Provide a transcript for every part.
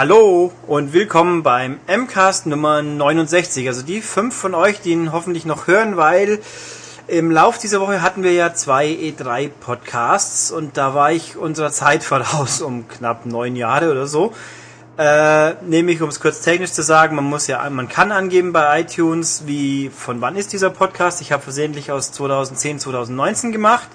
Hallo und willkommen beim MCAST Nummer 69. Also die fünf von euch, die ihn hoffentlich noch hören, weil im Lauf dieser Woche hatten wir ja zwei E3 Podcasts und da war ich unserer Zeit voraus um knapp neun Jahre oder so. Äh, nämlich, um es kurz technisch zu sagen, man muss ja, man kann angeben bei iTunes, wie, von wann ist dieser Podcast. Ich habe versehentlich aus 2010, 2019 gemacht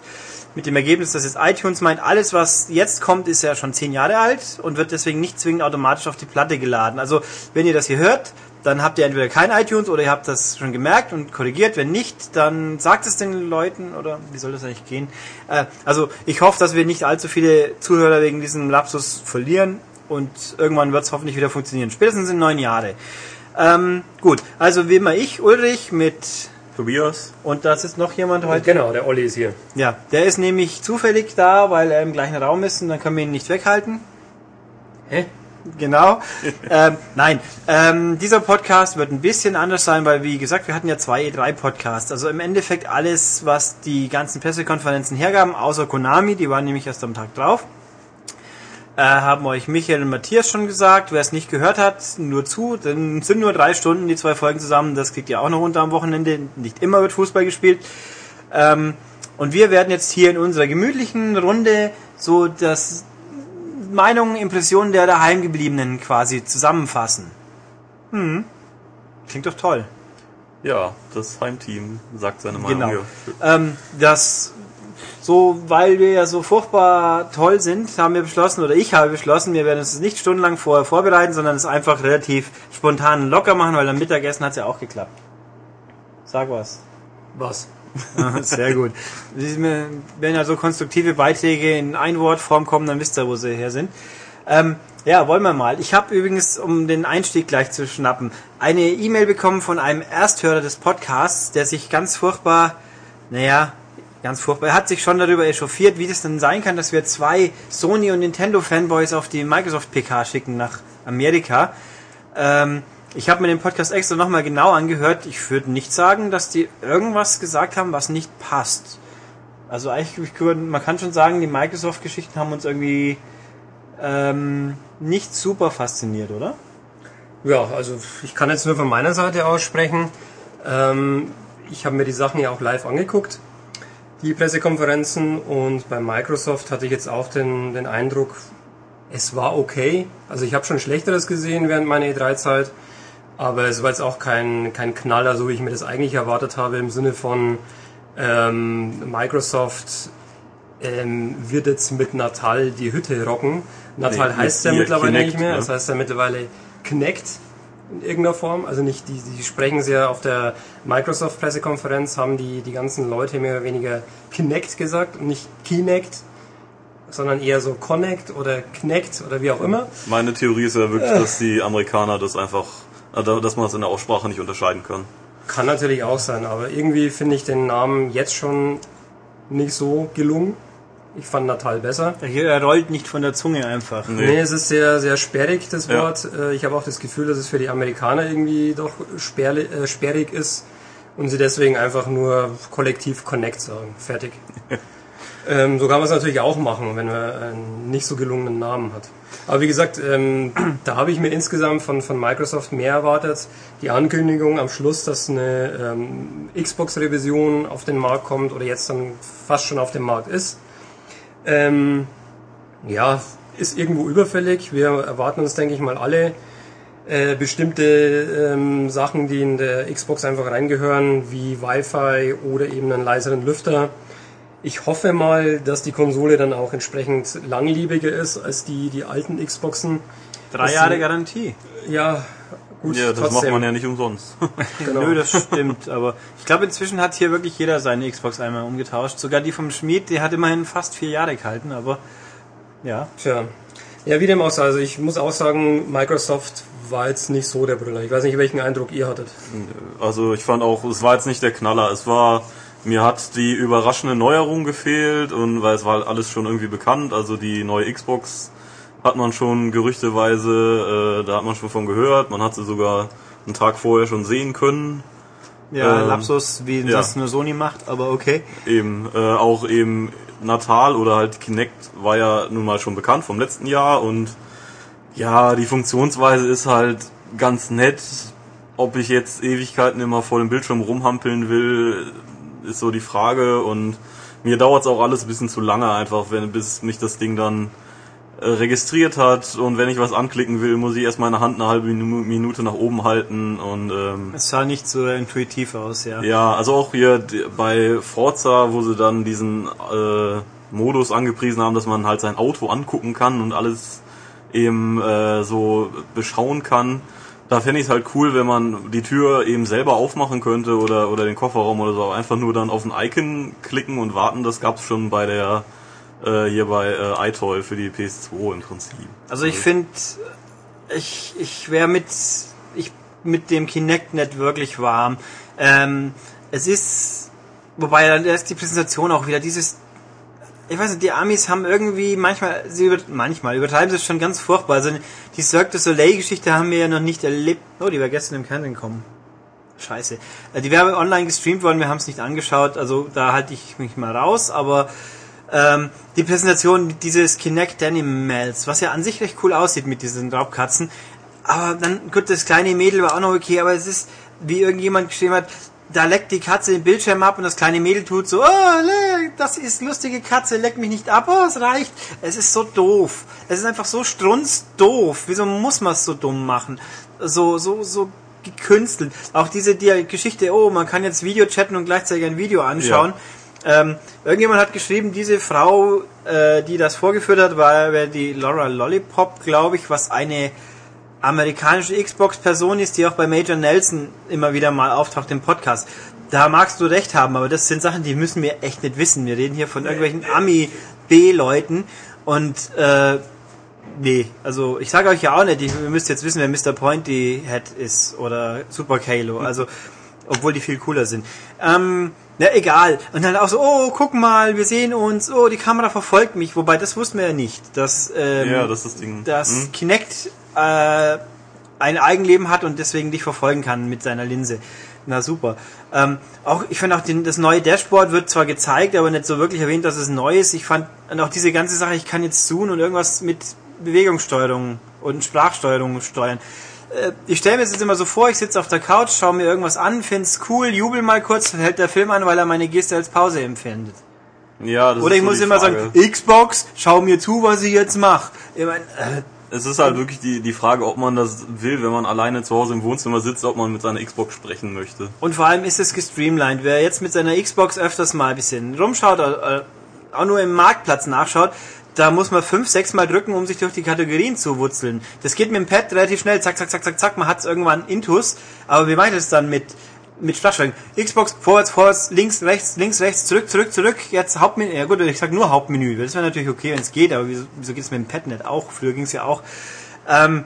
mit dem Ergebnis, dass jetzt iTunes meint, alles was jetzt kommt, ist ja schon zehn Jahre alt und wird deswegen nicht zwingend automatisch auf die Platte geladen. Also wenn ihr das hier hört, dann habt ihr entweder kein iTunes oder ihr habt das schon gemerkt und korrigiert. Wenn nicht, dann sagt es den Leuten oder wie soll das eigentlich gehen? Äh, also ich hoffe, dass wir nicht allzu viele Zuhörer wegen diesem Lapsus verlieren und irgendwann wird es hoffentlich wieder funktionieren. Spätestens in neun Jahre. Ähm, gut, also wie immer ich, Ulrich, mit Tobias. Und das ist noch jemand heute. Genau, der Olli ist hier. Ja, der ist nämlich zufällig da, weil er im gleichen Raum ist und dann können wir ihn nicht weghalten. Hä? Genau. ähm, nein, ähm, dieser Podcast wird ein bisschen anders sein, weil wie gesagt, wir hatten ja zwei E3-Podcasts. Also im Endeffekt alles, was die ganzen Pressekonferenzen hergaben, außer Konami, die waren nämlich erst am Tag drauf. Äh, haben euch Michael und Matthias schon gesagt. Wer es nicht gehört hat, nur zu. Dann sind nur drei Stunden die zwei Folgen zusammen. Das kriegt ihr auch noch unter am Wochenende. Nicht immer wird Fußball gespielt. Ähm, und wir werden jetzt hier in unserer gemütlichen Runde so das Meinungen, Impressionen der daheimgebliebenen quasi zusammenfassen. Hm. Klingt doch toll. Ja, das Heimteam sagt seine Meinung. Genau. Ähm, das so, weil wir ja so furchtbar toll sind, haben wir beschlossen, oder ich habe beschlossen, wir werden es nicht stundenlang vorher vorbereiten, sondern es einfach relativ spontan locker machen, weil am Mittagessen hat es ja auch geklappt. Sag was. Was? Sehr gut. Wenn ja so konstruktive Beiträge in Einwortform kommen, dann wisst ihr, wo sie her sind. Ähm, ja, wollen wir mal. Ich habe übrigens, um den Einstieg gleich zu schnappen, eine E-Mail bekommen von einem Ersthörer des Podcasts, der sich ganz furchtbar, naja, Ganz furchtbar. Er hat sich schon darüber echauffiert, wie das denn sein kann, dass wir zwei Sony und Nintendo Fanboys auf die Microsoft PK schicken nach Amerika. Ähm, ich habe mir den Podcast extra nochmal genau angehört. Ich würde nicht sagen, dass die irgendwas gesagt haben, was nicht passt. Also eigentlich, man kann schon sagen, die Microsoft-Geschichten haben uns irgendwie ähm, nicht super fasziniert, oder? Ja, also ich kann jetzt nur von meiner Seite aussprechen. Ähm, ich habe mir die Sachen ja auch live angeguckt die Pressekonferenzen und bei Microsoft hatte ich jetzt auch den, den Eindruck, es war okay. Also ich habe schon Schlechteres gesehen während meiner E3-Zeit, aber es war jetzt auch kein, kein Knaller, so wie ich mir das eigentlich erwartet habe, im Sinne von ähm, Microsoft ähm, wird jetzt mit Natal die Hütte rocken. Natal nee, heißt ja mittlerweile Kinect, nicht mehr, ne? das heißt ja mittlerweile Kinect in irgendeiner Form. Also nicht, die, die sprechen sehr auf der Microsoft-Pressekonferenz, haben die, die ganzen Leute mehr oder weniger Kinect gesagt und nicht Kinect, sondern eher so Connect oder Knect oder wie auch immer. Meine Theorie ist ja wirklich, äh. dass die Amerikaner das einfach, also dass man das in der Aussprache nicht unterscheiden kann. Kann natürlich auch sein, aber irgendwie finde ich den Namen jetzt schon nicht so gelungen. Ich fand Natal besser. Er rollt nicht von der Zunge einfach. Nee, nee es ist sehr, sehr sperrig, das ja. Wort. Äh, ich habe auch das Gefühl, dass es für die Amerikaner irgendwie doch sperrig, äh, sperrig ist und sie deswegen einfach nur kollektiv Connect sagen. Fertig. ähm, so kann man es natürlich auch machen, wenn man einen nicht so gelungenen Namen hat. Aber wie gesagt, ähm, da habe ich mir insgesamt von, von Microsoft mehr erwartet. Die Ankündigung am Schluss, dass eine ähm, Xbox-Revision auf den Markt kommt oder jetzt dann fast schon auf dem Markt ist ähm, ja, ist irgendwo überfällig. Wir erwarten uns, denke ich mal, alle äh, bestimmte ähm, Sachen, die in der Xbox einfach reingehören, wie Wi-Fi oder eben einen leiseren Lüfter. Ich hoffe mal, dass die Konsole dann auch entsprechend langlebiger ist als die, die alten Xboxen. Drei Jahre Garantie. Ja, Gut, ja, das trotzdem. macht man ja nicht umsonst. genau. Nö, das stimmt. Aber ich glaube, inzwischen hat hier wirklich jeder seine Xbox einmal umgetauscht. Sogar die vom Schmied, die hat immerhin fast vier Jahre gehalten, aber ja. Tja. Ja, wie dem auch sei. Also ich muss auch sagen, Microsoft war jetzt nicht so der Brüller. Ich weiß nicht, welchen Eindruck ihr hattet. Also ich fand auch, es war jetzt nicht der Knaller. Es war, mir hat die überraschende Neuerung gefehlt und weil es war alles schon irgendwie bekannt. Also die neue Xbox hat man schon gerüchteweise, äh, da hat man schon von gehört. Man hat sie sogar einen Tag vorher schon sehen können. Ja, ähm, Lapsus, wie ja. das nur Sony macht, aber okay. Eben, äh, auch eben Natal oder halt Kinect war ja nun mal schon bekannt vom letzten Jahr und Ja, die Funktionsweise ist halt ganz nett. Ob ich jetzt Ewigkeiten immer vor dem Bildschirm rumhampeln will, ist so die Frage. Und mir dauert es auch alles ein bisschen zu lange einfach, wenn bis mich das Ding dann registriert hat und wenn ich was anklicken will, muss ich erst meine Hand eine halbe Minute nach oben halten und ähm, es sah nicht so intuitiv aus, ja. Ja, also auch hier bei Forza, wo sie dann diesen äh, Modus angepriesen haben, dass man halt sein Auto angucken kann und alles eben äh, so beschauen kann. Da fände ich es halt cool, wenn man die Tür eben selber aufmachen könnte oder, oder den Kofferraum oder so. Einfach nur dann auf ein Icon klicken und warten. Das gab's schon bei der äh, hier bei äh, iToy für die PS2 im Prinzip. Also ich finde, ich, ich wäre mit, ich, mit dem Kinect nicht wirklich warm. Ähm, es ist, wobei dann erst die Präsentation auch wieder dieses ich weiß nicht, die Amis haben irgendwie manchmal, sie über, manchmal übertreiben sie es schon ganz furchtbar. Also die Cirque du Soleil-Geschichte haben wir ja noch nicht erlebt. Oh, die war gestern im Fernsehen gekommen. Scheiße. Äh, die wäre online gestreamt worden, wir haben es nicht angeschaut, also da halte ich mich mal raus, aber ähm, die Präsentation dieses Kinect Animals, was ja an sich recht cool aussieht mit diesen Raubkatzen, aber dann, gut, das kleine Mädel war auch noch okay, aber es ist, wie irgendjemand geschrieben hat, da leckt die Katze den Bildschirm ab und das kleine Mädel tut so, oh, das ist lustige Katze, leck mich nicht ab, oh, es reicht. Es ist so doof. Es ist einfach so strunzdoof. Wieso muss man es so dumm machen? So, so, so gekünstelt. Auch diese die Geschichte, oh, man kann jetzt Video chatten und gleichzeitig ein Video anschauen. Ja. Ähm, irgendjemand hat geschrieben, diese Frau, äh, die das vorgeführt hat, war die Laura Lollipop, glaube ich, was eine amerikanische Xbox-Person ist, die auch bei Major Nelson immer wieder mal auftaucht im Podcast. Da magst du recht haben, aber das sind Sachen, die müssen wir echt nicht wissen. Wir reden hier von irgendwelchen Ami-B-Leuten und äh, nee, also ich sage euch ja auch nicht, ihr müsst jetzt wissen, wer Mr. Pointy Head ist oder Super Kalo, also obwohl die viel cooler sind. Ähm, ja, egal. Und dann auch so, oh, guck mal, wir sehen uns, oh, die Kamera verfolgt mich. Wobei, das wussten wir ja nicht. Dass, ähm, ja, das ist das Ding. Dass hm? Kinect äh, ein Eigenleben hat und deswegen dich verfolgen kann mit seiner Linse. Na super. Ähm, auch ich finde auch den, das neue Dashboard wird zwar gezeigt, aber nicht so wirklich erwähnt, dass es neu ist. Ich fand und auch diese ganze Sache, ich kann jetzt zoomen und irgendwas mit Bewegungssteuerung und Sprachsteuerung steuern. Äh, ich stelle mir das jetzt immer so vor, ich sitze auf der Couch, schaue mir irgendwas an, find's cool, jubel mal kurz, hält der Film an, weil er meine Geste als Pause empfindet. Ja, das Oder ich muss immer Frage. sagen, Xbox, schau mir zu, was ich jetzt mache. Ich mein, äh, es ist halt wirklich die, die Frage, ob man das will, wenn man alleine zu Hause im Wohnzimmer sitzt, ob man mit seiner Xbox sprechen möchte. Und vor allem ist es gestreamlined. Wer jetzt mit seiner Xbox öfters mal ein bisschen rumschaut, äh, auch nur im Marktplatz nachschaut, da muss man fünf, sechs Mal drücken, um sich durch die Kategorien zu wurzeln. Das geht mit dem Pad relativ schnell, zack, zack, zack, zack, zack, man hat es irgendwann intus, aber wie meint es dann mit mit Startsteuerung. Xbox, vorwärts, vorwärts, links, rechts, links, rechts, zurück, zurück, zurück. Jetzt Hauptmenü. Ja gut, ich sag nur Hauptmenü. Das wäre natürlich okay, wenn es geht, aber wieso, wieso geht es mit dem Pad nicht auch? Früher ging es ja auch. Ähm,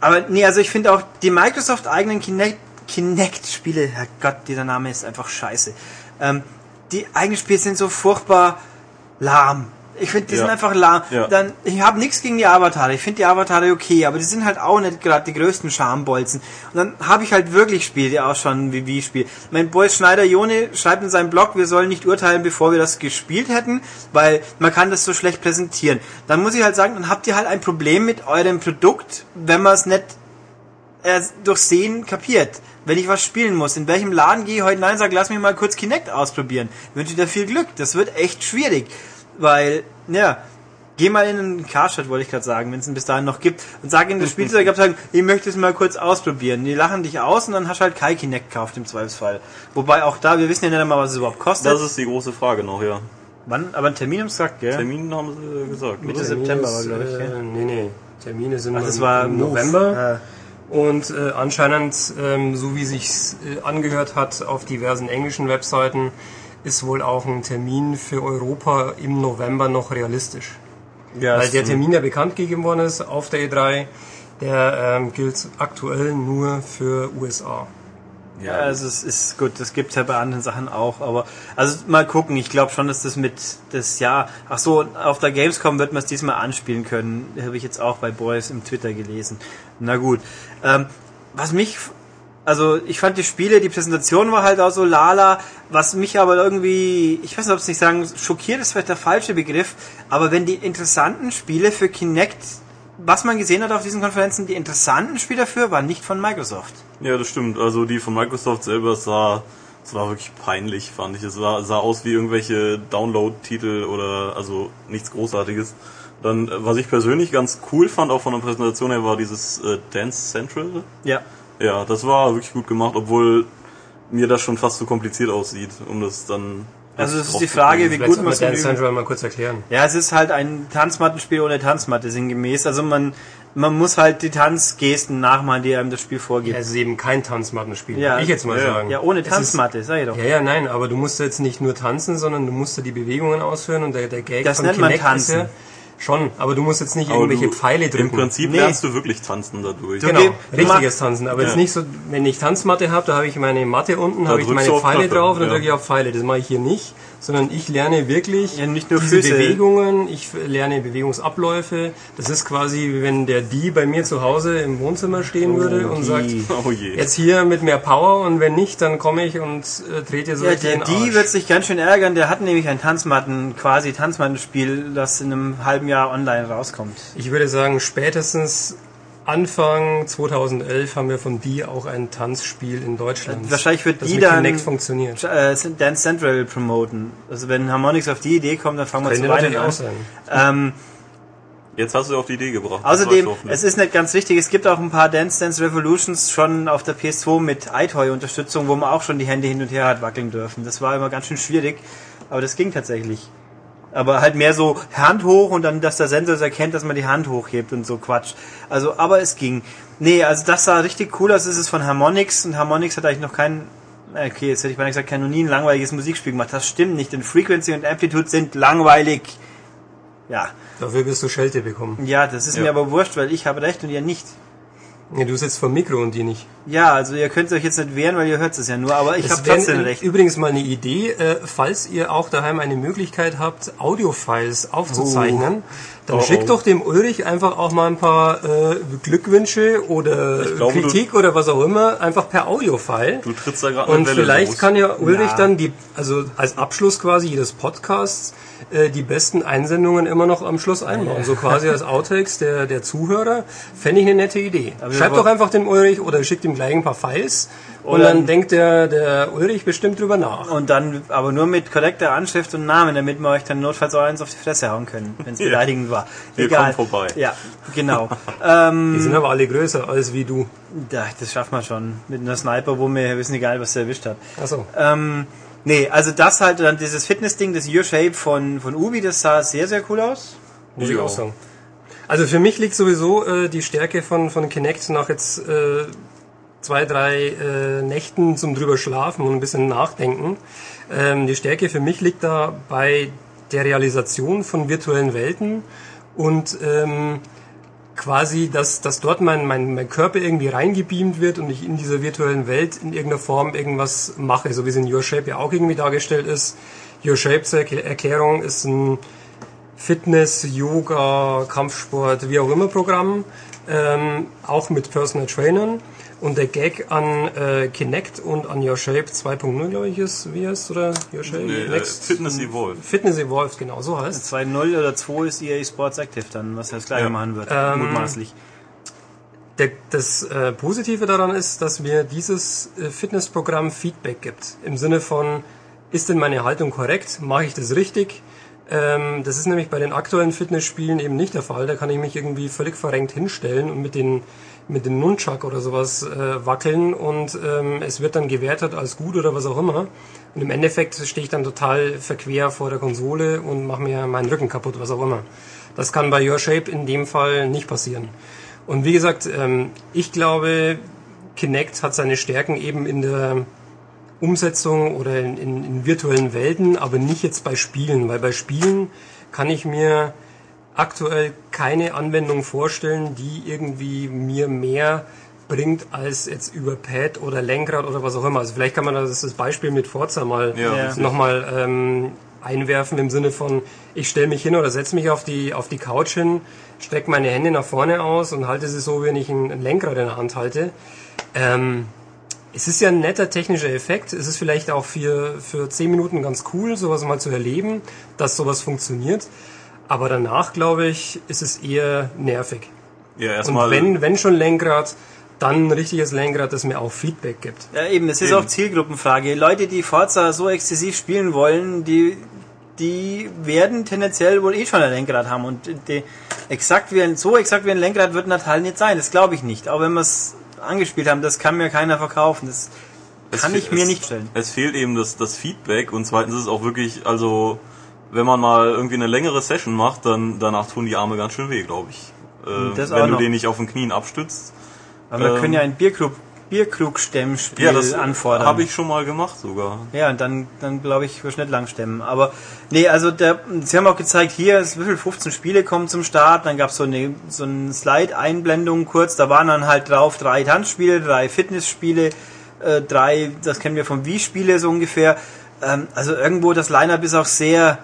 aber nee, also ich finde auch die Microsoft eigenen Kinect, Kinect Spiele, Herrgott, dieser Name ist einfach scheiße. Ähm, die eigenen Spiele sind so furchtbar lahm. Ich finde, die ja. sind einfach lahm. Ja. Dann, ich habe nichts gegen die Avatare. Ich finde die Avatare okay, aber die sind halt auch nicht gerade die größten Schambolzen. Und dann habe ich halt wirklich Spiele, die ausschauen wie wie Spiel. Mein Boy Schneider Jone schreibt in seinem Blog, wir sollen nicht urteilen, bevor wir das gespielt hätten, weil man kann das so schlecht präsentieren. Dann muss ich halt sagen, dann habt ihr halt ein Problem mit eurem Produkt, wenn man es nicht äh, durch Sehen kapiert wenn ich was spielen muss, in welchem Laden gehe ich heute rein und sage, lass mich mal kurz Kinect ausprobieren. Ich wünsche dir viel Glück. Das wird echt schwierig. Weil, ja, geh mal in einen Carshot, wollte ich gerade sagen, wenn es ihn bis dahin noch gibt, und sag in das Spielzeug, ich sagen, ich möchte es mal kurz ausprobieren. Die lachen dich aus und dann hast du halt Kai Kinect gekauft im Zweifelsfall. Wobei auch da, wir wissen ja nicht mal, was es überhaupt kostet. Das ist die große Frage noch, ja. Wann? Aber einen Termin haben sie gesagt, gell? Termin haben sie gesagt. Mitte oder? September war, glaube ich. Äh, nee, nee. Termine sind Ach, das war im November. Äh. Und äh, anscheinend, ähm, so wie sich's äh, angehört hat auf diversen englischen Webseiten, ist wohl auch ein Termin für Europa im November noch realistisch. Ja, Weil der Termin, der bekannt gegeben worden ist auf der E3, der ähm, gilt aktuell nur für USA. Ja, also es ist gut, das gibt's ja bei anderen Sachen auch, aber also mal gucken, ich glaube schon, dass das mit das Jahr, ach so, auf der Gamescom wird man es diesmal anspielen können, habe ich jetzt auch bei Boys im Twitter gelesen. Na gut. Ähm, was mich also ich fand die Spiele, die Präsentation war halt auch so lala, was mich aber irgendwie, ich weiß nicht, ob es nicht sagen, schockiert ist vielleicht der falsche Begriff, aber wenn die interessanten Spiele für Kinect was man gesehen hat auf diesen Konferenzen, die interessanten Spiele dafür waren nicht von Microsoft. Ja, das stimmt. Also die von Microsoft selber sah, es war wirklich peinlich, fand ich. Es sah, sah aus wie irgendwelche Download-Titel oder also nichts Großartiges. Dann, äh, was ich persönlich ganz cool fand, auch von der Präsentation her, war dieses äh, Dance Central. Ja. Ja, das war wirklich gut gemacht, obwohl mir das schon fast zu kompliziert aussieht, um das dann. Also es ist die Frage, wie gut man man es mal kurz erklären. Ja, es ist halt ein Tanzmattenspiel ohne Tanzmatte sinngemäß. Also man, man muss halt die Tanzgesten nachmachen, die einem das Spiel vorgibt. Es ist eben kein Tanzmattenspiel, Ja. würde ich jetzt mal Ja, ja. sagen. Ja, ohne ist- Tanzmatte, sag ich doch. Ja, ja, nein, aber du musst jetzt nicht nur tanzen, sondern du musst die Bewegungen ausführen und der, der Gag Das von nennt man Kinect ist tanzen. ja schon, aber du musst jetzt nicht Aber irgendwelche du- Pfeile drücken. Im Prinzip Nee. lernst du wirklich tanzen dadurch. Du- Genau, Okay, du richtiges Tanzen. Aber Ja. jetzt nicht so, wenn ich Tanzmatte habe, da habe ich meine Matte unten, Da habe ich meine Pfeile drauf und dann ja. drücke ich auf Pfeile. Das mache ich hier nicht, sondern ich lerne wirklich Ja, nicht nur diese Füße. Bewegungen, ich lerne Bewegungsabläufe. Das ist quasi, wenn der Die bei mir zu Hause im Wohnzimmer stehen würde und die. sagt, Oh je. jetzt hier mit mehr Power und wenn nicht, dann komme ich und äh, trete so Ja, der die wird sich ganz schön ärgern. Der hat nämlich ein Tanzmatten, quasi Tanzmattenspiel, das in einem halben Jahr online rauskommt. Ich würde sagen, spätestens Anfang 2011 haben wir von die auch ein Tanzspiel in Deutschland. Wahrscheinlich wird das die dann Kinect funktioniert. äh, Dance Central promoten. Also wenn Harmonix auf die Idee kommt, dann fangen wir zu weinen auch an. Ähm, Jetzt hast du auf die Idee gebracht. Außerdem, es ist nicht ganz richtig, es gibt auch ein paar Dance Dance Revolutions schon auf der PS2 mit iToy-Unterstützung, wo man auch schon die Hände hin und her hat wackeln dürfen. Das war immer ganz schön schwierig, aber das ging tatsächlich. Aber halt mehr so Hand hoch und dann, dass der Sensor es erkennt, dass man die Hand hochhebt und so Quatsch. Also, aber es ging. Nee, also das sah richtig cool aus. Es ist von Harmonix und Harmonix hat eigentlich noch kein, okay, jetzt hätte ich mal gesagt, kein noch nie ein langweiliges Musikspiel gemacht. Das stimmt nicht, denn Frequency und Amplitude sind langweilig. Ja, Dafür wirst du Schelte bekommen. ja, das ist Ja. mir aber wurscht, weil ich habe recht und ihr nicht. Nee, du sitzt vor dem Mikro und die nicht. Ja, also ihr könnt euch jetzt nicht wehren, weil ihr hört es ja nur, aber ich habe trotzdem recht. übrigens mal eine Idee, äh, falls ihr auch daheim eine Möglichkeit habt, Audiofiles aufzuzeichnen, dann Oh, schickt oh. doch dem Ulrich einfach auch mal ein paar äh, Glückwünsche oder Ich glaube, Kritik oder was auch immer, einfach per Audiofile. du trittst da gerade Und Welle vielleicht los. kann ja Ulrich Ja. dann die, also als Abschluss quasi jedes Podcasts, äh, die besten Einsendungen immer noch am Schluss einbauen. So quasi als Outtakes der, der Zuhörer. Fände ich eine nette Idee. Aber Schreibt doch einfach dem Ulrich oder schickt ihm gleich ein paar Files und Oder- dann denkt der, der Ulrich bestimmt drüber nach. Und dann aber nur mit korrekter Anschrift und Namen, damit wir euch dann notfalls auch eins auf die Fresse hauen können, wenn es Ja. beleidigend war. Wir Egal. kommen vorbei. Ja, genau. ähm, Die sind aber alle größer als wie du. ja, das schafft man schon. Mit einer Sniper, wo mir wissen egal, was er erwischt hat. Achso. Ähm, nee, also das halt, dann dieses Fitness-Ding, das Your Shape von, von Ubi, das sah sehr, sehr cool aus. Muss ich auch sagen. Also für mich liegt sowieso äh, die Stärke von, von Kinect nach jetzt äh, zwei, drei äh, Nächten zum drüber schlafen und ein bisschen nachdenken. Ähm, die Stärke für mich liegt da bei der Realisation von virtuellen Welten und ähm, quasi, dass, dass dort mein, mein, mein Körper irgendwie reingebeamt wird und ich in dieser virtuellen Welt in irgendeiner Form irgendwas mache, so wie es in Your Shape ja auch irgendwie dargestellt ist. Your Shape zur Erkl- Erklärung ist ein Fitness, Yoga, Kampfsport, wie auch immer Programm, ähm, auch mit Personal Trainern. Und der Gag an äh, Kinect und an Your Shape 2.0, glaube ich, ist, wie heißt oder Your Shape? Nee, äh, Next- Fitness Evolved. Fitness Evolved, genau, so heißt 2.0 oder 2 ist EA Sports Active dann, was er das gleiche Ja. machen wird, Ähm, mutmaßlich. Der, das äh, Positive daran ist, dass mir dieses äh, Fitnessprogramm Feedback gibt. Im Sinne von, ist denn meine Haltung korrekt? Mache ich das richtig? Ähm, das ist nämlich bei den aktuellen Fitnessspielen eben nicht der Fall. Da kann ich mich irgendwie völlig verrenkt hinstellen und mit den mit dem Nunchuck oder sowas äh, wackeln und ähm, es wird dann gewertet als gut oder was auch immer. Und im Endeffekt stehe ich dann total verquer vor der Konsole und mache mir meinen Rücken kaputt, was auch immer. Das kann bei Your Shape in dem Fall nicht passieren. Und wie gesagt, ähm, ich glaube, Kinect hat seine Stärken eben in der Umsetzung oder in, in, in virtuellen Welten, aber nicht jetzt bei Spielen, weil bei Spielen kann ich mir aktuell keine Anwendung vorstellen, die irgendwie mir mehr bringt als jetzt über Pad oder Lenkrad oder was auch immer. Also vielleicht kann man das, das Beispiel mit Forza mal Ja, nochmal ähm, einwerfen im Sinne von, ich stelle mich hin oder setze mich auf die, auf die Couch hin, strecke meine Hände nach vorne aus und halte sie so, wenn ich ein ein Lenkrad in der Hand halte. Ähm, es ist ja ein netter technischer Effekt. Es ist vielleicht auch für, für 10 Minuten ganz cool, sowas mal zu erleben, dass sowas funktioniert. Aber danach, glaube ich, ist es eher nervig. Ja, Und erstmal. wenn, wenn schon Lenkrad, dann ein richtiges Lenkrad, das mir auch Feedback gibt. Ja, eben, es ist Eben. auch Zielgruppenfrage. Leute, die Forza so exzessiv spielen wollen, die, die werden tendenziell wohl eh schon ein Lenkrad haben. Und die, exakt wie ein, so exakt wie ein Lenkrad wird Natal nicht sein. Das glaube ich nicht. Auch wenn wir es angespielt haben, das kann mir keiner verkaufen. Das es kann ich mir es, nicht stellen. Es fehlt eben das, das Feedback und zweitens ist es auch wirklich, also, wenn man mal irgendwie eine längere Session macht, dann danach tun die Arme ganz schön weh, glaube ich. Äh, wenn du noch. den nicht auf den Knien abstützt. Aber wir ähm, können ja ein Bierkrug, Bierkrugstemmspiel Ja, das anfordern. habe ich schon mal gemacht sogar. Ja, und dann, dann glaube ich, wirst du nicht lang stemmen. Aber nee, also der, sie haben auch gezeigt, hier ist wie viel 15 Spiele kommen zum Start, dann gab es so eine so eine Slide-Einblendung kurz, da waren dann halt drauf drei Tanzspiele, drei Fitnessspiele, äh, drei, das kennen wir vom Wii-Spiele so ungefähr. Ähm, also irgendwo das Line-Up ist auch sehr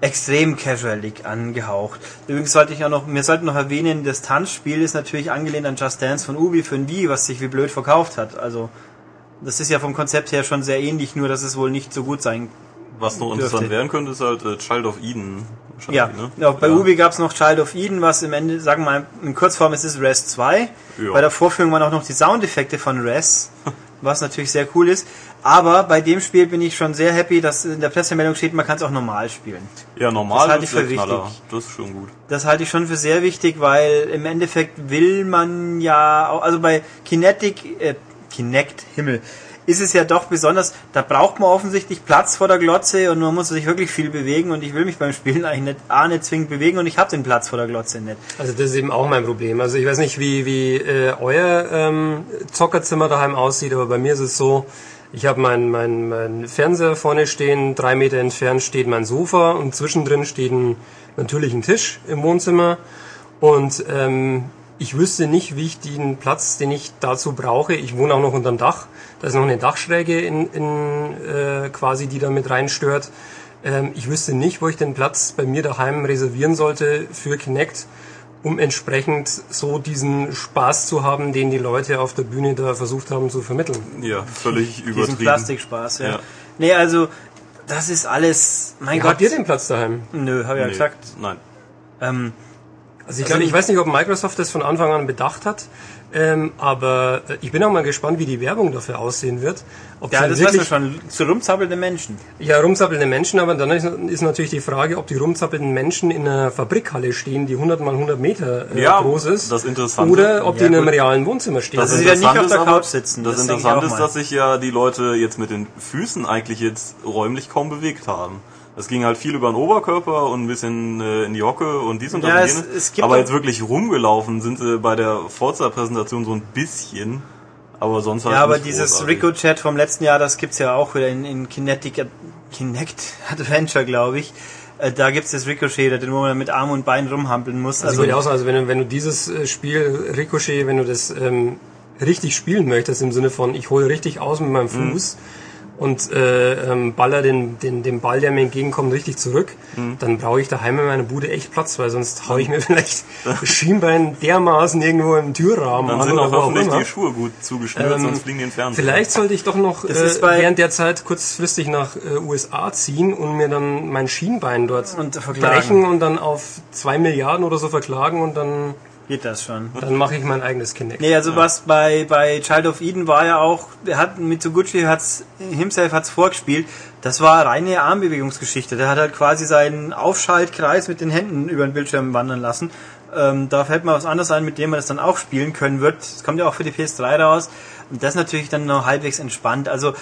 extrem casualig angehaucht. Übrigens sollte ich auch noch, wir sollten noch erwähnen, das Tanzspiel ist natürlich angelehnt an Just Dance von Ubi für ein Wii, was sich wie blöd verkauft hat. Also das ist ja vom Konzept her schon sehr ähnlich, nur dass es wohl nicht so gut sein Was noch Dürfte. interessant werden könnte, ist halt äh, Child of Eden. Ja, ne? auch bei ja. Ubi gab es noch Child of Eden, was im Ende, sagen wir mal, in Kurzform ist es Res 2. Ja. Bei der Vorführung waren auch noch die Soundeffekte von Res, was natürlich sehr cool ist. Aber bei dem Spiel bin ich schon sehr happy, dass in der Pressemeldung steht, man kann es auch normal spielen. Ja, normal Das halte ich für der Knaller. wichtig. Das ist schon gut. Das halte ich schon für sehr wichtig, weil im Endeffekt will man ja, also bei Kinetic, äh, Kinect, Himmel, ist es ja doch besonders, da braucht man offensichtlich Platz vor der Glotze und man muss sich wirklich viel bewegen und ich will mich beim Spielen eigentlich nicht, A, nicht zwingend bewegen und ich habe den Platz vor der Glotze nicht. Also das ist eben auch mein Problem. Also ich weiß nicht, wie, wie äh, euer ähm, Zockerzimmer daheim aussieht, aber bei mir ist es so, ich habe meinen mein, mein Fernseher vorne stehen, drei Meter entfernt steht mein Sofa und zwischendrin steht ein, natürlich ein Tisch im Wohnzimmer und ähm, ich wüsste nicht, wie ich den Platz, den ich dazu brauche, ich wohne auch noch unterm Dach, da ist noch eine Dachschräge in, in äh, quasi, die da mit reinstört. Ähm, ich wüsste nicht, wo ich den Platz bei mir daheim reservieren sollte für Kinect, um entsprechend so diesen Spaß zu haben, den die Leute auf der Bühne da versucht haben zu vermitteln. Ja, völlig Diesen übertrieben. Plastikspaß, ja. Ja. Nee, also, das ist alles, mein Gott. Habt ihr den Platz daheim? Nö, habe ich ja Nee, gesagt. Nein. Ähm, Also ich glaube, ich weiß nicht, ob Microsoft das von Anfang an bedacht hat, ähm, aber äh, ich bin auch mal gespannt, wie die Werbung dafür aussehen wird. Ob ja, sie das weiß man schon. Zu rumzappelnde Menschen. Ja, rumzappelnde Menschen, aber dann ist, ist natürlich die Frage, ob die rumzappelnden Menschen in einer Fabrikhalle stehen, die 100 mal 100 Meter äh, Ja, groß ist. das Interessante- Oder ob die Ja, in einem gut. realen Wohnzimmer stehen. Das Das ist ja nicht Interessante auf der Couch sitzen, Das, das Interessante ist, dass sich ja die Leute jetzt mit den Füßen eigentlich jetzt räumlich kaum bewegt haben. Es ging halt viel über den Oberkörper und ein bisschen äh, in die Hocke und dies und das Ja, und es- jenes. es gibt aber jetzt wirklich rumgelaufen sind sie bei der Forza-Präsentation so ein bisschen. Aber sonst halt Ja, aber dieses großartig. Rico-Chat vom letzten Jahr, das gibt's ja auch wieder in, in Kinetic, Kinect Adventure, glaube ich. Äh, Da gibt's das Ricochet, den wo man mit Arm und Bein rumhampeln muss. Also, Also, also wenn du, wenn du dieses äh, Spiel Ricochet, wenn du das ähm, richtig spielen möchtest, im Sinne von ich hole richtig aus mit meinem Mhm. Und äh, ähm, baller den, den, den Ball, der mir entgegenkommt, richtig zurück, Mhm. dann brauche ich daheim in meiner Bude echt Platz, weil sonst hau ich mir vielleicht das Schienbein dermaßen irgendwo im Türrahmen Dann an sind oder auch hoffentlich die Schuhe gut zugeschnürt, Ähm, sonst fliegen die in den Fernseher. Vielleicht sollte ich doch noch äh, während der Zeit kurzfristig nach äh, USA ziehen und mir dann mein Schienbein dort Und brechen und dann auf zwei Milliarden oder so verklagen und dann, geht das schon. dann mache ich mein eigenes Kinect. Nee, also was bei, bei Child of Eden war ja auch, der hat Mitsuguchi hat's, himself hat's vorgespielt, das war reine Armbewegungsgeschichte. Der hat halt quasi seinen Aufschaltkreis mit den Händen über den Bildschirm wandern lassen. Ähm, da fällt mir was anderes ein, mit dem man das dann auch spielen können wird. Das kommt ja auch für die PS3 raus. Und das natürlich dann noch halbwegs entspannt. Also,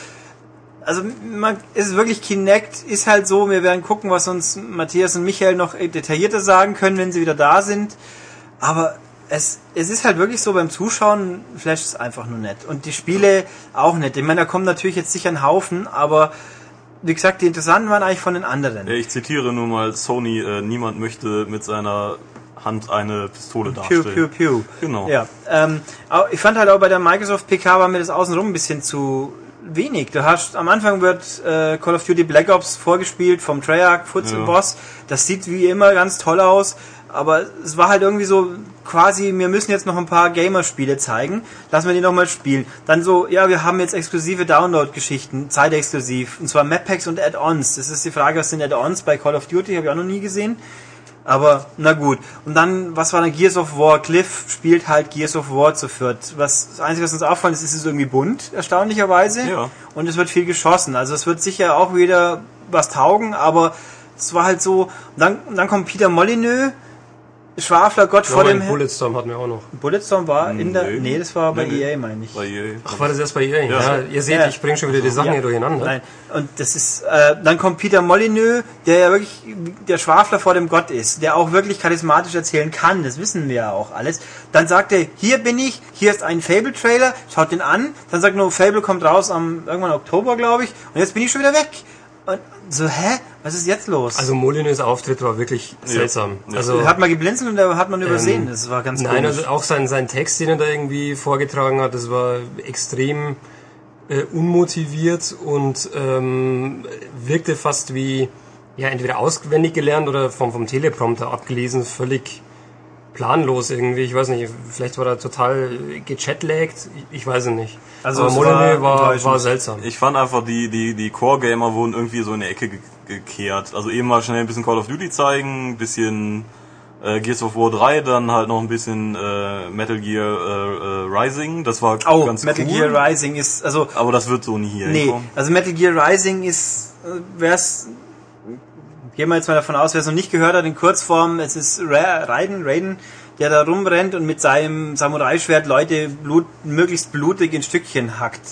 also man, es ist wirklich Kinect, ist halt so, wir werden gucken, was uns Matthias und Michael noch detaillierter sagen können, wenn sie wieder da sind. Aber es, es ist halt wirklich so, beim Zuschauen flasht es einfach nur nett. Und die Spiele auch nett. Ich meine, da kommen natürlich jetzt sicher ein Haufen, aber wie gesagt, die interessanten waren eigentlich von den anderen. Ich zitiere nur mal Sony, äh, niemand möchte mit seiner Hand eine Pistole Pew, darstellen. pew, pew. Genau. Ja, ähm, ich fand halt auch bei der Microsoft PK war mir das außenrum ein bisschen zu wenig. Du hast am Anfang wird äh, Call of Duty Black Ops vorgespielt vom Treyarch Foots Ja. Boss. Das sieht wie immer ganz toll aus, aber es war halt irgendwie so quasi, wir müssen jetzt noch ein paar Gamer-Spiele zeigen. Lassen wir die noch mal spielen. Dann so, ja, wir haben jetzt exklusive Download-Geschichten, zeitexklusiv, und zwar Map Packs und Add-ons. Das ist die Frage, was sind Add-ons bei Call of Duty? Habe ich auch noch nie gesehen. Aber na gut. Und dann, was war dann Gears of War? Cliff spielt halt Gears of War zu viert. Was, das Einzige, was uns auffällt, ist, es ist irgendwie bunt, erstaunlicherweise. Ja. Und es wird viel geschossen. Also es wird sicher auch wieder was taugen, aber es war halt so. Und dann, und dann kommt Peter Molyneux, Schwafler Gott vor dem... Bulletstorm hatten wir auch noch. Bulletstorm war in der... Nee. Das war bei nee. EA, meine ich. Bei EA. Ach, war das erst bei EA? Ja, Ja. ihr seht, Ja. ich bringe schon wieder die Sachen Ja. hier durcheinander. Nein. Und das ist, äh, dann kommt Peter Molyneux, der ja wirklich der Schwafler vor dem Gott ist, der auch wirklich charismatisch erzählen kann, das wissen wir ja auch alles. Dann sagt er, hier bin ich, hier ist ein Fable-Trailer, schaut den an, dann sagt nur, Fable kommt raus am irgendwann Oktober, glaube ich, und jetzt bin ich schon wieder weg. Und so, hä? Was ist jetzt los? Also Molyneux Auftritt war wirklich seltsam. Ja. Also er hat mal geblinzelt und da hat man übersehen, das war ganz Nein, komisch. also auch sein, sein Text, den er da irgendwie vorgetragen hat, das war extrem äh, unmotiviert und ähm, wirkte fast wie ja entweder auswendig gelernt oder vom, vom Teleprompter abgelesen, völlig planlos irgendwie. Ich weiß nicht, vielleicht war er total gechatlaggt, ich, ich weiß es nicht. Also Aber Molyneux war war seltsam. Ich fand einfach, die, die, die Core-Gamer wurden irgendwie so in die Ecke ge gekehrt. Also eben mal schnell ein bisschen Call of Duty zeigen, ein bisschen äh, Gears of War 3, dann halt noch ein bisschen äh, Metal Gear äh, äh, Rising. Das war Oh, ganz Metal cool. Gear Rising ist, also aber das wird so nie hier Nee, hinkommen. also Metal Gear Rising ist, äh, wär's, gehen wir jetzt mal davon aus, wer es noch nicht gehört hat, in Kurzform, es ist Ra Raiden, Raiden, der da rumrennt und mit seinem Samurai-Schwert Leute blut, möglichst blutig in Stückchen hackt.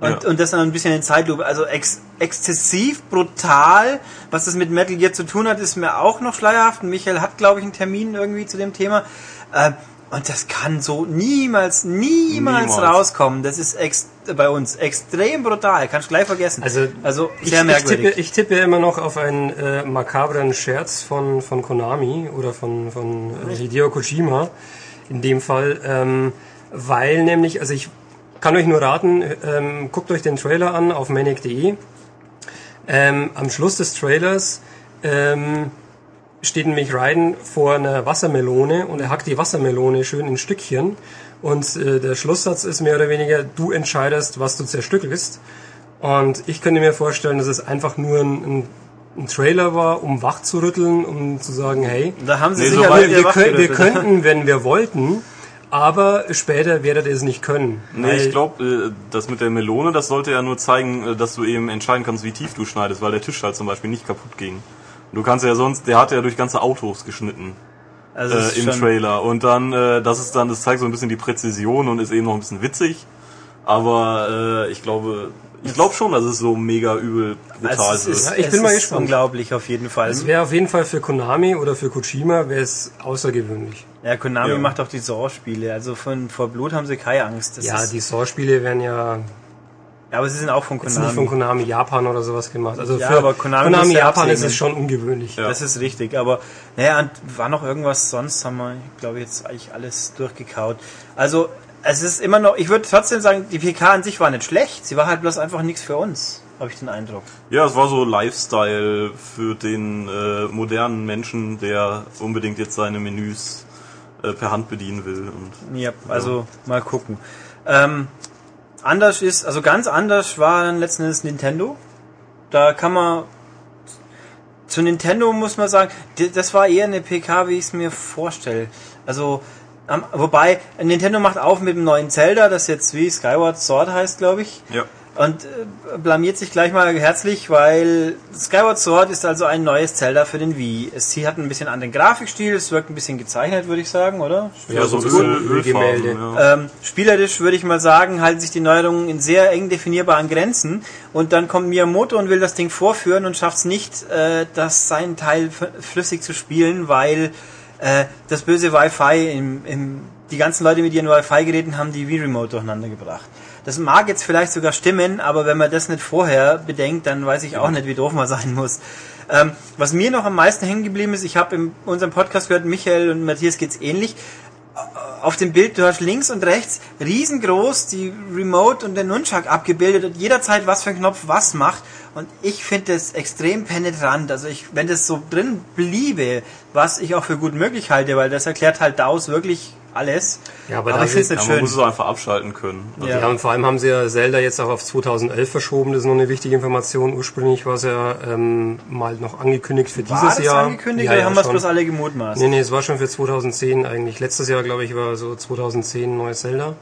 Und, Ja. und das dann ein bisschen in Zeitlupe. Also ex exzessiv, brutal. Was das mit Metal Gear zu tun hat, ist mir auch noch schleierhaft. Michael hat, glaube ich, einen Termin irgendwie zu dem Thema. Äh, und das kann so niemals, niemals, Niemals. rauskommen. Das ist ex bei uns extrem brutal. Kannst du gleich vergessen. Also, also Ich, sehr ich, merkwürdig. tippe, ich tippe immer noch auf einen äh, makabren Scherz von, von Konami oder von, von äh, Hideo Kojima in dem Fall, ähm, weil nämlich, also ich kann euch nur raten, ähm, guckt euch den Trailer an auf manic.de. Ähm, am Schluss des Trailers ähm, steht nämlich Raiden vor einer Wassermelone und er hackt die Wassermelone schön in Stückchen. Und äh, der Schlusssatz ist mehr oder weniger, du entscheidest, was du zerstückelst. Und ich könnte mir vorstellen, dass es einfach nur ein, ein, ein Trailer war, um wach zu rütteln, um zu sagen, hey, da haben sie Nee, sich so wir, wir, können, wir könnten, wenn wir wollten, aber später werdet ihr es nicht können. Nee, ich glaube, äh, das mit der Melone, das sollte ja nur zeigen, äh, dass du eben entscheiden kannst, wie tief du schneidest, weil der Tisch halt zum Beispiel nicht kaputt ging. Du kannst ja sonst, der hat ja durch ganze Autos geschnitten also äh, ist im Trailer. Und dann, äh, das ist dann, das zeigt so ein bisschen die Präzision und ist eben noch ein bisschen witzig. Aber äh, ich glaube, ich glaube schon, dass es so mega übel brutal Also es wird. ist, Ja, ich es bin mal gespannt. unglaublich auf jeden Fall. Es wäre auf jeden Fall für Konami oder für Kojima wäre es außergewöhnlich. Ja, Konami Ja. macht auch die Saw-Spiele. Also von vor Blut haben sie keine Angst. Das ja, ist, die Saw-Spiele werden ja ja, aber sie sind auch von Konami. nicht von Konami Japan oder sowas gemacht. Also Ja, für aber Konami ja Japan ist es schon ungewöhnlich. Ja. Das ist richtig, aber naja, und war noch irgendwas sonst, haben wir, glaube ich, jetzt eigentlich alles durchgekaut. Also, es ist immer noch, ich würde trotzdem sagen, die PK an sich war nicht schlecht, sie war halt bloß einfach nichts für uns, habe ich den Eindruck. Ja, es war so Lifestyle für den äh, modernen Menschen, der unbedingt jetzt seine Menüs äh, per Hand bedienen will. Und Ja, also mal gucken. Ähm, anders ist, also ganz anders war dann letzten Endes Nintendo. Da kann man zu Nintendo muss man sagen, das war eher eine PK, wie ich es mir vorstelle. Also wobei Nintendo macht auf mit dem neuen Zelda, das jetzt wie Skyward Sword heißt, glaube ich. ja. Und äh, blamiert sich gleich mal herzlich, weil Skyward Sword ist also ein neues Zelda für den Wii. Es sie hat ein bisschen anderen Grafikstil, es wirkt ein bisschen gezeichnet, würde ich sagen, oder? Ja, so Öl- Ölfarben. Ölgemälde. Ja. Ähm, spielerisch würde ich mal sagen, halten sich die Neuerungen in sehr eng definierbaren Grenzen und dann kommt Miyamoto und will das Ding vorführen und schafft es nicht, äh, das seinen Teil flüssig zu spielen, weil äh, das böse Wi-Fi im, im die ganzen Leute mit ihren Wi-Fi-Geräten haben die Wii-Remote durcheinander gebracht. Das mag jetzt vielleicht sogar stimmen, aber wenn man das nicht vorher bedenkt, dann weiß ich auch nicht, wie doof man sein muss. Ähm, was mir noch am meisten hängen geblieben ist, ich habe in unserem Podcast gehört, Michael und Matthias geht's ähnlich auf dem Bild, du hast links und rechts riesengroß die Remote und den Nunchuck abgebildet und jederzeit was für ein Knopf was macht. Und ich finde das extrem penetrant. Also ich, wenn das so drin bliebe, was ich auch für gut möglich halte, weil das erklärt halt DAOs wirklich alles. Ja, aber aber da ich finde es nicht Ja, man schön. muss es einfach abschalten können. Also, Ja. Ja, und vor allem haben sie ja Zelda jetzt auch auf 2011 verschoben. Das ist noch eine wichtige Information. Ursprünglich war es ja ähm, mal noch angekündigt für War dieses das Jahr. angekündigt ja, oder ja, haben wir es bloß alle gemutmaßt? Nee, nee, es war schon für 2010 eigentlich. Letztes Jahr, glaube ich, war so 2010 neues Zelda.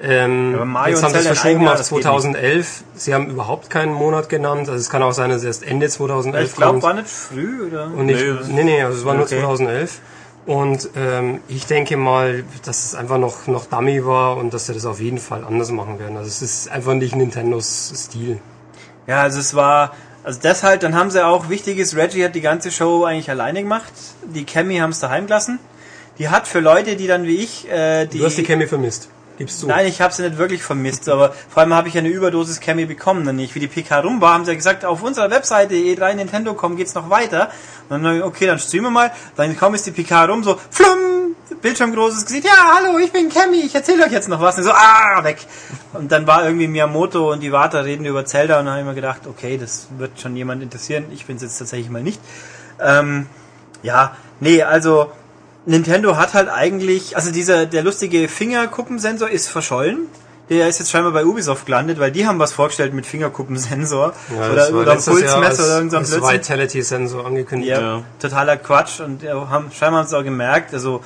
Ähm, aber Mario jetzt haben sie es verschoben Jahr, auf das geht 2011. Sie haben überhaupt keinen Monat genannt. Also es kann auch sein, dass es erst Ende 2011 ich glaube, kommt. war nicht früh, oder? Und ich, Nee, nee, nee, also es war nur Okay. 2011. Und ähm, ich denke mal, dass es einfach noch, noch Dummy war und dass sie das auf jeden Fall anders machen werden. Also es ist einfach nicht Nintendos Stil. Ja, also es war, also das halt, dann haben sie auch, wichtiges, Reggie hat die ganze Show eigentlich alleine gemacht. Die Cammy haben es daheim gelassen. Die hat für Leute, die dann wie ich, äh, die... Du hast die Cammy vermisst. Gibst du. Nein, ich habe sie nicht wirklich vermisst, aber vor allem habe ich eine Überdosis Cammy bekommen. Dann nicht. Wie die PK rum war, haben sie ja gesagt, auf unserer Webseite E3 Nintendo.com geht's noch weiter. Und dann, okay, dann streamen wir mal. Dann kaum ist die PK rum, so, flumm, bildschirmgroßes Gesicht, ja, hallo, ich bin Cammy, ich erzähle euch jetzt noch was. Und so, ah, weg. Und dann war irgendwie Miyamoto und Iwata reden über Zelda und dann habe ich mir gedacht, okay, das wird schon jemand interessieren. Ich bin's jetzt tatsächlich mal nicht. Ähm, ja, nee, also Nintendo hat halt eigentlich, also dieser der lustige Fingerkuppensensor ist verschollen. Der ist jetzt scheinbar bei Ubisoft gelandet, weil die haben was vorgestellt mit Fingerkuppensensor Ja, oder, oder Pulsmesser oder irgend so ein als Blödsinn. Vitality-Sensor angekündigt. Ja, Ja. totaler Quatsch und äh, haben scheinbar haben sie auch gemerkt, also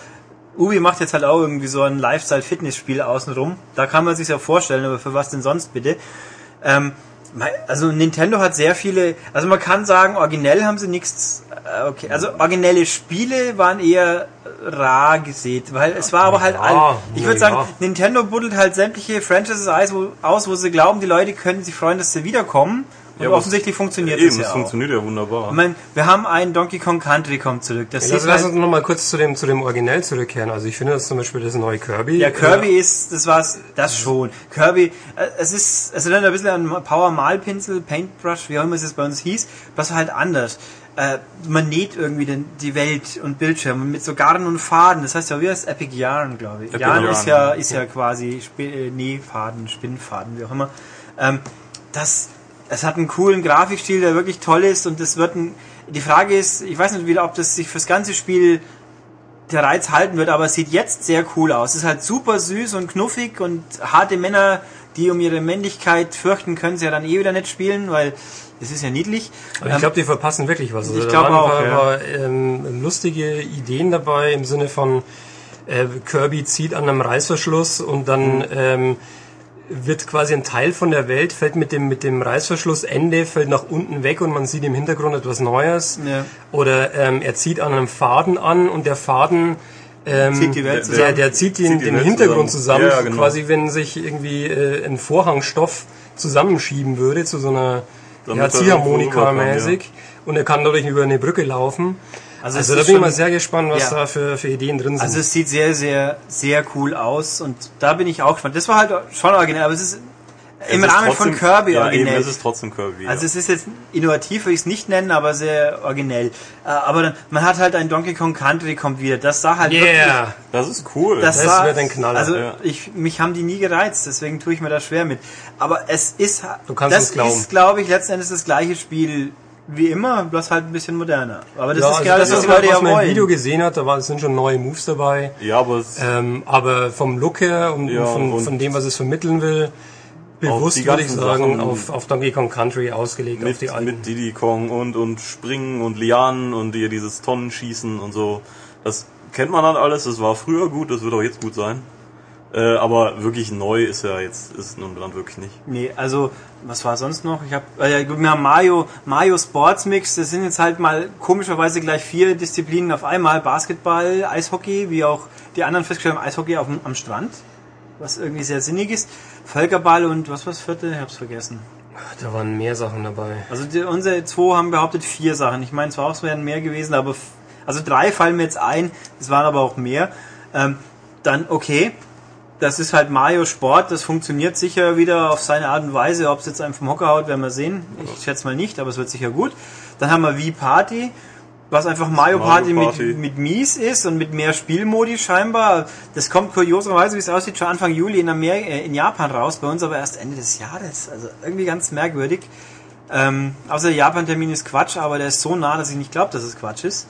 Ubi macht jetzt halt auch irgendwie so ein Lifestyle-Fitness-Spiel außenrum. Da kann man sich ja vorstellen, aber für was denn sonst bitte? Ähm, also Nintendo hat sehr viele, also man kann sagen, originell haben sie nichts, okay, also originelle Spiele waren eher rar gesät, weil es war aber halt, Ja, all, ich würde na sagen, ja. Nintendo buddelt halt sämtliche Franchises aus wo, aus, wo sie glauben, die Leute können sich freuen, dass sie wiederkommen. Und Ja, offensichtlich funktioniert Eben, das ja es auch. funktioniert ja wunderbar. Ich meine, wir haben einen Donkey Kong Country kommt zurück. Das Lass, sieht lass halt, uns noch mal kurz zu dem, zu dem Originell zurückkehren. Also ich finde das zum Beispiel das neue Kirby. ja, Kirby ist, das war's, das schon. Kirby, äh, es ist, es erinnert ein bisschen an Power Malpinsel, Paintbrush, wie auch immer es jetzt bei uns hieß, was halt anders. Äh, man näht irgendwie den, die Welt und Bildschirme mit so Garn und Faden. Das heißt ja, wie heißt Epic Yarn, glaube ich. Epic Yarn Yarn, ist ja, ist ja quasi Sp äh, Nähfaden, Spinnfaden, wie auch immer. Ähm, das, es hat einen coolen Grafikstil, der wirklich toll ist und das wird ein, die Frage ist, ich weiß nicht wieder, ob das sich fürs ganze Spiel der Reiz halten wird, aber es sieht jetzt sehr cool aus. Es ist halt super süß und knuffig und harte Männer, die um ihre Männlichkeit fürchten, können sie ja dann eh wieder nicht spielen, weil es ist ja niedlich. Aber ich glaube, die verpassen wirklich was. Also Ich da glaub waren auch, ein ja. paar, paar ähm, lustige Ideen dabei im Sinne von äh, Kirby zieht an einem Reißverschluss und dann Mhm. ähm, wird quasi ein Teil von der Welt, fällt mit dem, mit dem Reißverschlussende, fällt nach unten weg und man sieht im Hintergrund etwas Neues. Ja. Oder ähm, er zieht an einem Faden an und der Faden ähm, Zieht die Welt der, zusammen. der zieht den, Zieht den Welt Hintergrund zusammen. zusammen, Ja, genau. quasi wenn sich irgendwie äh, ein Vorhangstoff zusammenschieben würde zu so einer ja, er irgendwo Ziehharmonika rüberkommt, mäßig und er kann dadurch über eine Brücke laufen. Also, Also, da bin ich mal sehr gespannt, was Ja. da für, für Ideen drin sind. Also es sieht sehr, sehr, sehr cool aus und da bin ich auch gespannt. Das war halt schon originell, aber es ist im Es Rahmen trotzdem- von Kirby ja, originell. Eben, es ist trotzdem Kirby. Also ja. es ist jetzt innovativ, würde ich es nicht nennen, aber sehr originell. Äh, aber dann, man hat halt ein Donkey Kong Country kommt wieder. Das sah halt wirklich, yeah! das ist cool. das, Das wird ein Knaller. Also Ja. ich, mich haben die nie gereizt, deswegen tue ich mir da schwer mit. Aber es ist, Du kannst das uns glauben. ist, glaube ich, letzten Endes das gleiche Spiel wie immer, bloß halt ein bisschen moderner. Aber das ja, ist also genau das, das, was die ist Leute was ja man im wollen. Video gesehen hat, da war, sind schon neue Moves dabei. ja, aber es, Ähm, aber vom Look her und, Ja, und von, und von dem, was es vermitteln will, bewusst die würde ich sagen, Sachen auf, auf Donkey Kong Country ausgelegt, auf die mit, alten. mit Diddy Kong und, und Springen und Lianen und hier dieses Tonnenschießen und so. Das kennt man dann alles, das war früher gut, das wird auch jetzt gut sein. Äh, aber wirklich neu ist ja jetzt, ist nun dann wirklich nicht. Nee, also, was war sonst noch? Ich habe äh, wir haben Mario, Mario Sports Mix, das sind jetzt halt mal komischerweise gleich vier Disziplinen auf einmal. Basketball, Eishockey, wie auch die anderen festgestellt haben, Eishockey auf, am Strand, was irgendwie sehr sinnig ist. Völkerball und was war das vierte? Ich hab's vergessen. Da waren mehr Sachen dabei. Also die, unsere zwei haben behauptet vier Sachen. Ich meine, zwar auch es wären mehr gewesen, aber also drei fallen mir jetzt ein, es waren aber auch mehr. Ähm, dann okay, das ist halt Mario Sport, das funktioniert sicher wieder auf seine Art und Weise. Ob es jetzt einem vom Hocker haut, werden wir sehen. Ich schätze mal nicht, aber es wird sicher gut. Dann haben wir Wii Party, was einfach Mario, Mario Party, Party. Mit, mit Mies ist und mit mehr Spielmodi scheinbar. Das kommt kurioserweise, wie es aussieht, schon Anfang Juli in, Amer äh, in Japan raus, bei uns aber erst Ende des Jahres. Also irgendwie ganz merkwürdig. Ähm, außer der Japan-Termin ist Quatsch, aber der ist so nah, dass ich nicht glaube, dass es Quatsch ist.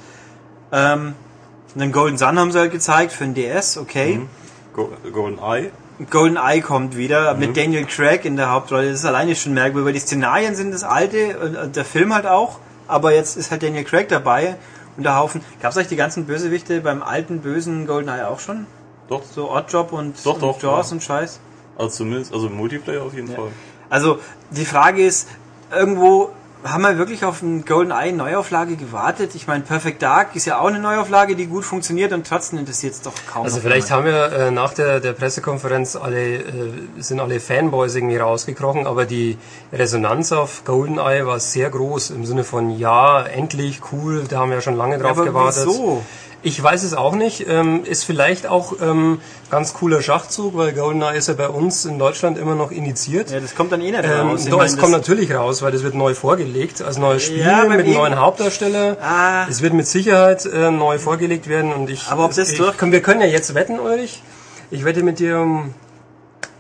Ähm, Und dann Golden Sun haben sie halt gezeigt für den DS, okay. Mhm. Go Golden Eye. Golden Eye kommt wieder mit Daniel Craig in der Hauptrolle. Das ist alleine schon merkwürdig, weil die Szenarien sind das alte und der Film halt auch. Aber jetzt ist halt Daniel Craig dabei und der Haufen. Gab es eigentlich die ganzen Bösewichte beim alten bösen Golden Eye auch schon? Doch, So Oddjob und, Doch, und doch, Jaws ja. und Scheiß? also zumindest, also im Multiplayer auf jeden Fall. Also die Frage ist, irgendwo haben wir wirklich auf eine Golden Eye Neuauflage gewartet? Ich meine, Perfect Dark ist ja auch eine Neuauflage, die gut funktioniert und trotzdem interessiert es doch kaum. Also vielleicht haben wir äh, nach der, der Pressekonferenz alle, äh, sind alle Fanboys irgendwie rausgekrochen, aber die Resonanz auf GoldenEye war sehr groß im Sinne von ja, endlich, cool, da haben wir ja schon lange drauf aber gewartet. wieso? Ich weiß es auch nicht. Ähm, ist vielleicht auch ähm, ganz cooler Schachzug, weil GoldenEye ist ja bei uns in Deutschland immer noch indiziert. Ja, das kommt dann eh nicht Ähm, raus. Ich doch, meine, es kommt natürlich raus, weil das wird neu vorgelegt, als neues Spiel Ja, mit einem neuen Hauptdarsteller. Ah. Es wird mit Sicherheit äh, neu vorgelegt werden und ich. Aber ob das ich, durch- können, Wir können ja jetzt wetten, Ulrich. Ich wette mit dir um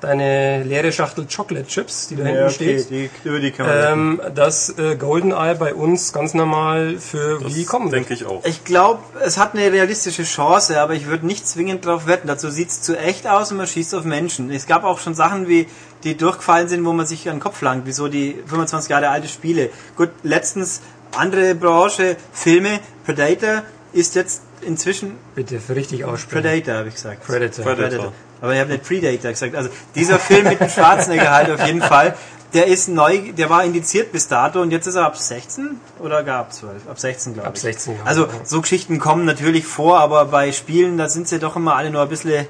deine leere Schachtel Chocolate Chips, die da hinten ja, okay, steht. die, über die kann man. Ähm, dass äh, GoldenEye bei uns ganz normal für Das Wii kommen denke ich auch. Ich glaube, es hat eine realistische Chance, aber ich würde nicht zwingend darauf wetten. Dazu sieht es zu echt aus und man schießt auf Menschen. Es gab auch schon Sachen, wie die durchgefallen sind, wo man sich an den Kopf langt. Wieso die 25 Jahre alte Spiele. Gut, letztens andere Branche, Filme, Predator ist jetzt inzwischen Bitte für richtig aussprechen. Predator, habe ich gesagt. Predator. Predator. Aber ich habe nicht Predator gesagt. Also dieser Film mit dem Schwarzenegger halt auf jeden Fall, der ist neu, der war indiziert bis dato und jetzt ist er ab 16 oder gar ab 12? Ab 16 glaube ich. Ab 16 Jahre, Also ja. so Geschichten kommen natürlich vor, aber bei Spielen, da sind sie doch immer alle nur ein bisschen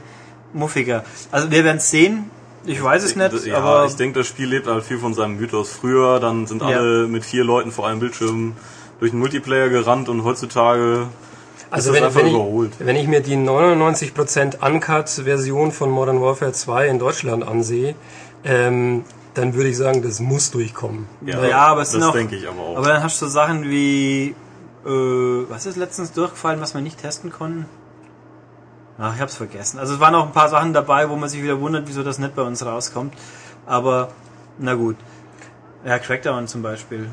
muffiger. Also wir werden es sehen. Ich weiß es nicht, ja, aber ich denke, das Spiel lebt halt viel von seinem Mythos. Früher, dann sind Ja. alle mit vier Leuten vor einem Bildschirm durch den Multiplayer gerannt und heutzutage Also wenn, wenn, ich, wenn ich mir die 99% Uncut-Version von Modern Warfare 2 in Deutschland ansehe, ähm, dann würde ich sagen, das muss durchkommen. Ja, ja, aber es sind das auch- denke ich aber auch. aber dann hast du so Sachen wie äh, was ist letztens durchgefallen, was wir nicht testen konnten? Ach, ich hab's vergessen. Also es waren auch ein paar Sachen dabei, wo man sich wieder wundert, wieso das nicht bei uns rauskommt. Aber na gut. Ja, Crackdown zum Beispiel.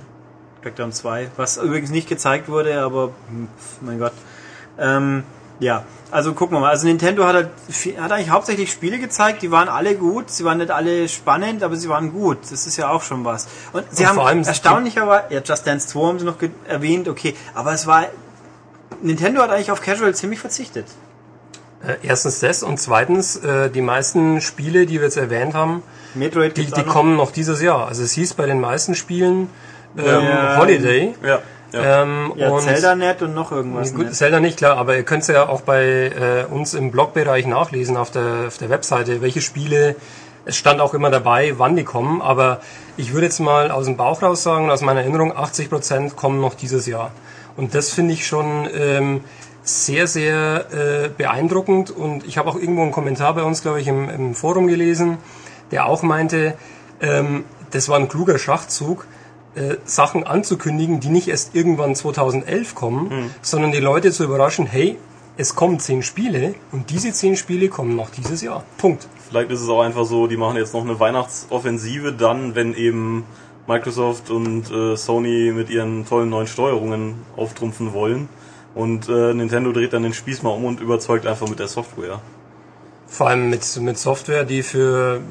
Crackdown 2, was übrigens nicht gezeigt wurde, aber hm, mein Gott. Ähm, ja, also gucken wir mal. Also Nintendo hat, halt, hat eigentlich hauptsächlich Spiele gezeigt, die waren alle gut, sie waren nicht alle spannend, aber sie waren gut. Das ist ja auch schon was. Und sie Und haben erstaunlicherweise, ja, Just Dance 2 haben sie noch erwähnt, okay, aber es war, Nintendo hat eigentlich auf Casual ziemlich verzichtet. Äh, erstens das und zweitens, äh, die meisten Spiele, die wir jetzt erwähnt haben, Metroid die, die noch. kommen noch dieses Jahr. Also es hieß bei den meisten Spielen ähm, Ja. Holiday. ja, ja. Ähm, Ja, und Zelda nicht und noch irgendwas Gut, nicht. Zelda nicht, klar, aber ihr könnt es ja auch bei äh, uns im Blogbereich nachlesen auf der, auf der Webseite, welche Spiele, es stand auch immer dabei, wann die kommen, aber ich würde jetzt mal aus dem Bauch raus sagen, aus meiner Erinnerung, 80% kommen noch dieses Jahr. Und das finde ich schon ähm, sehr, sehr äh, beeindruckend und ich habe auch irgendwo einen Kommentar bei uns, glaube ich, im, im Forum gelesen, der auch meinte, ähm, das war ein kluger Schachzug, äh, Sachen anzukündigen, die nicht erst irgendwann 2011 kommen, sondern die Leute zu überraschen, hey, es kommen zehn Spiele und diese zehn Spiele kommen noch dieses Jahr. Punkt. Vielleicht ist es auch einfach so, die machen jetzt noch eine Weihnachtsoffensive dann, wenn eben Microsoft und äh, Sony mit ihren tollen neuen Steuerungen auftrumpfen wollen. Und äh, Nintendo dreht dann den Spieß mal um und überzeugt einfach mit der Software. Vor allem mit, mit Software, die für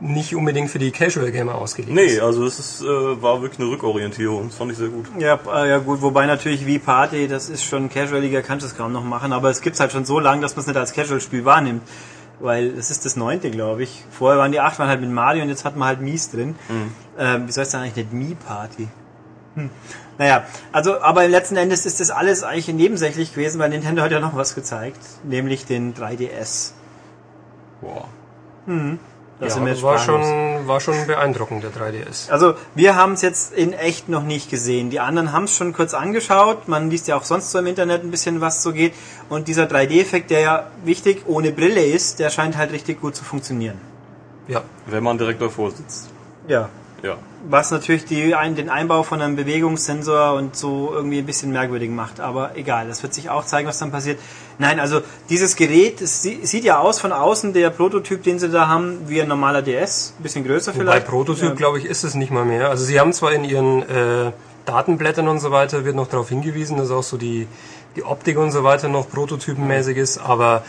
nicht unbedingt für die Casual Gamer ausgelegt Nee, ist. also es ist, äh, war wirklich eine Rückorientierung. Das fand ich sehr gut. Ja, äh, ja gut, wobei natürlich wie Party, das ist schon casualiger, kannst du es kaum noch machen, aber es gibt's halt schon so lange, dass man es nicht als Casual-Spiel wahrnimmt. Weil es ist das neunte, glaube ich. Vorher waren die acht waren halt mit Mario und jetzt hat man halt Mies drin. Ähm, wie soll es denn eigentlich nicht Mii-Party? Hm. Naja, also, aber letzten Endes ist das alles eigentlich nebensächlich gewesen, weil Nintendo hat ja noch was gezeigt, nämlich den 3DS. Boah. Das ja, das war schon, war schon beeindruckend, der 3DS. Also wir haben es jetzt in echt noch nicht gesehen. Die anderen haben es schon kurz angeschaut. Man liest ja auch sonst so im Internet ein bisschen, was so geht. Und dieser 3D-Effekt, der ja wichtig ohne Brille ist, der scheint halt richtig gut zu funktionieren. Ja. Wenn man direkt davor sitzt. Ja. Ja. Was natürlich die, den Einbau von einem Bewegungssensor und so irgendwie ein bisschen merkwürdig macht. Aber egal, das wird sich auch zeigen, was dann passiert. Nein, also dieses Gerät, sieht ja aus von außen, der Prototyp, den sie da haben, wie ein normaler DS. Ein bisschen größer Wobei vielleicht. Prototyp, Ja. glaube ich, ist es nicht mal mehr. Also sie haben zwar in ihren äh, Datenblättern und so weiter wird noch darauf hingewiesen, dass auch so die, die Optik und so weiter noch prototypenmäßig ist, aber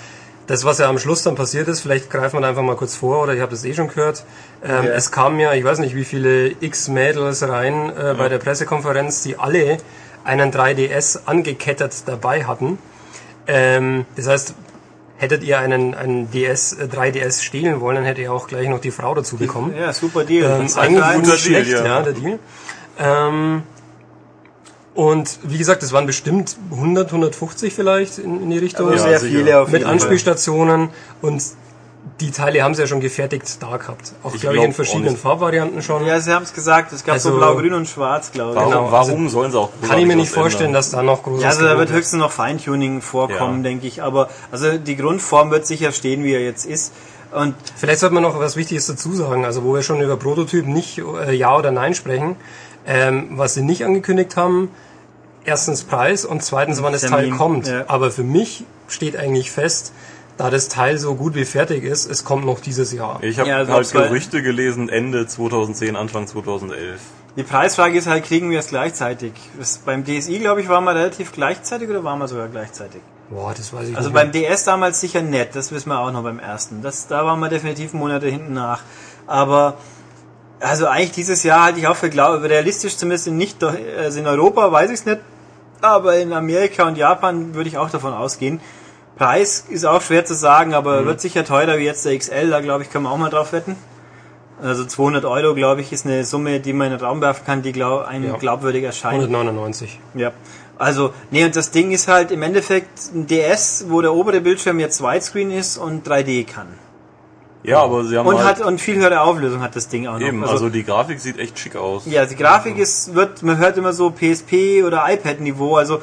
das, was ja am Schluss dann passiert ist, vielleicht greifen wir einfach mal kurz vor, oder ich habe das eh schon gehört. Ähm, ja. Es kamen ja, ich weiß nicht, wie viele X-Mädels rein äh, ja. bei der Pressekonferenz, die alle einen 3DS angekettet dabei hatten. Ähm, das heißt, hättet ihr einen, einen DS, 3DS äh, stehlen wollen, dann hättet ihr auch gleich noch die Frau dazu bekommen. Ja, super Deal. Ähm, eigentlich nicht schlecht, Deal, ja. ja, der Deal. Ähm, und wie gesagt, es waren bestimmt 100, 150 vielleicht in, in die Richtung. Also sehr viele auf Mit Anspielstationen und die Teile haben sie ja schon gefertigt da gehabt. Auch, glaube ich, in verschiedenen Farbvarianten schon. Ja, sie haben es gesagt. Es gab also, so blau, grün und schwarz, glaube ich. Warum, genau. warum also, sollen sie auch Kann ich mir nicht vorstellen, ändern. dass da noch großes Ja, also da wird höchstens noch Feintuning vorkommen, ja. denke ich. Aber also die Grundform wird sicher stehen, wie er jetzt ist. Und Vielleicht sollte man noch was Wichtiges dazu sagen. Also wo wir schon über Prototypen nicht äh, Ja oder Nein sprechen. Ähm, was sie nicht angekündigt haben, erstens Preis und zweitens, wann das Teil kommt. Ja. Aber für mich steht eigentlich fest, da das Teil so gut wie fertig ist, es kommt noch dieses Jahr. Ich habe ja, also halt Gerüchte gelesen, Ende 2010, Anfang 2011. Die Preisfrage ist halt, kriegen wir es gleichzeitig? Das, beim DSI, glaube ich, waren wir relativ gleichzeitig oder waren wir sogar gleichzeitig? Boah, das weiß ich also nicht. Also beim DS damals sicher nett, das wissen wir auch noch beim ersten. Das, da waren wir definitiv Monate hinten nach. Aber also eigentlich dieses Jahr halte ich auch für glaube realistisch, zumindest nicht also in Europa weiß ich es nicht, aber in Amerika und Japan würde ich auch davon ausgehen. Preis ist auch schwer zu sagen, aber mhm. wird sicher teurer wie jetzt der XL, da glaube ich, können wir auch mal drauf wetten. Also 200 Euro, glaube ich, ist eine Summe, die man in den Raum werfen kann, die glaub, einem ja. glaubwürdig erscheint. 199. Ja. Also, nee, und das Ding ist halt im Endeffekt ein DS, wo der obere Bildschirm jetzt Widescreen ist und 3D kann. Ja, aber sie haben und halt hat und viel höhere Auflösung hat das Ding auch noch. Eben, also, also die Grafik sieht echt schick aus. Ja, die Grafik ist wird man hört immer so PSP oder iPad Niveau, also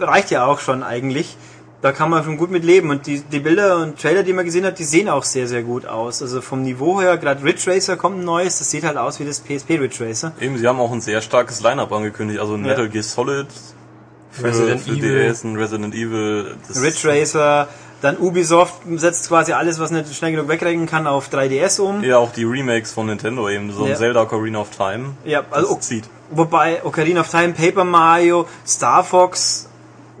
reicht ja auch schon eigentlich. Da kann man schon gut mit leben und die, die Bilder und Trailer, die man gesehen hat, die sehen auch sehr sehr gut aus. Also vom Niveau her, gerade Ridge Racer kommt ein neues, das sieht halt aus wie das PSP Ridge Racer. Eben, sie haben auch ein sehr starkes Lineup angekündigt, also Metal ja. Gear Solid Resident für Evil. DS, Resident Evil, Ridge Racer, dann Ubisoft setzt quasi alles, was nicht schnell genug wegrennen kann, auf 3DS um. Ja, auch die Remakes von Nintendo eben, so ein ja. Zelda Ocarina of Time. Ja, also das zieht. Wobei Ocarina of Time, Paper Mario, Star Fox,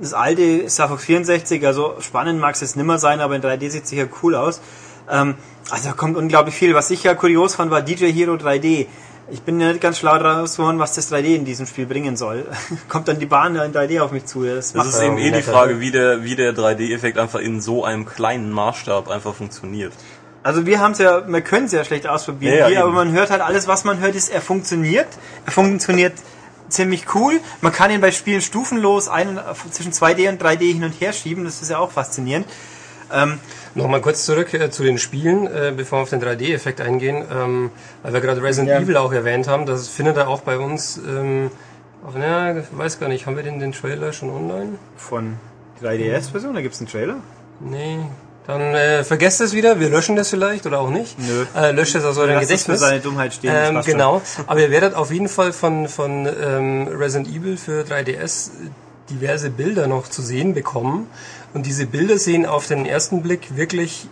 das alte Star Fox 64, also spannend mag es jetzt nimmer sein, aber in 3D sieht es sicher cool aus. Ähm, also da kommt unglaublich viel. Was ich ja kurios fand, war DJ Hero 3D. Ich bin ja nicht ganz schlau daraus geworden, was das 3D in diesem Spiel bringen soll. Kommt dann die Bahn in 3D auf mich zu? Das, das ist eben eh die Frage, wie der, wie der 3D-Effekt einfach in so einem kleinen Maßstab einfach funktioniert. Also wir haben es ja, wir können es ja schlecht ausprobieren ja, ja, hier, aber man hört halt alles, was man hört, ist, er funktioniert. Er funktioniert ziemlich cool. Man kann ihn bei Spielen stufenlos einen, zwischen 2D und 3D hin und her schieben. Das ist ja auch faszinierend. Ähm, Nochmal kurz zurück äh, zu den Spielen, äh, bevor wir auf den 3D-Effekt eingehen, ähm, weil wir gerade Resident ja. Evil auch erwähnt haben. Das findet er auch bei uns. Ähm, auf, na, ich weiß gar nicht, haben wir den, den Trailer schon online? Von 3DS-Version? Da gibt es einen Trailer? Nee. Dann äh, vergesst es wieder, wir löschen das vielleicht oder auch nicht. Nö. Äh, löscht es aus eurem Gedächtnis. für seine Dummheit stehen. Ähm, genau. Aber ihr werdet auf jeden Fall von, von ähm, Resident Evil für 3DS diverse Bilder noch zu sehen bekommen. Und diese Bilder sehen auf den ersten Blick wirklich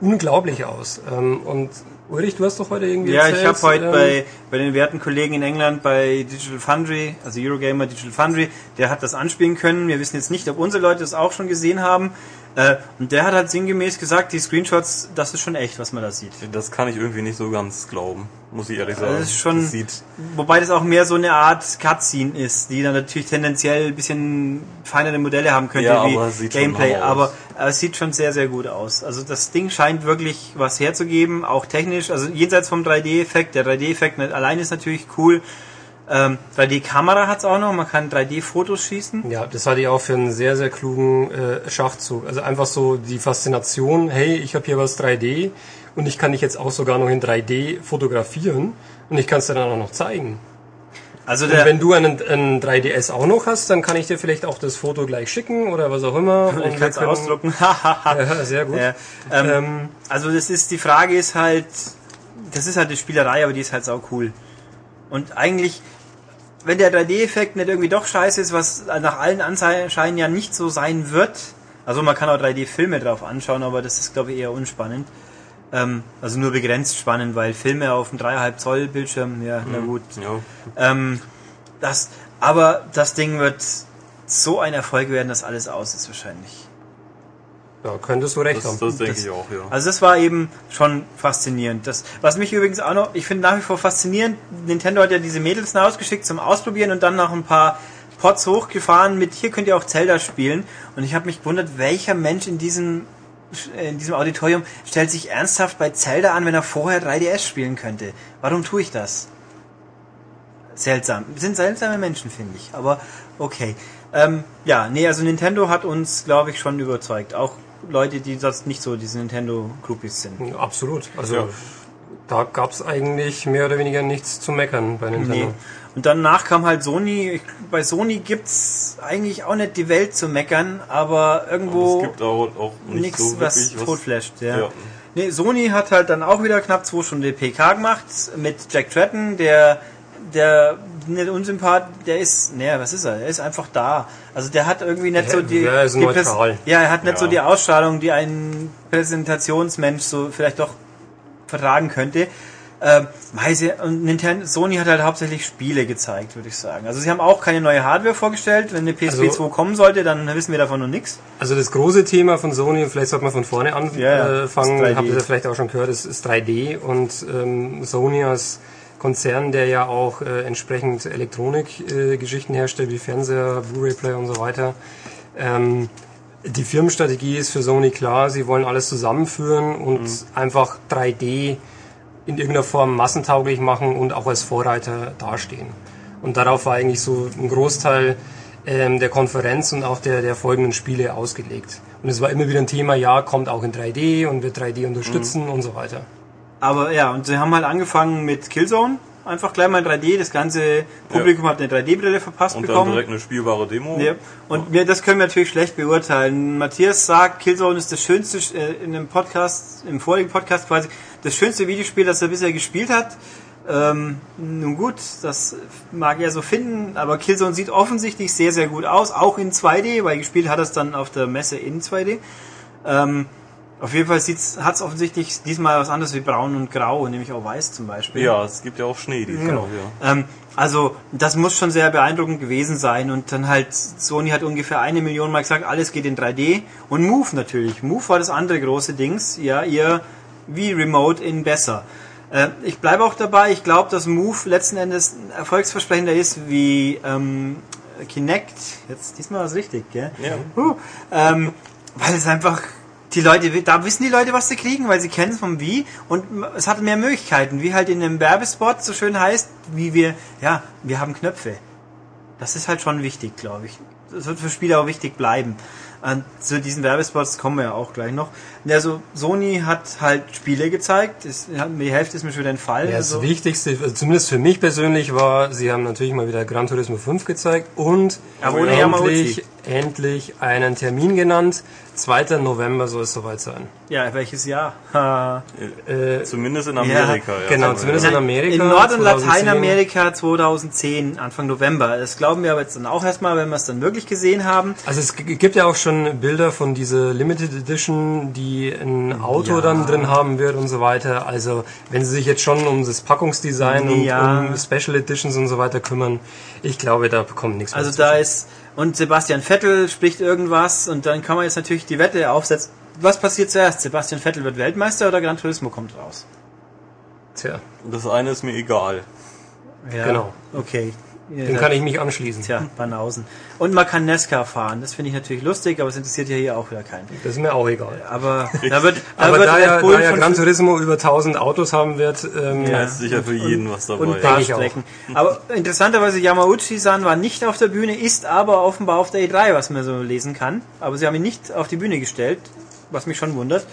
unglaublich aus. Ähm, und Ulrich, du hast doch heute irgendwie Ja, erzählt, ich habe heute ähm, bei, bei den werten Kollegen in England bei Digital Foundry, also Eurogamer Digital Foundry, der hat das anspielen können. Wir wissen jetzt nicht, ob unsere Leute das auch schon gesehen haben. Äh, und der hat halt sinngemäß gesagt, die Screenshots, das ist schon echt, was man da sieht. Das kann ich irgendwie nicht so ganz glauben, muss ich ehrlich sagen. Das ist schon, das sieht wobei das auch mehr so eine Art Cutscene ist, die dann natürlich tendenziell ein bisschen feinere Modelle haben könnte ja, wie Gameplay, aber es sieht schon sehr, sehr gut aus. Also das Ding scheint wirklich was herzugeben, auch technisch, also jenseits vom 3D-Effekt. Der 3D-Effekt allein ist natürlich cool, ähm, 3D-Kamera hat es auch noch, man kann 3D-Fotos schießen. Ja, das hatte ich auch für einen sehr, sehr klugen äh, Schachzug. Also einfach so die Faszination, hey, ich habe hier was 3D und ich kann dich jetzt auch sogar noch in 3D fotografieren und ich kann es dir dann auch noch zeigen. Also und wenn du einen, einen 3DS auch noch hast, dann kann ich dir vielleicht auch das Foto gleich schicken oder was auch immer. Ich kann es ausdrucken. ja, sehr gut. Ja, ähm, ähm, also das ist die Frage ist halt, das ist halt eine Spielerei, aber die ist halt sau cool. Und eigentlich wenn der 3D-Effekt nicht irgendwie doch scheiße ist, was nach allen Anscheinen ja nicht so sein wird, also man kann auch 3D-Filme drauf anschauen, aber das ist glaube ich eher unspannend. Ähm, also nur begrenzt spannend, weil Filme auf einem 3,5 Zoll Bildschirm, ja, mhm. na gut. Ja. Ähm, das, Aber das Ding wird so ein Erfolg werden, dass alles aus ist wahrscheinlich. Ja, könntest du recht Das, haben. das denke Das- ich auch, ja. Also das war eben schon faszinierend. Das, was mich übrigens auch noch, ich finde nach wie vor faszinierend, Nintendo hat ja diese Mädels ausgeschickt zum Ausprobieren und dann noch ein paar Pots hochgefahren mit, hier könnt ihr auch Zelda spielen. Und ich habe mich gewundert, welcher Mensch in diesem, in diesem Auditorium stellt sich ernsthaft bei Zelda an, wenn er vorher 3DS spielen könnte. Warum tue ich das? Seltsam. Sind seltsame Menschen, finde ich. Aber okay. Ähm, ja, nee, also Nintendo hat uns, glaube ich, schon überzeugt. Auch Leute, die sonst nicht so diese Nintendo-Groupies sind. Absolut. Also Ja. da gab's eigentlich mehr oder weniger nichts zu meckern bei Nintendo. Nee. Und danach kam halt Sony. Bei Sony gibt's eigentlich auch nicht die Welt zu meckern, aber irgendwo es gibt auch, auch nicht nichts, so was totflasht. Ja. Ja. Nee, Sony hat halt dann auch wieder knapp zwei Stunden PK gemacht mit Jack Tretton, der der nicht unsympath, der ist, naja, was ist er? Er ist einfach da. Also der hat irgendwie nicht Ja, so die, er ist die ja, er hat nicht Ja. so die Ausstrahlung, die ein Präsentationsmensch so vielleicht doch vertragen könnte. Ähm, und Nintendo, Sony hat halt hauptsächlich Spiele gezeigt, würde ich sagen. Also sie haben auch keine neue Hardware vorgestellt. Wenn eine PSP Also- 2 kommen sollte, dann wissen wir davon noch nichts. Also das große Thema von Sony, vielleicht sollte man von vorne anfangen, Ja, ja, das fangen, 3D. habt ihr vielleicht auch schon gehört, es ist 3D und ähm, Sony als Konzern, der ja auch äh, entsprechend Elektronikgeschichten äh, herstellt, wie Fernseher, Blu-ray-Player und so weiter. Ähm, die Firmenstrategie ist für Sony klar, sie wollen alles zusammenführen und einfach 3D in irgendeiner Form massentauglich machen und auch als Vorreiter dastehen. Und darauf war eigentlich so ein Großteil ähm, der Konferenz und auch der, der folgenden Spiele ausgelegt. Und es war immer wieder ein Thema, ja, kommt auch in 3D und wird 3D unterstützen und so weiter. Aber ja, und sie haben halt angefangen mit Killzone. Einfach gleich mal in 3D. Das ganze Publikum hat eine 3D-Brille verpasst Und dann bekommen. direkt eine spielbare Demo. Ja. Und wir, das können wir natürlich schlecht beurteilen. Matthias sagt, Killzone ist das schönste, äh, in einem Podcast, im vorigen Podcast quasi, das schönste Videospiel, das er bisher gespielt hat. Ähm, nun gut, das mag er so finden, aber Killzone sieht offensichtlich sehr, sehr gut aus, auch in 2D, weil gespielt hat er es dann auf der Messe in 2D. Ähm, auf jeden Fall hat es offensichtlich diesmal was anderes wie braun und grau, nämlich auch weiß zum Beispiel. Ja, es gibt ja auch Schnee dieses Genau. Jahr, ja. Ähm, also das muss schon sehr beeindruckend gewesen sein und dann halt Sony hat ungefähr eine Million Mal gesagt, alles geht in 3D und Move natürlich. Move war das andere große Dings, ja, ihr wie Remote in besser. Äh, ich bleibe auch dabei, ich glaube, dass Move letzten Endes ein erfolgsversprechender ist wie ähm, Kinect. Jetzt diesmal was richtig, gell? Ja. Huh. Ähm, weil es einfach die Leute, da wissen die Leute, was sie kriegen, weil sie kennen es vom Wie und es hat mehr Möglichkeiten, wie halt in einem Werbespot so schön heißt, wie wir, ja, wir haben Knöpfe. Das ist halt schon wichtig, glaube ich. Das wird für Spieler auch wichtig bleiben. Und zu diesen Werbespots kommen wir ja auch gleich noch. Also Sony hat halt Spiele gezeigt, das, die Hälfte ist mir schon wieder entfallen. Ja, das also, Wichtigste, also zumindest für mich persönlich, war, sie haben natürlich mal wieder Gran Turismo 5 gezeigt und endlich, endlich einen Termin genannt. 2. November soll es soweit sein. ja, welches Jahr? Ha. Äh, Zumindest in Amerika, ja. genau, sagen wir, zumindest ja. in Amerika. In Nord- und 2010. Lateinamerika 2010, Anfang November. Das glauben wir aber jetzt dann auch erstmal, wenn wir es dann wirklich gesehen haben. Also es gibt ja auch schon Bilder von dieser Limited Edition, die ein Auto Ja. dann drin haben wird und so weiter. Also wenn sie sich jetzt schon um das Packungsdesign Ja. und um Special Editions und so weiter kümmern, ich glaube, da kommt nichts mehr Also da ist, und Sebastian Vettel spricht irgendwas und dann kann man jetzt natürlich die Wette aufsetzen. Was passiert zuerst? Sebastian Vettel wird Weltmeister oder Gran Turismo kommt raus? Tja, Das eine ist mir egal. Ja, Genau. Okay. Dem kann ich mich anschließen. Tja, Banausen. Und man kann Nesca fahren. Das finde ich natürlich lustig, aber es interessiert ja hier auch wieder keinen. Das ist mir auch egal. Aber da wird, da Aber wird da ja, da ja von Gran Turismo über 1000 Autos haben wird, ähm, Da ist sicher für jeden was dabei. und ein paar. Strecken. Aber interessanterweise Yamauchi-san war nicht auf der Bühne, ist aber offenbar auf der E3, was man so lesen kann. Aber sie haben ihn nicht auf die Bühne gestellt, was mich schon wundert.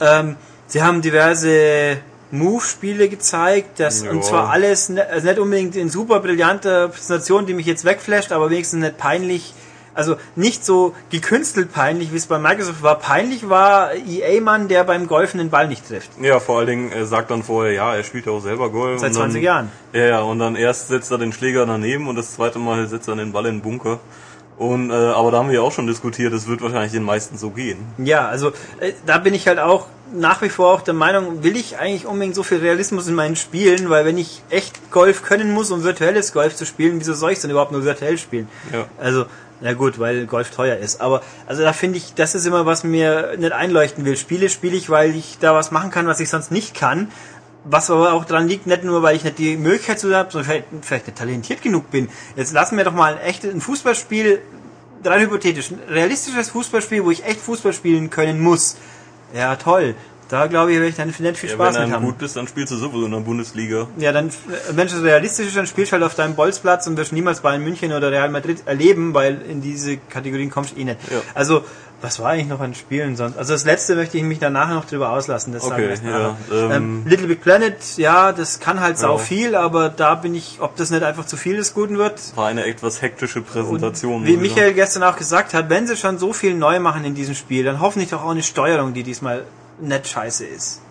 Ähm, sie haben diverse Move-Spiele gezeigt, das, und zwar alles, ne, also nicht unbedingt in super brillanter Präsentation, die mich jetzt wegflasht, aber wenigstens nicht peinlich, also nicht so gekünstelt peinlich, wie es bei Microsoft war. Peinlich war EA-Mann, der beim Golfen den Ball nicht trifft. Ja, vor allen Dingen, er sagt dann vorher, ja, er spielt ja auch selber Golf. Seit und dann, 20 Jahren. Ja, ja, und dann erst setzt er den Schläger daneben und das zweite Mal setzt er den Ball in den Bunker. Und äh, aber da haben wir ja auch schon diskutiert, es wird wahrscheinlich den meisten so gehen. Ja, also äh, da bin ich halt auch nach wie vor auch der Meinung, will ich eigentlich unbedingt so viel Realismus in meinen Spielen, weil wenn ich echt Golf können muss, um virtuelles Golf zu spielen, wieso soll ich dann überhaupt nur virtuell spielen? Ja. Also, na gut, weil Golf teuer ist. Aber also da finde ich, das ist immer, was mir nicht einleuchten will. Spiele spiele ich, weil ich da was machen kann, was ich sonst nicht kann. Was aber auch dran liegt, nicht nur, weil ich nicht die Möglichkeit zu habe, sondern vielleicht, vielleicht nicht talentiert genug bin. Jetzt lassen wir doch mal ein echtes ein Fußballspiel, rein hypothetisch, ein realistisches Fußballspiel, wo ich echt Fußball spielen können muss. Ja, toll. Da glaube ich, werde ich dann nicht viel Ja, Spaß wenn mit du haben. gut bist, dann spielst du sowieso in der Bundesliga. Ja, dann, äh, wenn es realistisch ist, dann spielst du halt auf deinem Bolzplatz und wirst niemals Bayern München oder Real Madrid erleben, weil in diese Kategorien kommst du eh nicht. Ja. Also, was war eigentlich noch an Spielen sonst? Also das letzte möchte ich mich danach noch drüber auslassen. Das sagen wir Okay, ja. Ähm, Ähm, Little Big Planet, ja, das kann halt sau Ja. viel, aber da bin ich, ob das nicht einfach zu viel des Guten wird. war eine etwas hektische Präsentation. Wie muss ich Michael gestern auch gesagt hat, wenn sie schon so viel neu machen in diesem Spiel, dann hoffentlich doch auch eine Steuerung, die diesmal nicht scheiße ist.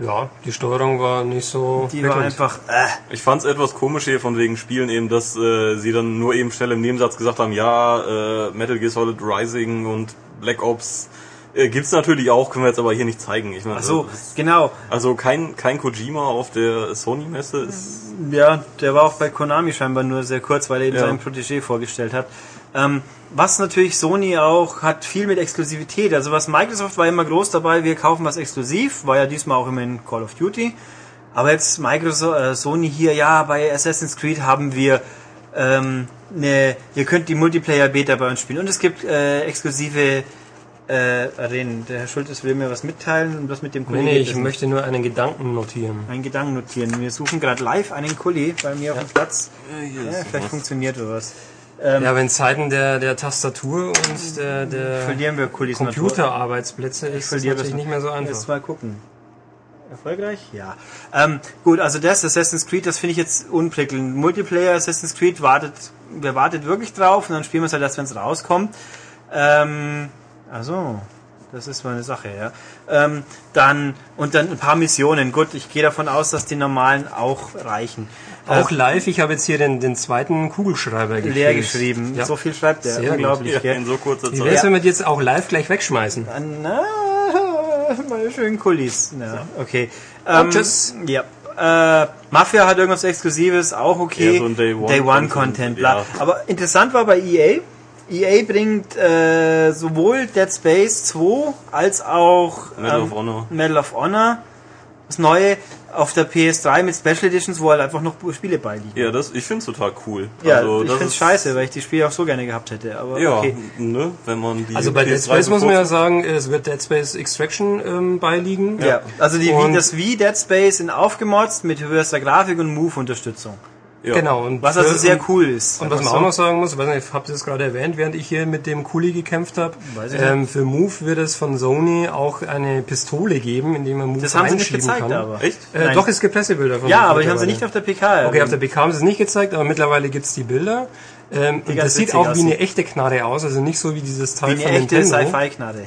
Ja, die Steuerung war nicht so. Die war einfach, äh. Ich fand es etwas komisch hier von wegen Spielen eben, dass äh, sie dann nur eben schnell im Nebensatz gesagt haben, ja, äh, Metal Gear Solid Rising und Black Ops äh, gibt's natürlich auch, können wir jetzt aber hier nicht zeigen. Ich meine, ach so, das- genau. also kein kein Kojima auf der Sony Messe ist Ja, der war auch bei Konami scheinbar nur sehr kurz, weil er eben Ja. seinen Protégé vorgestellt hat. Ähm, was natürlich Sony auch hat viel mit Exklusivität. Also was Microsoft war immer groß dabei, wir kaufen was exklusiv, war ja diesmal auch immer in Call of Duty. Aber jetzt Microsoft, äh, Sony hier, ja, bei Assassin's Creed haben wir ähm, ne, ihr könnt die Multiplayer-Beta bei uns spielen und es gibt äh, exklusive äh, Arenen. Der Herr Schultes will mir was mitteilen und was mit dem Nee, Kollegen nee, geht ich nicht. möchte nur einen Gedanken notieren. Einen Gedanken notieren. Wir suchen gerade live einen Kuli bei mir auf dem Platz. Ja, vielleicht funktioniert sowas. Ähm, Ja, wenn Zeiten der, der Tastatur und der, der verlieren wir Kulis Computerarbeitsplätze ist verliere natürlich nicht mehr so Jetzt einfach. mal gucken. Erfolgreich? Ja. Ähm, gut, also das Assassin's Creed, das finde ich jetzt unprickelnd. Multiplayer Assassin's Creed wartet, wer wartet wirklich drauf und dann spielen wir es halt erst, wenn es rauskommt. Ähm, also, das ist mal eine Sache, ja. Ähm, dann, und dann ein paar Missionen. Gut, ich gehe davon aus, dass die normalen auch reichen. Auch Äh, live, ich habe jetzt hier den, den zweiten Kugelschreiber leer geschrieben. Ja. So viel schreibt der. Sehr gut. Unglaublich, ja, gell? in so kurzer Wie Zeit. wär's, wenn wir die jetzt auch live gleich wegschmeißen? Na, meine schönen Kulis. Ja, okay. Ähm, tschüss. Ja. Äh, Mafia hat irgendwas Exklusives, auch okay. Ja, so ein Day One Day One Content, Content, bla. ja. Aber interessant war bei EA. EA bringt äh, sowohl Dead Space 2 als auch Medal of Honor. Medal of Honor, das neue auf der PS3 mit Special Editions, wo halt einfach noch Spiele beiliegen. Ja, das, ich find's total cool. Ja, also, ich das find's ist- scheiße, weil ich die Spiele auch so gerne gehabt hätte. Aber Ja, okay. ne, wenn man die Also bei Dead PS3 Space muss man ja sagen, es wird Dead Space Extraction ähm, beiliegen. Ja, also die, wie, das wie Dead Space in aufgemotzt mit höchster Grafik und Move-Unterstützung. Ja. Genau. Und Was also für- sehr cool ist. Und was man auch noch sagen muss, ich weiß nicht, habt ihr das gerade erwähnt, während ich hier mit dem Kuli gekämpft habe, Weiß ich ähm, für Move wird es von Sony auch eine Pistole geben, in die man Move Das haben sie nicht reinschieben gezeigt, kann. aber. Echt? Äh, doch, es gibt Pressebilder von Ja, Move aber die haben sie nicht auf der PK. Okay, auf der PK haben sie es nicht gezeigt, aber mittlerweile gibt's die Bilder. Ähm, und das sieht auch wie eine echte Knarre aus, also nicht so wie dieses Teil wie von eine echte Nintendo. Sci-Fi-Knarre.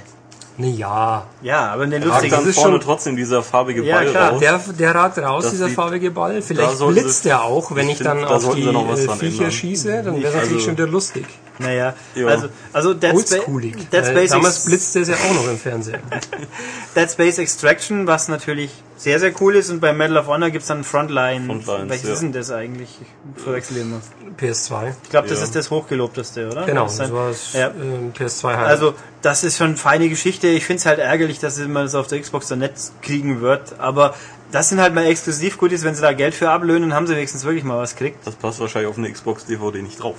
Nee, ja. Ja, aber eine Ragt lustige. das dann ist vorne schon- trotzdem dieser farbige Ja, Ball klar. raus. Der, der ragt raus, dieser sieht- farbige Ball. Vielleicht blitzt der auch, wenn ich dann da auf die äh, Viecher schieße. Dann wäre es Also- natürlich schon wieder lustig. Naja, Ja. also, also Dead, Spa Space Damals blitzte es ja auch noch im Fernsehen. Dead Space Extraction, was natürlich sehr, sehr cool ist. Und bei Medal of Honor gibt's dann Frontline. Frontlines, Welches ja. ist denn das eigentlich? Ich verwechsel immer. PS2. Ich glaube, das Ja. ist das hochgelobteste, oder? Genau, das war das Ja. ähm, PS2 halt. Also, das ist schon feine Geschichte. Ich finde es halt ärgerlich, dass man das auf der Xbox dann nicht kriegen wird. Aber das sind halt mal exklusiv Goodies, wenn sie da Geld für ablöhnen, haben sie wenigstens wirklich mal was gekriegt. Das passt wahrscheinlich auf eine Xbox DVD nicht drauf.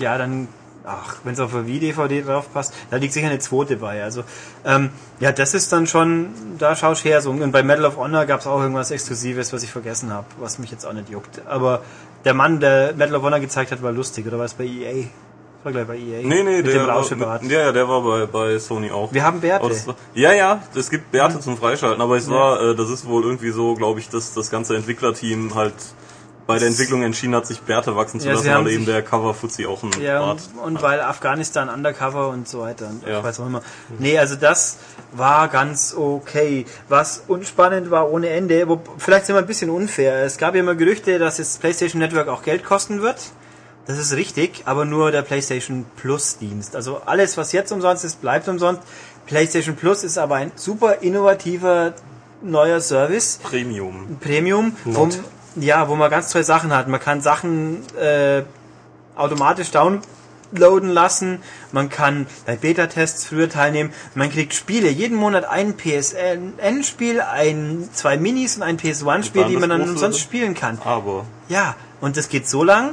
Ja, dann, ach, wenn es auf eine Wii-DVD drauf passt, da liegt sicher eine zweite bei. Also, ähm, ja, das ist dann schon, da schaust her. So. Und bei Medal of Honor gab es auch irgendwas Exklusives, was ich vergessen habe, was mich jetzt auch nicht juckt. Aber der Mann, der Medal of Honor gezeigt hat, war lustig. Oder war es bei EA? War gleich bei EA. Nee, nee, Mit der dem war, Rauschebart. mit, ja, ja, der war bei, bei Sony auch. Wir haben Bärte. Das ja, ja, es gibt Bärte zum Freischalten, aber es war, äh, das ist wohl irgendwie so, glaube ich, dass das ganze Entwicklerteam halt bei der Entwicklung entschieden hat, sich Bärte wachsen zu Ja, lassen, weil eben der Cover-Fuzzi auch einen Ja, Bart und, und weil Afghanistan Undercover und so weiter. Und Ja. Ich weiß auch immer. Nee, also das war ganz okay. Was unspannend war ohne Ende, wo, vielleicht sind wir ein bisschen unfair. Es gab ja immer Gerüchte, dass jetzt PlayStation Network auch Geld kosten wird. Das ist richtig, aber nur der PlayStation Plus Dienst. Also alles, was jetzt umsonst ist, bleibt umsonst. PlayStation Plus ist aber ein super innovativer neuer Service. Premium. Premium, wo, ja, wo man ganz tolle Sachen hat. Man kann Sachen äh, automatisch downloaden lassen. Man kann bei Beta-Tests früher teilnehmen. Man kriegt Spiele. Jeden Monat ein PSN-Spiel, ein, zwei Minis und ein PS1-Spiel, dann die man dann umsonst spielen kann. Aber Ja, und das geht so lang,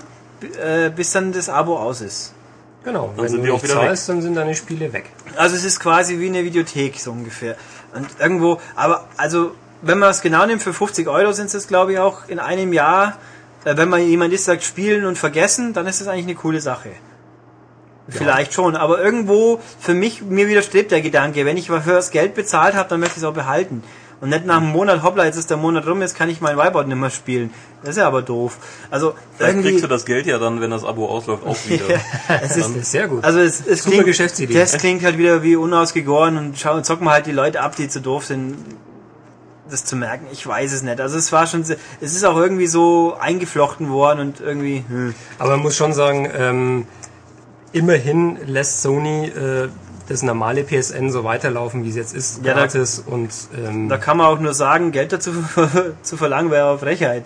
äh, bis dann das Abo aus ist. Genau, Dann wenn sind du die auch nicht wieder weg. zahlst, dann sind deine Spiele weg. Also es ist quasi wie eine Videothek so ungefähr. Und irgendwo, aber also wenn man es genau nimmt, für 50 Euro sind es glaube ich auch in einem Jahr, äh, wenn man jemand ist, sagt spielen und vergessen, dann ist das eigentlich eine coole Sache. Vielleicht schon, aber irgendwo für mich, mir widerstrebt der Gedanke, wenn ich für das Geld bezahlt habe, dann möchte ich es auch behalten. Und nicht nach einem Monat, hoppla, jetzt ist der Monat rum, jetzt kann ich mein Whiteboard nicht mehr spielen. Das ist ja aber doof. Also vielleicht irgendwie, kriegst du das Geld ja dann, wenn das Abo ausläuft, auch wieder. es ist, Das ist sehr gut. also es, es Super klingt, Geschäftsidee. Das klingt halt wieder wie unausgegoren und schauen, zocken wir halt die Leute ab, die zu doof sind, das zu merken. Ich weiß es nicht. Also es war schon, es ist auch irgendwie so eingeflochten worden und irgendwie. Hm. Aber man muss schon sagen, ähm, immerhin lässt Sony äh, das normale PSN so weiterlaufen, wie es jetzt ist, Ja, da- gratis und ähm, Da kann man auch nur sagen, Geld dazu zu verlangen wäre auch Frechheit,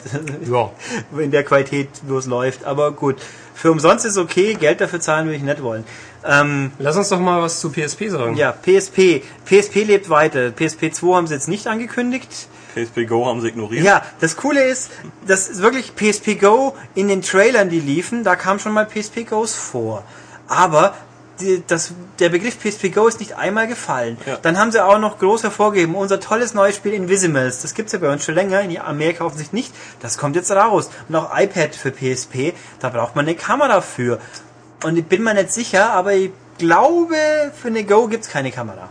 ja. in der Qualität, wo es läuft. Aber gut, für umsonst ist okay, Geld dafür zahlen würde ich nicht wollen. Ähm, Lass uns doch mal was zu PSP sagen. ja, PSP. PSP lebt weiter. PSP 2 haben sie jetzt nicht angekündigt. PSP Go haben sie ignoriert. Ja, das Coole ist, dass ist wirklich PSP Go in den Trailern, die liefen, da kam schon mal PSP Goes vor. Aber die, das, der Begriff PSP Go ist nicht einmal gefallen. Ja. Dann haben sie auch noch groß hervorgegeben, unser tolles neues Spiel Invisimals, das gibt's ja bei uns schon länger, in Amerika offensichtlich nicht, das kommt jetzt raus. Und auch iPad für PSP, da braucht man eine Kamera für. Und ich bin mir nicht sicher, aber ich glaube, für eine Go gibt's keine Kamera.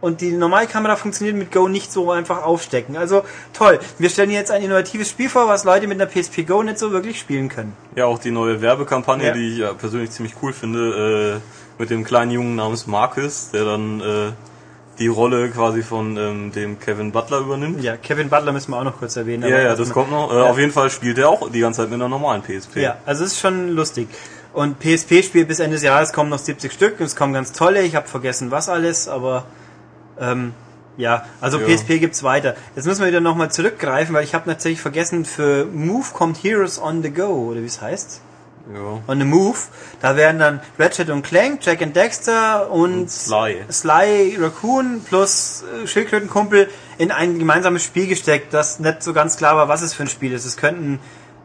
Und die Normalkamera funktioniert mit Go nicht so einfach aufstecken. Also toll. Wir stellen jetzt ein innovatives Spiel vor, was Leute mit einer PSP Go nicht so wirklich spielen können. Ja, auch die neue Werbekampagne, Ja. die ich ja persönlich ziemlich cool finde, äh, mit dem kleinen Jungen namens Marcus, der dann äh, die Rolle quasi von ähm, dem Kevin Butler übernimmt. Ja, Kevin Butler müssen wir auch noch kurz erwähnen. Ja, ja, das kommt noch. Äh, Ja. Auf jeden Fall spielt er auch die ganze Zeit mit einer normalen PSP. Ja, also es ist schon lustig. Und PSP spielt bis Ende des Jahres kommen noch 70 Stück und es kommen ganz tolle. Ich habe vergessen was alles, aber ähm, ja, also Ja. PSP gibt's weiter. Jetzt müssen wir wieder nochmal zurückgreifen, weil ich habe tatsächlich vergessen, für Move kommt Heroes on the Go, oder wie es heißt. ja. On the Move. Da werden dann Ratchet und Clank, Jack and Dexter und, Und Sly. Sly Raccoon plus äh, Schildkrötenkumpel in ein gemeinsames Spiel gesteckt, das nicht so ganz klar war, was es für ein Spiel ist. Es könnten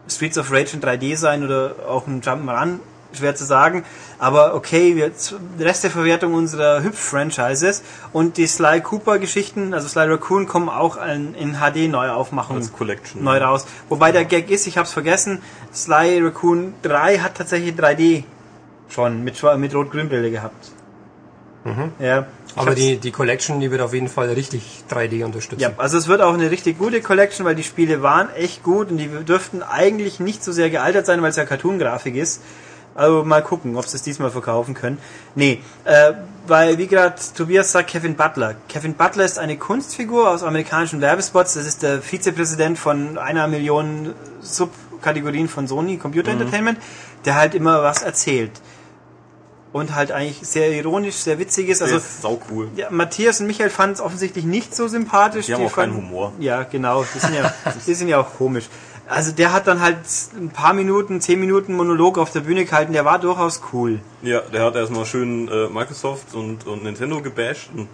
Streets of Rage in 3D sein oder auch ein Jump'n'Run, schwer zu sagen. Aber okay, wir, Rest der Verwertung unserer Hüpf-Franchises und die Sly Cooper-Geschichten, also Sly Raccoon, kommen auch in, in HD-Neuaufmachung neu raus. Wobei der Gag ist, ich hab's vergessen, Sly Raccoon 3 hat tatsächlich 3D schon mit, mit Rot-Grün-Bilder gehabt. Ja, ich Aber die, die Collection, die wird auf jeden Fall richtig 3D unterstützen. ja, also es wird auch eine richtig gute Collection, weil die Spiele waren echt gut und die dürften eigentlich nicht so sehr gealtert sein, weil es ja Cartoon-Grafik ist. Also mal gucken, ob sie es diesmal verkaufen können. Nee, äh, weil wie gerade Tobias sagt, Kevin Butler. Kevin Butler ist eine Kunstfigur aus amerikanischen Werbespots. Das ist der Vizepräsident von einer Million Subkategorien von Sony Computer Entertainment, der halt immer was erzählt. Und halt eigentlich sehr ironisch, sehr witzig ist. Der Also ist sau cool. ja, Matthias und Michael fanden es offensichtlich nicht so sympathisch. Die haben auch keinen fanden- Humor. Ja, genau. Die sind ja, die sind ja auch komisch. Also der hat dann halt ein paar Minuten, zehn Minuten Monolog auf der Bühne gehalten. Der war durchaus cool. Ja, der hat erstmal schön äh, Microsoft und, und Nintendo gebasht und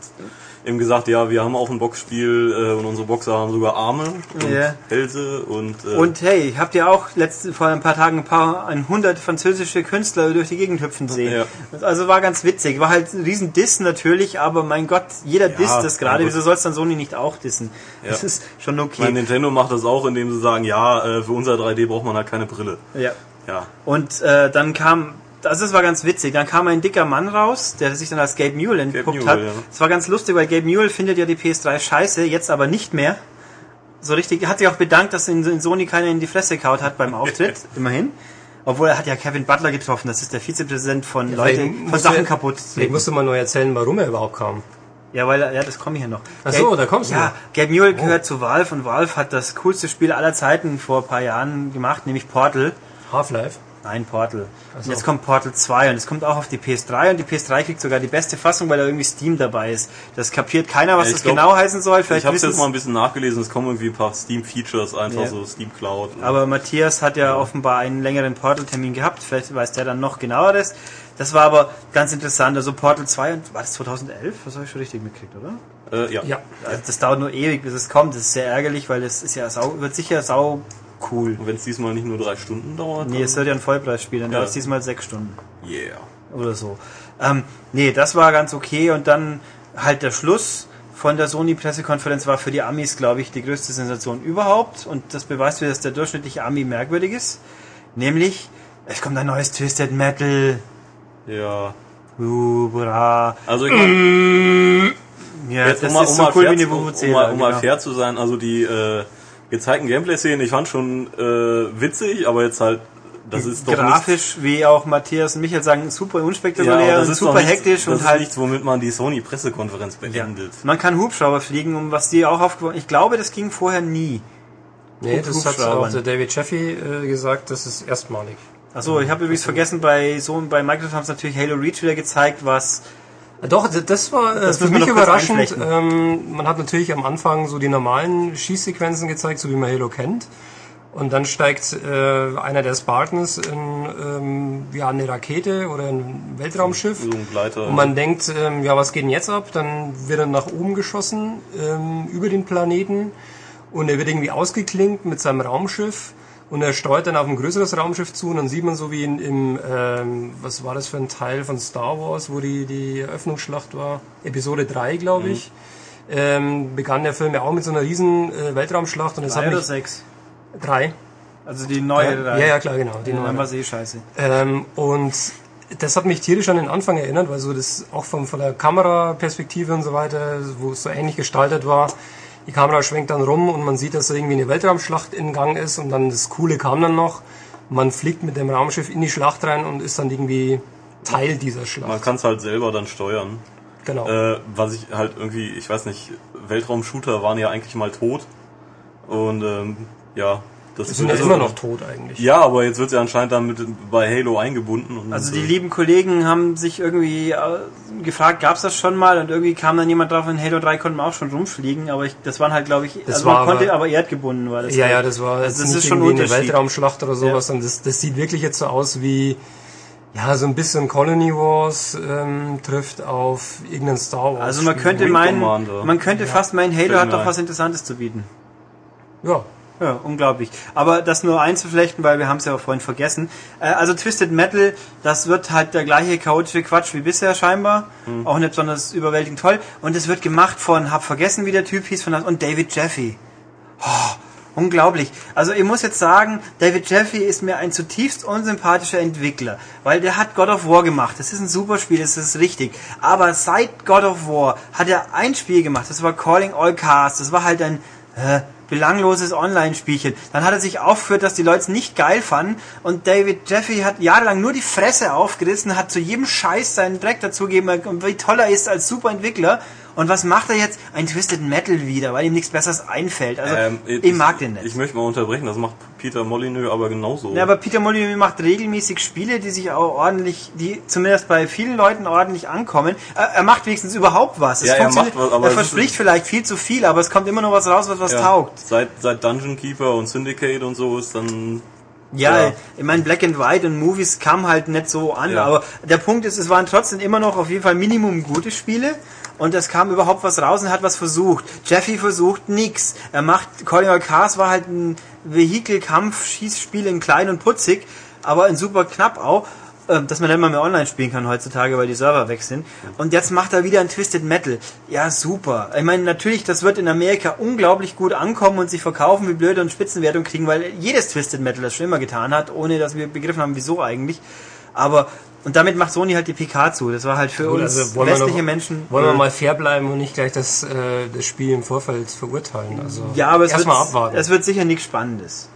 ihm gesagt, ja, wir haben auch ein Boxspiel äh, und unsere Boxer haben sogar Arme und Ja. Hälse und, äh, Und hey, habt ihr auch letzte, vor ein paar Tagen ein paar, ein hundert französische Künstler durch die Gegend hüpfen sehen. Ja. Also war ganz witzig. War halt ein riesen Diss natürlich, aber mein Gott, jeder disst das gerade. Wieso soll es dann Sony nicht auch dissen? Das Ja. ist schon okay. mein Nintendo macht das auch, indem sie sagen, ja, äh, für unser 3D braucht man halt keine Brille. ja. Ja, Und äh, dann kam, also das war ganz witzig, dann kam ein dicker Mann raus, der sich dann als Gabe Newell entpuppt Newell, hat. ja. Das war ganz lustig, weil Gabe Newell findet ja die PS3 scheiße, jetzt aber nicht mehr. So richtig, hat sich auch bedankt, dass in, in Sony keiner in die Fresse kaut hat beim Auftritt, immerhin. Obwohl er hat ja Kevin Butler getroffen, das ist der Vizepräsident von Vielleicht Leute, von Sachen du- kaputt. Vielleicht musst du mal neu erzählen, warum er überhaupt kam. Ja, weil, ja, das komme ich ja noch. Ach so, da kommst du Ja. Gabe Newell gehört zu Valve und Valve hat das coolste Spiel aller Zeiten vor ein paar Jahren gemacht, nämlich Portal. Half-Life. Nein, Portal. so. Und jetzt kommt Portal 2 und es kommt auch auf die PS3 und die PS3 kriegt sogar die beste Fassung, weil da irgendwie Steam dabei ist. Das kapiert keiner, was Ja, ich das glaub, genau heißen soll. Ich Vielleicht habe wissen jetzt mal ein bisschen nachgelesen, es kommen irgendwie ein paar Steam-Features, einfach Ja. so Steam Cloud. Aber Matthias hat ja offenbar einen längeren Portal-Termin gehabt. Vielleicht weiß der dann noch genaueres. Das war aber ganz interessant. Also Portal 2, und war das 2011? Das habe ich schon richtig mitgekriegt, oder? äh, ja. Ja. Also das dauert nur ewig, bis es kommt. Das ist sehr ärgerlich, weil es ist ja sau, wird sicher sau cool. Und wenn es diesmal nicht nur drei Stunden dauert, Nee, es wird ja ein Vollpreisspiel, dann Ja. dauert es diesmal sechs Stunden. yeah. oder so. Ähm, nee, das war ganz okay und dann halt der Schluss von der Sony-Pressekonferenz war für die Amis, glaube ich, die größte Sensation überhaupt und das beweist wieder, dass der durchschnittliche Ami merkwürdig ist. Nämlich, es kommt ein neues Twisted Metal. Ja. Uh. Also ich mein, Ja, jetzt das um mal, ist um so cool fair, wie eine zu- um, um mal genau. fair zu sein, also die äh, gezeigten Gameplay-Szenen, ich fand schon äh, witzig, aber jetzt halt, das ist doch Grafisch, wie auch Matthias und Michael sagen, super ja, unspektakulär das und super nichts- hektisch das und ist halt nichts, womit man die Sony-Pressekonferenz beendet. Man kann Hubschrauber fliegen, um was die auch aufgebaut Ich glaube, das ging vorher nie. Nee, Hub- das hat auch der David Jeffy äh, gesagt, das ist erstmalig. Achso, ich habe übrigens vergessen, bei so bei Microsoft haben sie natürlich Halo Reach wieder gezeigt, was Doch, das war äh, Das für müssen wir mich überraschend. Ähm, man hat natürlich am Anfang so die normalen Schießsequenzen gezeigt, so wie man Halo kennt. Und dann steigt äh, einer der Spartans in ähm, ja, eine Rakete oder ein Weltraumschiff. Und man denkt, ähm, ja, was geht denn jetzt ab? Dann wird er nach oben geschossen ähm, über den Planeten und er wird irgendwie ausgeklinkt mit seinem Raumschiff und er steuert dann auf ein größeres Raumschiff zu und dann sieht man so wie in, im, ähm, was war das für ein Teil von Star Wars, wo die, die Eröffnungsschlacht war? Episode 3, glaube ich. Ähm, begann der Film ja auch mit so einer riesen äh, Weltraumschlacht und hat drei oder mich... sechs. Drei. Also die neue Ja, drei. ja, ja, klar, genau. Die Die neue. dann war eh scheiße. Ähm, und das hat mich tierisch an den Anfang erinnert, weil so das auch von, von der Kameraperspektive und so weiter, wo es so ähnlich gestaltet war. Die Kamera schwenkt dann rum und man sieht, dass da irgendwie eine Weltraumschlacht in Gang ist und dann das Coole kam dann noch. Man fliegt mit dem Raumschiff in die Schlacht rein und ist dann irgendwie Teil dieser Man Schlacht. kann es halt selber dann steuern. Genau. Äh, was ich halt irgendwie, ich weiß nicht, Weltraumshooter waren ja eigentlich mal tot. Und ähm, ja, das sind ja also- immer noch tot eigentlich. Ja, aber jetzt wird sie anscheinend dann mit bei Halo eingebunden. Und Also die äh, lieben Kollegen haben sich irgendwie äh, gefragt, gab's das schon mal? Und irgendwie kam dann jemand drauf, in Halo 3 konnten wir auch schon rumfliegen, aber ich, das waren halt, glaube ich, Das also war man konnte aber- aber erdgebunden war das. Ja, halt. ja, das war Also das nicht ist schon eine. Weltraumschlacht oder sowas, sondern das, das sieht wirklich jetzt so aus wie, ja, so ein bisschen Colony Wars ähm, trifft auf irgendeinen Star Wars. Also man könnte meinen, man könnte fast meinen, Halo hat doch was Interessantes zu bieten. Ja, Ja, unglaublich. Aber das nur einzuflechten, weil wir haben es ja auch vorhin vergessen. Äh, also Twisted Metal, das wird halt der gleiche chaotische Quatsch wie bisher scheinbar. Auch nicht besonders überwältigend toll. Und es wird gemacht von, hab vergessen, wie der Typ hieß, von und David Jeffy. Oh, unglaublich. Also ich muss jetzt sagen, David Jeffy ist mir ein zutiefst unsympathischer Entwickler, weil der hat God of War gemacht. Das ist ein super Spiel, das ist richtig. Aber seit God of War hat er ein Spiel gemacht, das war Calling All Cars. Das war halt ein äh, belangloses Online-Spielchen. Dann hat er sich aufgeführt, dass die Leute es nicht geil fanden und David Jeffy hat jahrelang nur die Fresse aufgerissen, hat zu jedem Scheiß seinen Dreck dazugegeben, wie toll er ist als Superentwickler. Und was macht er jetzt? Ein Twisted Metal wieder, weil ihm nichts Besseres einfällt. Also, ähm, ich mag den nicht. Ich möchte mal unterbrechen, das macht Peter Molyneux aber genauso. Ja, aber Peter Molyneux macht regelmäßig Spiele, die sich auch ordentlich, die zumindest bei vielen Leuten ordentlich ankommen. Er, er macht wenigstens überhaupt was. Es Ja, er macht was, aber er verspricht vielleicht viel zu viel, aber es kommt immer nur was raus, was was Ja, taugt. Seit, seit Dungeon Keeper und Syndicate und so ist dann Ja, Ja. ich meine, Black and White und Movies kam halt nicht so an, Ja. aber der Punkt ist, es waren trotzdem immer noch auf jeden Fall Minimum gute Spiele und es kam überhaupt was raus und hat was versucht. Jeffy versucht nix. Er macht, Calling All Cars war halt ein Vehikelkampf-Schießspiel in klein und putzig, aber in super knapp auch, ähm, dass man nicht mal mehr online spielen kann heutzutage, weil die Server weg sind. Und jetzt macht er wieder ein Twisted Metal. Ja, super. Ich meine, natürlich, das wird in Amerika unglaublich gut ankommen und sich verkaufen wie blöde und Spitzenwertung kriegen, weil jedes Twisted Metal das schon immer getan hat, ohne dass wir begriffen haben, wieso eigentlich. Aber, und damit macht Sony halt die PK zu. Das war halt für Gut, uns also westliche noch- Menschen. wollen wir äh, mal fair bleiben und nicht gleich das, äh, das Spiel im Vorfeld verurteilen. Also ja, aber es wird, abwarten. es wird sicher nichts Spannendes.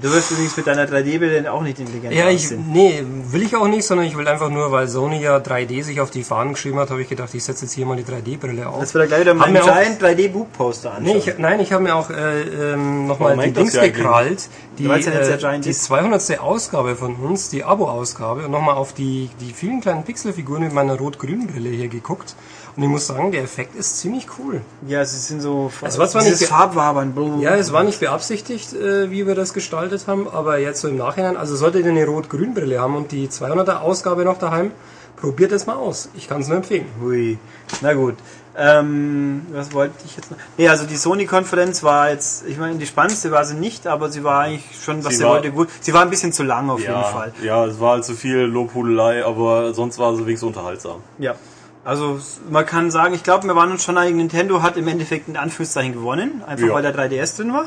Du wirst übrigens mit deiner 3D-Brille auch nicht intelligent Ja, ich, aussehen. nee, will ich auch nicht, sondern ich will einfach nur, weil Sony ja 3D sich auf die Fahnen geschrieben hat, habe ich gedacht, ich setze jetzt hier mal die 3D-Brille auf. Das wird gleich wieder wir auch- Giant 3D-Book-Poster anschauen. Nee, ich, nein, ich habe mir auch äh, ähm, nochmal Warum die Dings eigentlich? gekrallt. Die, ja äh, die ist. 200. Ausgabe von uns, die Abo-Ausgabe, und nochmal auf die, die vielen kleinen Pixelfiguren mit meiner rot-grünen Brille hier geguckt. Und ich muss sagen, der Effekt ist ziemlich cool. Ja, sie sind so. Es war zwar nicht- Farbwabern. Ja, es war nicht beabsichtigt, äh, wie wir das gestaltet haben, aber jetzt so im Nachhinein, also solltet ihr eine rot-grün-Brille haben und die 200er Ausgabe noch daheim, probiert es mal aus. Ich kann es nur empfehlen. Hui. Na gut. Ähm, was wollte ich jetzt noch? Nee, also die Sony-Konferenz war jetzt, ich meine, die spannendste war sie nicht, aber sie war eigentlich schon, was Sie sie, war- wollte, gut. Sie war ein bisschen zu lang auf jeden Ja, Fall. ja, es war halt zu viel Lobhudelei, aber sonst war sie wenigstens unterhaltsam. Ja. Also s- man kann sagen, ich glaube, wir waren uns schon einig, Nintendo hat im Endeffekt in Anführungszeichen gewonnen, einfach Ja. weil der 3DS drin war.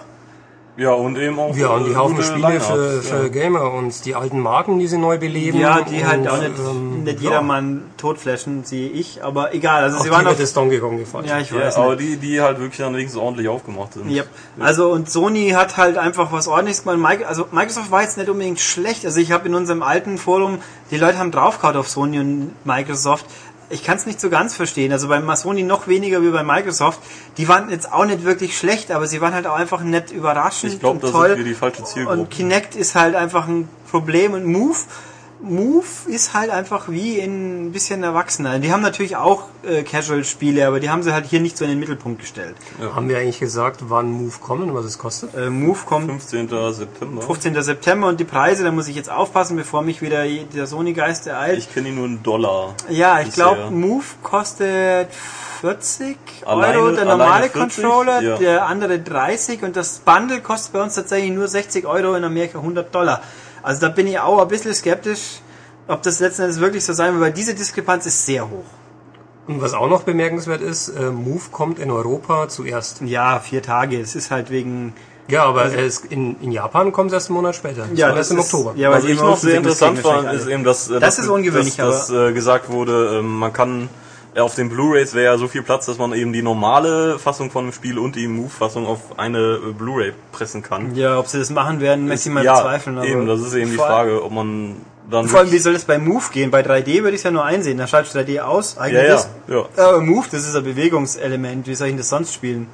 Ja, und eben auch. Ja, und die Haufen Spiele für, für ja. Gamer und die alten Marken, die sie neu beleben. Ja, die halt auch nicht, ähm, nicht ja, jedermann totflächen, sehe ich, aber egal. Also Auch sie waren auf, das Donkey Kong gefallen. ja, ich Ja, weiß aber nicht. die, die halt wirklich dann wenigstens ordentlich aufgemacht sind. Yep. Also und Sony hat halt einfach was ordentliches gemacht. Also Microsoft war jetzt nicht unbedingt schlecht. Also ich habe in unserem alten Forum, die Leute haben draufgehauen auf Sony und Microsoft. Ich kann es nicht so ganz verstehen. Also bei Sony noch weniger wie bei Microsoft. Die waren jetzt auch nicht wirklich schlecht, aber sie waren halt auch einfach nicht überraschend Ich glaube, und das toll. ist die falsche Zielgruppe. Und Kinect ist halt einfach ein Problem und Move. Move ist halt einfach wie in ein bisschen erwachsener. Die haben natürlich auch äh, Casual-Spiele, aber die haben sie halt hier nicht so in den Mittelpunkt gestellt. Haben wir eigentlich gesagt, wann Move kommen und was es kostet? Äh, Move kommt 15. September. 15. September und die Preise, da muss ich jetzt aufpassen, bevor mich wieder der Sony-Geist ereilt. Ich kenne ihn nur einen Dollar. ja, ich glaube, Move kostet 40 Alleine- Euro, der normale 40, Controller, ja. der andere 30 und das Bundle kostet bei uns tatsächlich nur 60 Euro, in Amerika 100 Dollar. Also da bin ich auch ein bisschen skeptisch, ob das letzten Endes wirklich so sein wird, weil diese Diskrepanz ist sehr hoch. Und was auch noch bemerkenswert ist, äh, Move kommt in Europa zuerst. Ja, vier Tage, es ist halt wegen... Ja, aber es, in, in Japan kommt es erst einen Monat später. Das Ja, war das erst im ist- Oktober. ja, Was ich noch sehr das interessant fand, ist eben, dass, äh, Das dass, ist ungewöhnlich, dass, dass äh, gesagt wurde, ähm, man kann äh, auf den Blu-rays wäre ja so viel Platz, dass man eben die normale Fassung von dem Spiel und die Move-Fassung auf eine äh, Blu-ray pressen kann. Ja, ob sie das machen werden, möchte ich mal ja, bezweifeln. aber eben, das ist eben die Frage, ob man dann Vor allem, wie soll das bei Move gehen? Bei 3D würde ich es ja nur einsehen. Da schaltest du 3D aus, ja, eigenes. ja, ja. Aber Move, das ist ein Bewegungselement. Wie soll ich denn das sonst spielen?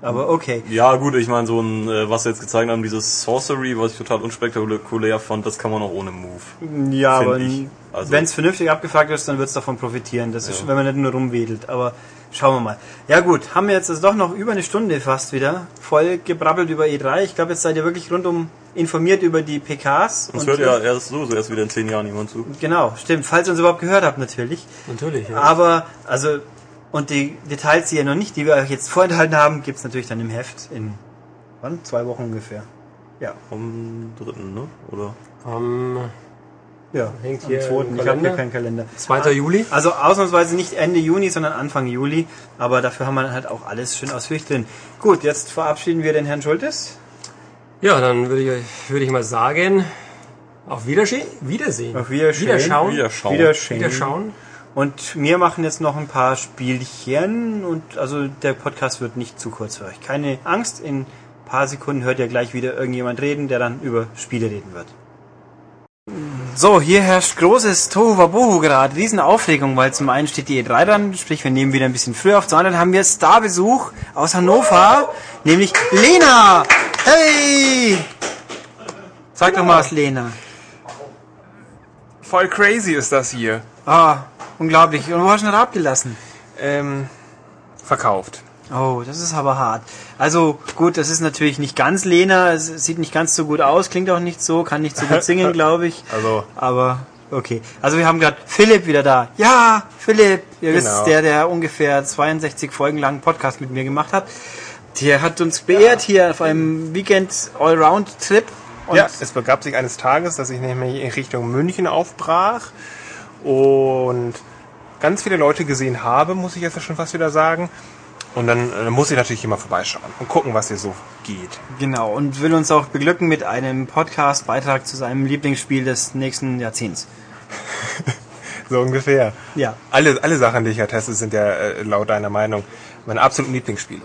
Aber okay. Ja, gut, ich meine, so ein, äh, was sie jetzt gezeigt haben, dieses Sorcery, was ich total unspektakulär fand, das kann man auch ohne Move. Ja, aber. Also- wenn es vernünftig abgefragt ist, dann wird es davon profitieren. Das ist, wenn man nicht nur rumwedelt. Aber schauen wir mal. Ja gut, haben wir jetzt also doch noch über eine Stunde fast wieder voll gebrabbelt über E3. Ich glaube, jetzt seid ihr wirklich rundum informiert über die PKs. Uns hört ja erst so, so erst wieder in zehn Jahren jemand zu. Genau, stimmt. Falls ihr uns überhaupt gehört habt, natürlich. Natürlich. Ja. Aber, also, und die Details, die ihr noch nicht, die wir euch jetzt vorenthalten haben, gibt's natürlich dann im Heft in, wann? Zwei Wochen ungefähr. Ja. Am dritten, ne? Oder? Am Ja, Hängt am hier zweiten. Ich habe hier keinen Kalender. 2. Juli. Also ausnahmsweise nicht Ende Juni, sondern Anfang Juli. Aber dafür haben wir dann halt auch alles schön ausführlich drin. Gut, jetzt verabschieden wir den Herrn Schultes. Ja, dann würde ich, euch- würde ich mal sagen, auf Wiedersehen. Wiedersehen. Auf Wiedersehen. Wiederschauen. Wiederschauen. Wiederschauen. Wiederschauen. Und wir machen jetzt noch ein paar Spielchen und also der Podcast wird nicht zu kurz für euch. Keine Angst, in ein paar Sekunden hört ihr gleich wieder irgendjemand reden, der dann über Spiele reden wird. So, hier herrscht großes Tohuwabohu gerade, Riesenaufregung, weil zum einen steht die E3 dran, sprich wir nehmen wieder ein bisschen früher auf, zum anderen haben wir Starbesuch aus Hannover, nämlich Lena! Hey! Sag doch mal was, Lena. Voll crazy ist das hier. Ah, unglaublich. Und wo hast du das abgelassen? Ähm, verkauft. Oh, das ist aber hart. Also gut, das ist natürlich nicht ganz Lena, es sieht nicht ganz so gut aus, klingt auch nicht so, kann nicht so gut singen, glaube ich. Also, Aber okay. Also wir haben gerade Philipp wieder da. Ja, Philipp, ihr Genau. wisst, der, der ungefähr 62 Folgen lang einen Podcast mit mir gemacht hat. Der hat uns beehrt hier auf einem Weekend Allround Trip. Und ja, es begab sich eines Tages, dass ich nämlich in Richtung München aufbrach und ganz viele Leute gesehen habe, muss ich jetzt schon fast wieder sagen. Und dann äh, muss ich natürlich immer vorbeischauen und gucken, was hier so geht. genau und will uns auch beglücken mit einem Podcast Beitrag zu seinem Lieblingsspiel des nächsten Jahrzehnts. So ungefähr. Ja. Alle, alle Sachen, die ich ja teste, sind ja äh, laut deiner Meinung meine absoluten Lieblingsspiele.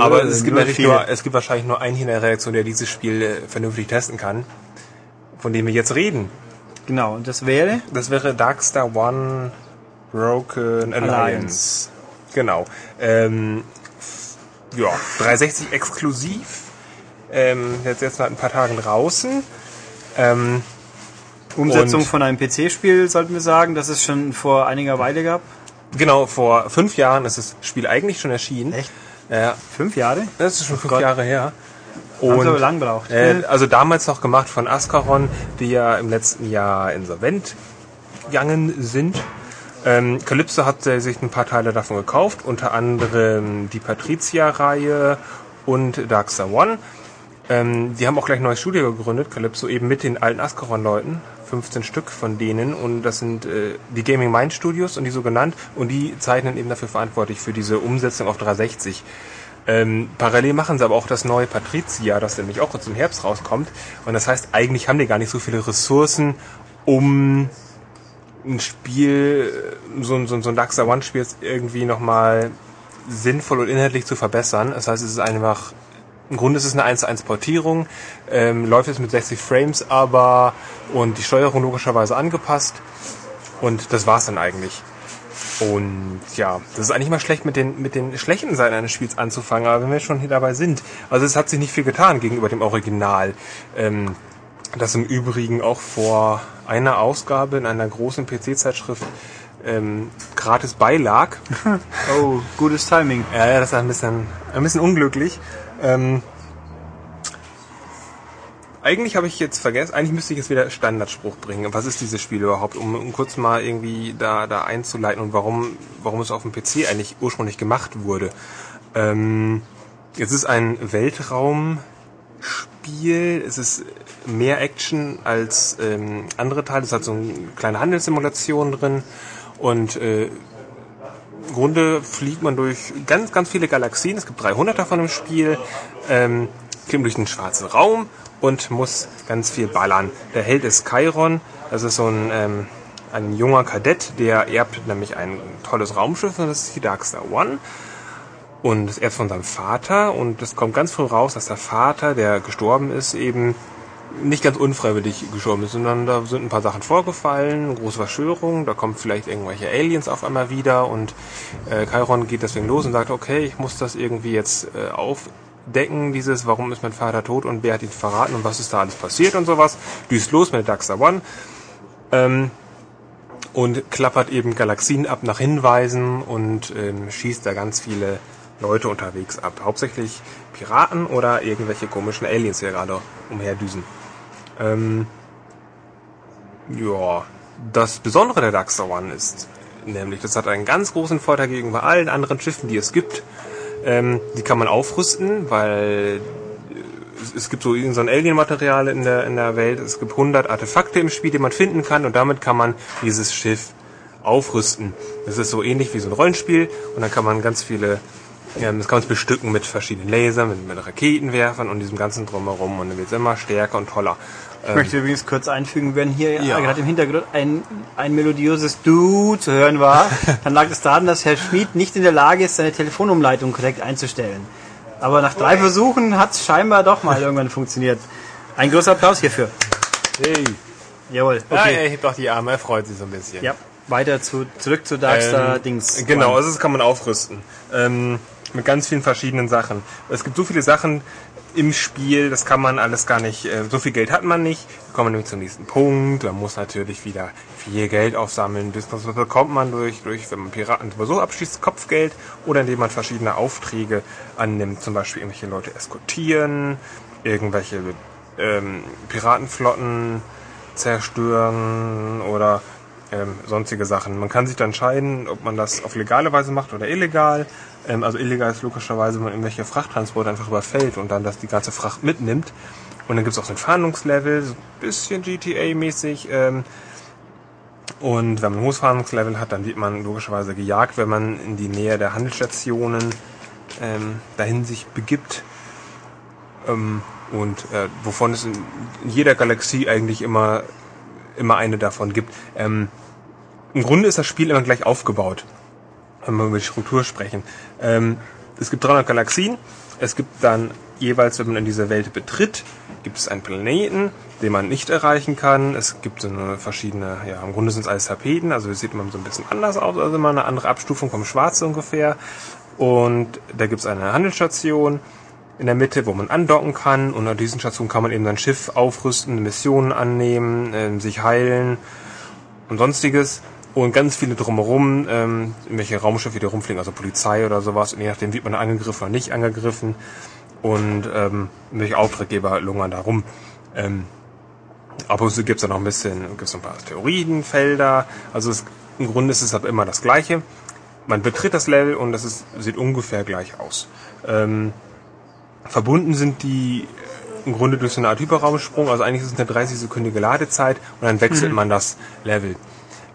Aber es gibt natürlich nur, es gibt wahrscheinlich nur einen hier in der Redaktion, der dieses Spiel äh, vernünftig testen kann, von dem wir jetzt reden. Genau, und das wäre Das wäre Darkstar One Broken Alliance. Alliance. Genau. Ähm, ja, 360 exklusiv. Ähm, jetzt jetzt seit ein paar Tagen draußen. Ähm, Umsetzung von einem PC-Spiel, sollten wir sagen, das es schon vor einiger Weile gab. genau, vor fünf Jahren ist das Spiel eigentlich schon erschienen. Echt? Ja, Fünf Jahre? das ist schon fünf Gott. Jahre her. Haben sie Und lang gebraucht. Äh, also damals noch gemacht von Ascaron, die ja im letzten Jahr insolvent gegangen sind. Ähm, Calypso hat äh, sich ein paar Teile davon gekauft, unter anderem die Patricia-Reihe und Darkstar One. Ähm, die haben auch gleich ein neues Studio gegründet, Calypso, eben mit den alten Ascaron-Leuten. 15 Stück von denen und das sind äh, die Gaming Mind Studios und die so genannt und die zeichnen eben dafür verantwortlich für diese Umsetzung auf 360. Ähm, parallel machen sie aber auch das neue Patricia, das nämlich auch jetzt im Herbst rauskommt. Und das heißt, eigentlich haben die gar nicht so viele Ressourcen, um ein Spiel, äh, so, ein- so, so ein Darkstar One-Spiel irgendwie nochmal sinnvoll und inhaltlich zu verbessern. Das heißt, es ist einfach, im Grunde ist es eine 1 zu 1 Portierung, ähm, läuft jetzt mit 60 Frames, aber und die Steuerung logischerweise angepasst. Und das war's dann eigentlich. Und ja, das ist eigentlich mal schlecht mit den, mit den schlechten Seiten eines Spiels anzufangen, aber wenn wir schon hier dabei sind, also es hat sich nicht viel getan gegenüber dem Original. Ähm, das im Übrigen auch vor einer Ausgabe in einer großen PC-Zeitschrift ähm, gratis beilag. Oh, gutes Timing. Ja, ja, das ist ein bisschen, ein bisschen unglücklich. Ähm, eigentlich habe ich jetzt vergessen, eigentlich müsste ich jetzt wieder Standardspruch bringen. Was ist dieses Spiel überhaupt, um, um kurz mal irgendwie da, da einzuleiten und warum, warum es auf dem PC eigentlich ursprünglich gemacht wurde. Ähm, es ist ein Weltraumspiel, es ist mehr Action als ähm, andere Teile, es hat so eine kleine Handelssimulation drin und äh, im Grunde fliegt man durch ganz, ganz viele Galaxien. Es gibt 300 davon im Spiel. Ähm, klimmt durch den schwarzen Raum und muss ganz viel ballern. Der Held ist Chiron. Das ist so ein, ähm, ein junger Kadett, der erbt nämlich ein tolles Raumschiff und das ist die Darkstar One. Und das erbt von seinem Vater und es kommt ganz früh raus, dass der Vater, der gestorben ist, eben nicht ganz unfreiwillig gestorben ist, sondern da sind ein paar Sachen vorgefallen, große Verschwörung, da kommen vielleicht irgendwelche Aliens auf einmal wieder und äh, Chiron geht deswegen los und sagt, okay, ich muss das irgendwie jetzt äh, aufdecken, dieses, warum ist mein Vater tot und wer hat ihn verraten und was ist da alles passiert und sowas. Düst los mit Daxter One ähm, und klappert eben Galaxien ab nach Hinweisen und ähm, schießt da ganz viele Leute unterwegs ab. Hauptsächlich Piraten oder irgendwelche komischen Aliens, die hier gerade umherdüsen. Ähm, ja, das Besondere der Daxter One ist nämlich, das hat einen ganz großen Vorteil gegenüber allen anderen Schiffen, die es gibt. Ähm, die kann man aufrüsten, weil es- es gibt so, irgend so ein Alien-Material in der, in der Welt. Es gibt 100 Artefakte im Spiel, die man finden kann und damit kann man dieses Schiff aufrüsten. Das ist so ähnlich wie so ein Rollenspiel und dann kann man ganz viele, ja, das kann man bestücken mit verschiedenen Lasern, mit, mit Raketenwerfern und diesem ganzen Drumherum und dann wird es immer stärker und toller. Ich möchte übrigens kurz einfügen, wenn hier Ja. gerade im Hintergrund ein, ein melodiöses Du zu hören war, dann lag es daran, dass Herr Schmid nicht in der Lage ist, seine Telefonumleitung korrekt einzustellen. Aber nach drei Versuchen hat es scheinbar doch mal irgendwann funktioniert. Ein großer Applaus hierfür. Hey. Jawohl. Ja, Okay. er hebt auch die Arme, er freut sich so ein bisschen. Ja, weiter zu, zurück zu Darkstar Ähm, Dings. Genau, also das kann man aufrüsten. Ähm, mit ganz vielen verschiedenen Sachen. Es gibt so viele Sachen im Spiel, das kann man alles gar nicht, äh, so viel Geld hat man nicht. Da kommen wir nämlich zum nächsten Punkt. Man muss natürlich wieder viel Geld aufsammeln. Das, das bekommt man durch, durch, wenn man Piraten sowieso abschießt, Kopfgeld oder indem man verschiedene Aufträge annimmt. Zum Beispiel irgendwelche Leute eskortieren, irgendwelche ähm, Piratenflotten zerstören oder ähm, sonstige Sachen. Man kann sich dann entscheiden, ob man das auf legale Weise macht oder illegal. Ähm, also illegal ist logischerweise, wenn man irgendwelche Frachttransporte einfach überfällt und dann das die ganze Fracht mitnimmt. Und dann gibt es auch so ein Fahndungslevel, so ein bisschen GTA-mäßig. Ähm, und wenn man ein hohes Fahndungslevel hat, dann wird man logischerweise gejagt, wenn man in die Nähe der Handelsstationen ähm, dahin sich begibt. Ähm, und äh, wovon es in, jeder Galaxie eigentlich immer, immer eine davon gibt. Ähm, Im Grunde ist das Spiel immer gleich aufgebaut. wenn wir über die Struktur sprechen. Ähm, es gibt 300 Galaxien. Es gibt dann jeweils, wenn man in diese Welt betritt, gibt es einen Planeten, den man nicht erreichen kann. Es gibt so eine verschiedene, ja, im Grunde sind es alles Tapeten, also es sieht immer so ein bisschen anders aus, also immer eine andere Abstufung vom Schwarz ungefähr. Und da gibt es eine Handelsstation in der Mitte, wo man andocken kann. Und an diesen Stationen kann man eben sein Schiff aufrüsten, Missionen annehmen, äh, sich heilen und sonstiges. Und ganz viele drumherum, ähm, welche Raumschiffe die rumfliegen, also Polizei oder sowas. Und je nachdem wird man angegriffen oder nicht angegriffen. Und ähm, welche Auftraggeber lungern da rum. Ähm, ab und zu gibt es da noch ein bisschen, gibt's noch ein paar Theorienfelder. Also es, im Grunde ist es aber immer das Gleiche. Man betritt das Level und das ist, sieht ungefähr gleich aus. Ähm, verbunden sind die im Grunde durch so eine Art Hyperraumsprung. Also eigentlich ist es eine 30-sekündige Ladezeit und dann wechselt man das Level.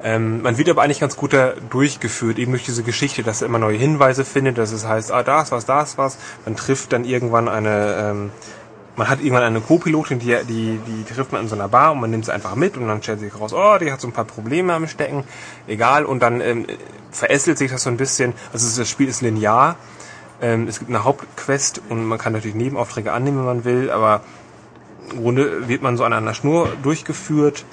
Ähm, man wird aber eigentlich ganz gut da durchgeführt, eben durch diese Geschichte, dass er immer neue Hinweise findet, dass es heißt, ah, da ist was, da ist was. Man trifft dann irgendwann eine, ähm, man hat irgendwann eine Co-Pilotin, die, die, die trifft man in so einer Bar und man nimmt sie einfach mit und dann stellt sich raus, oh, die hat so ein paar Probleme am Stecken, egal. Und dann ähm, verästelt sich das so ein bisschen. Also das Spiel ist linear. Ähm, es gibt eine Hauptquest und man kann natürlich Nebenaufträge annehmen, wenn man will, aber im Grunde wird man so an einer Schnur durchgeführt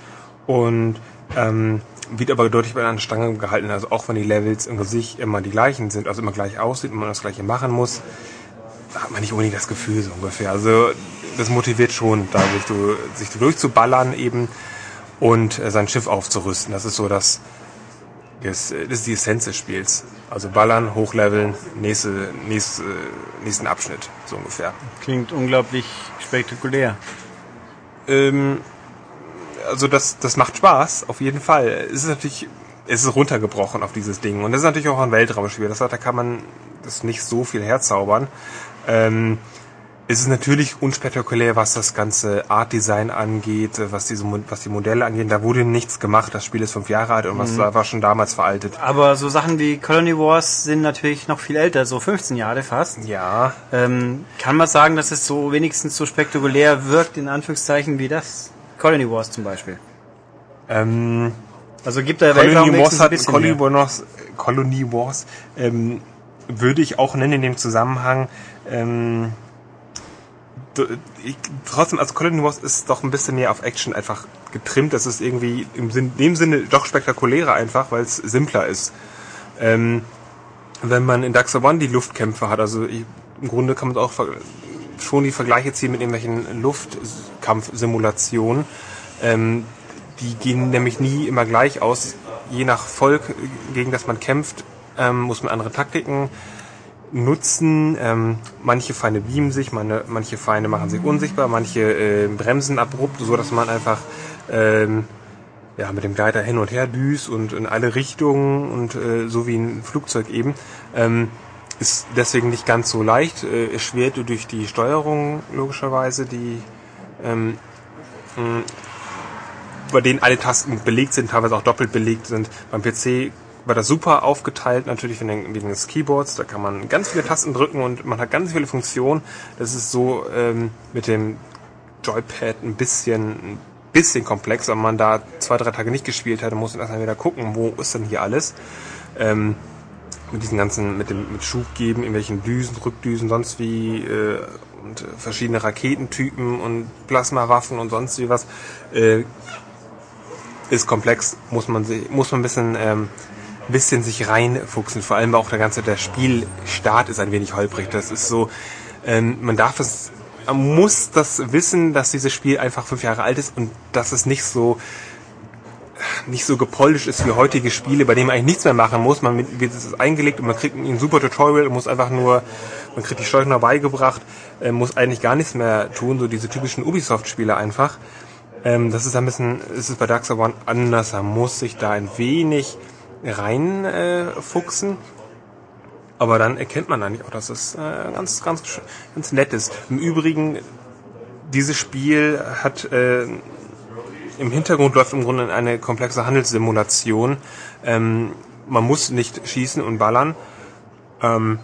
und ähm, wird aber deutlich bei einer Stange gehalten. Also auch wenn die Levels im Gesicht immer die gleichen sind, also immer gleich aussieht und man das gleiche machen muss, hat man nicht unbedingt das Gefühl so ungefähr. Also das motiviert schon, da sich, du, sich durchzuballern eben und äh, sein Schiff aufzurüsten. Das ist so das, das, das ist die Essenz des Spiels. Also ballern, hochleveln, nächste, nächste, nächsten Abschnitt, so ungefähr. Klingt unglaublich spektakulär. Ähm, also das, das macht Spaß, auf jeden Fall. Es ist natürlich, es ist runtergebrochen auf dieses Ding. Und das ist natürlich auch ein Weltraumspiel. Das heißt, da kann man das nicht so viel herzaubern. Ähm, es ist natürlich unspektakulär, was das ganze Art Design angeht, was diese was die Modelle angeht. Da wurde nichts gemacht. Das Spiel ist fünf Jahre alt und was Mhm. war schon damals veraltet. Aber so Sachen wie Colony Wars sind natürlich noch viel älter, so 15 Jahre fast. Ja, Ähm, kann man sagen, dass es so wenigstens so spektakulär wirkt, in Anführungszeichen, wie das Colony Wars zum Beispiel? ähm, Also gibt der Colony Weltraum Wars wenigstens ein hat bisschen Colony. Wars, Colony Wars ähm, würde ich auch nennen in dem Zusammenhang. Ähm, ich, trotzdem, also Colony Wars ist doch ein bisschen mehr auf Action einfach getrimmt. Das ist irgendwie im Sinn, dem Sinne doch spektakulärer einfach, weil es simpler ist. Ähm, wenn man in Daxa One die Luftkämpfe hat, also ich, im Grunde kann man auch ver- schon die Vergleiche ziehen mit irgendwelchen Luftkampfsimulationen. Ähm, die gehen nämlich nie immer gleich aus. Je nach Volk, gegen das man kämpft, ähm, muss man andere Taktiken nutzen. Ähm, manche Feinde beamen sich, meine, manche Feinde machen sich unsichtbar, manche äh, bremsen abrupt, so dass man einfach ähm, ja, mit dem Gleiter hin und her düst und in alle Richtungen und äh, so wie ein Flugzeug eben. Ähm, ist deswegen nicht ganz so leicht, äh, erschwert durch die Steuerung logischerweise, die ähm, mh, bei denen alle Tasten belegt sind, teilweise auch doppelt belegt sind. Beim PC war das super aufgeteilt, natürlich wegen, des Keyboards. Da kann man ganz viele Tasten drücken und man hat ganz viele Funktionen. Das ist so ähm, mit dem Joypad ein bisschen, ein bisschen komplex. Wenn man da zwei, drei Tage nicht gespielt hat, dann muss man erstmal wieder gucken, wo ist denn hier alles. Ähm, mit diesen ganzen, mit dem mit Schub geben, irgendwelchen Düsen, Rückdüsen, sonst wie äh, und verschiedene Raketentypen und Plasmawaffen und sonst wie was. Äh, ist komplex, muss man sich, muss man ein bisschen, ähm, bisschen sich reinfuchsen. Vor allem auch der ganze, der Spielstart ist ein wenig holprig. Das ist so, ähm, man darf es, man muss das wissen, dass dieses Spiel einfach fünf Jahre alt ist und dass es nicht so, nicht so gepolished ist wie heutige Spiele, bei denen man eigentlich nichts mehr machen muss. Man wird es eingelegt und man kriegt ein super Tutorial und muss einfach nur, man kriegt die Steuerung beigebracht, äh, muss eigentlich gar nichts mehr tun, so diese typischen Ubisoft-Spiele einfach. Ähm, das ist ein bisschen, ist es bei Dark Souls One anders. Man muss sich da ein wenig reinfuchsen. Äh, aber dann erkennt man eigentlich auch, dass es äh, ganz, ganz, ganz nett ist. Im Übrigen, dieses Spiel hat äh, im Hintergrund läuft im Grunde eine komplexe Handelssimulation. Ähm, man muss nicht schießen und ballern. Ähm,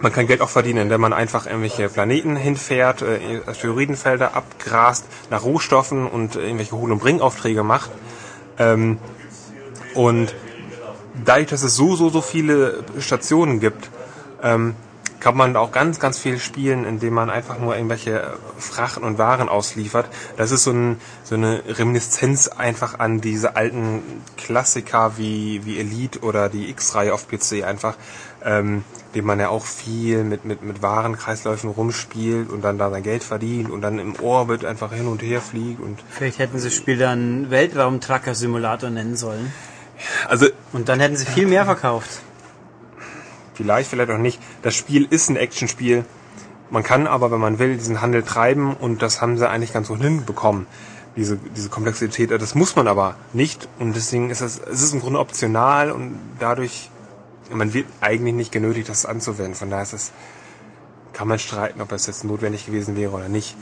man kann Geld auch verdienen, indem man einfach irgendwelche Planeten hinfährt, äh, Asteroidenfelder abgrast, nach Rohstoffen und äh, irgendwelche Hol- und Bringaufträge macht. Ähm, und dadurch, dass es so, so, so viele Stationen gibt, ähm, kann man auch ganz, ganz viel spielen, indem man einfach nur irgendwelche Frachten und Waren ausliefert. Das ist so, ein, so eine Reminiszenz einfach an diese alten Klassiker wie, wie Elite oder die X-Reihe auf PC einfach, ähm, dem man ja auch viel mit, mit, mit Warenkreisläufen rumspielt und dann da sein Geld verdient und dann im Orbit einfach hin und her fliegt und Vielleicht hätten sie das Spiel dann Weltraum-Tracker-Simulator nennen sollen. also Und dann hätten sie viel mehr verkauft. Vielleicht, vielleicht auch nicht. Das Spiel ist ein Actionspiel. Man kann aber, wenn man will, diesen Handel treiben und das haben sie eigentlich ganz gut hinbekommen. Diese, diese Komplexität, das muss man aber nicht und deswegen ist es, es ist im Grunde optional und dadurch, man wird eigentlich nicht genötigt, das anzuwenden. Von daher ist es, kann man streiten, ob das jetzt notwendig gewesen wäre oder nicht.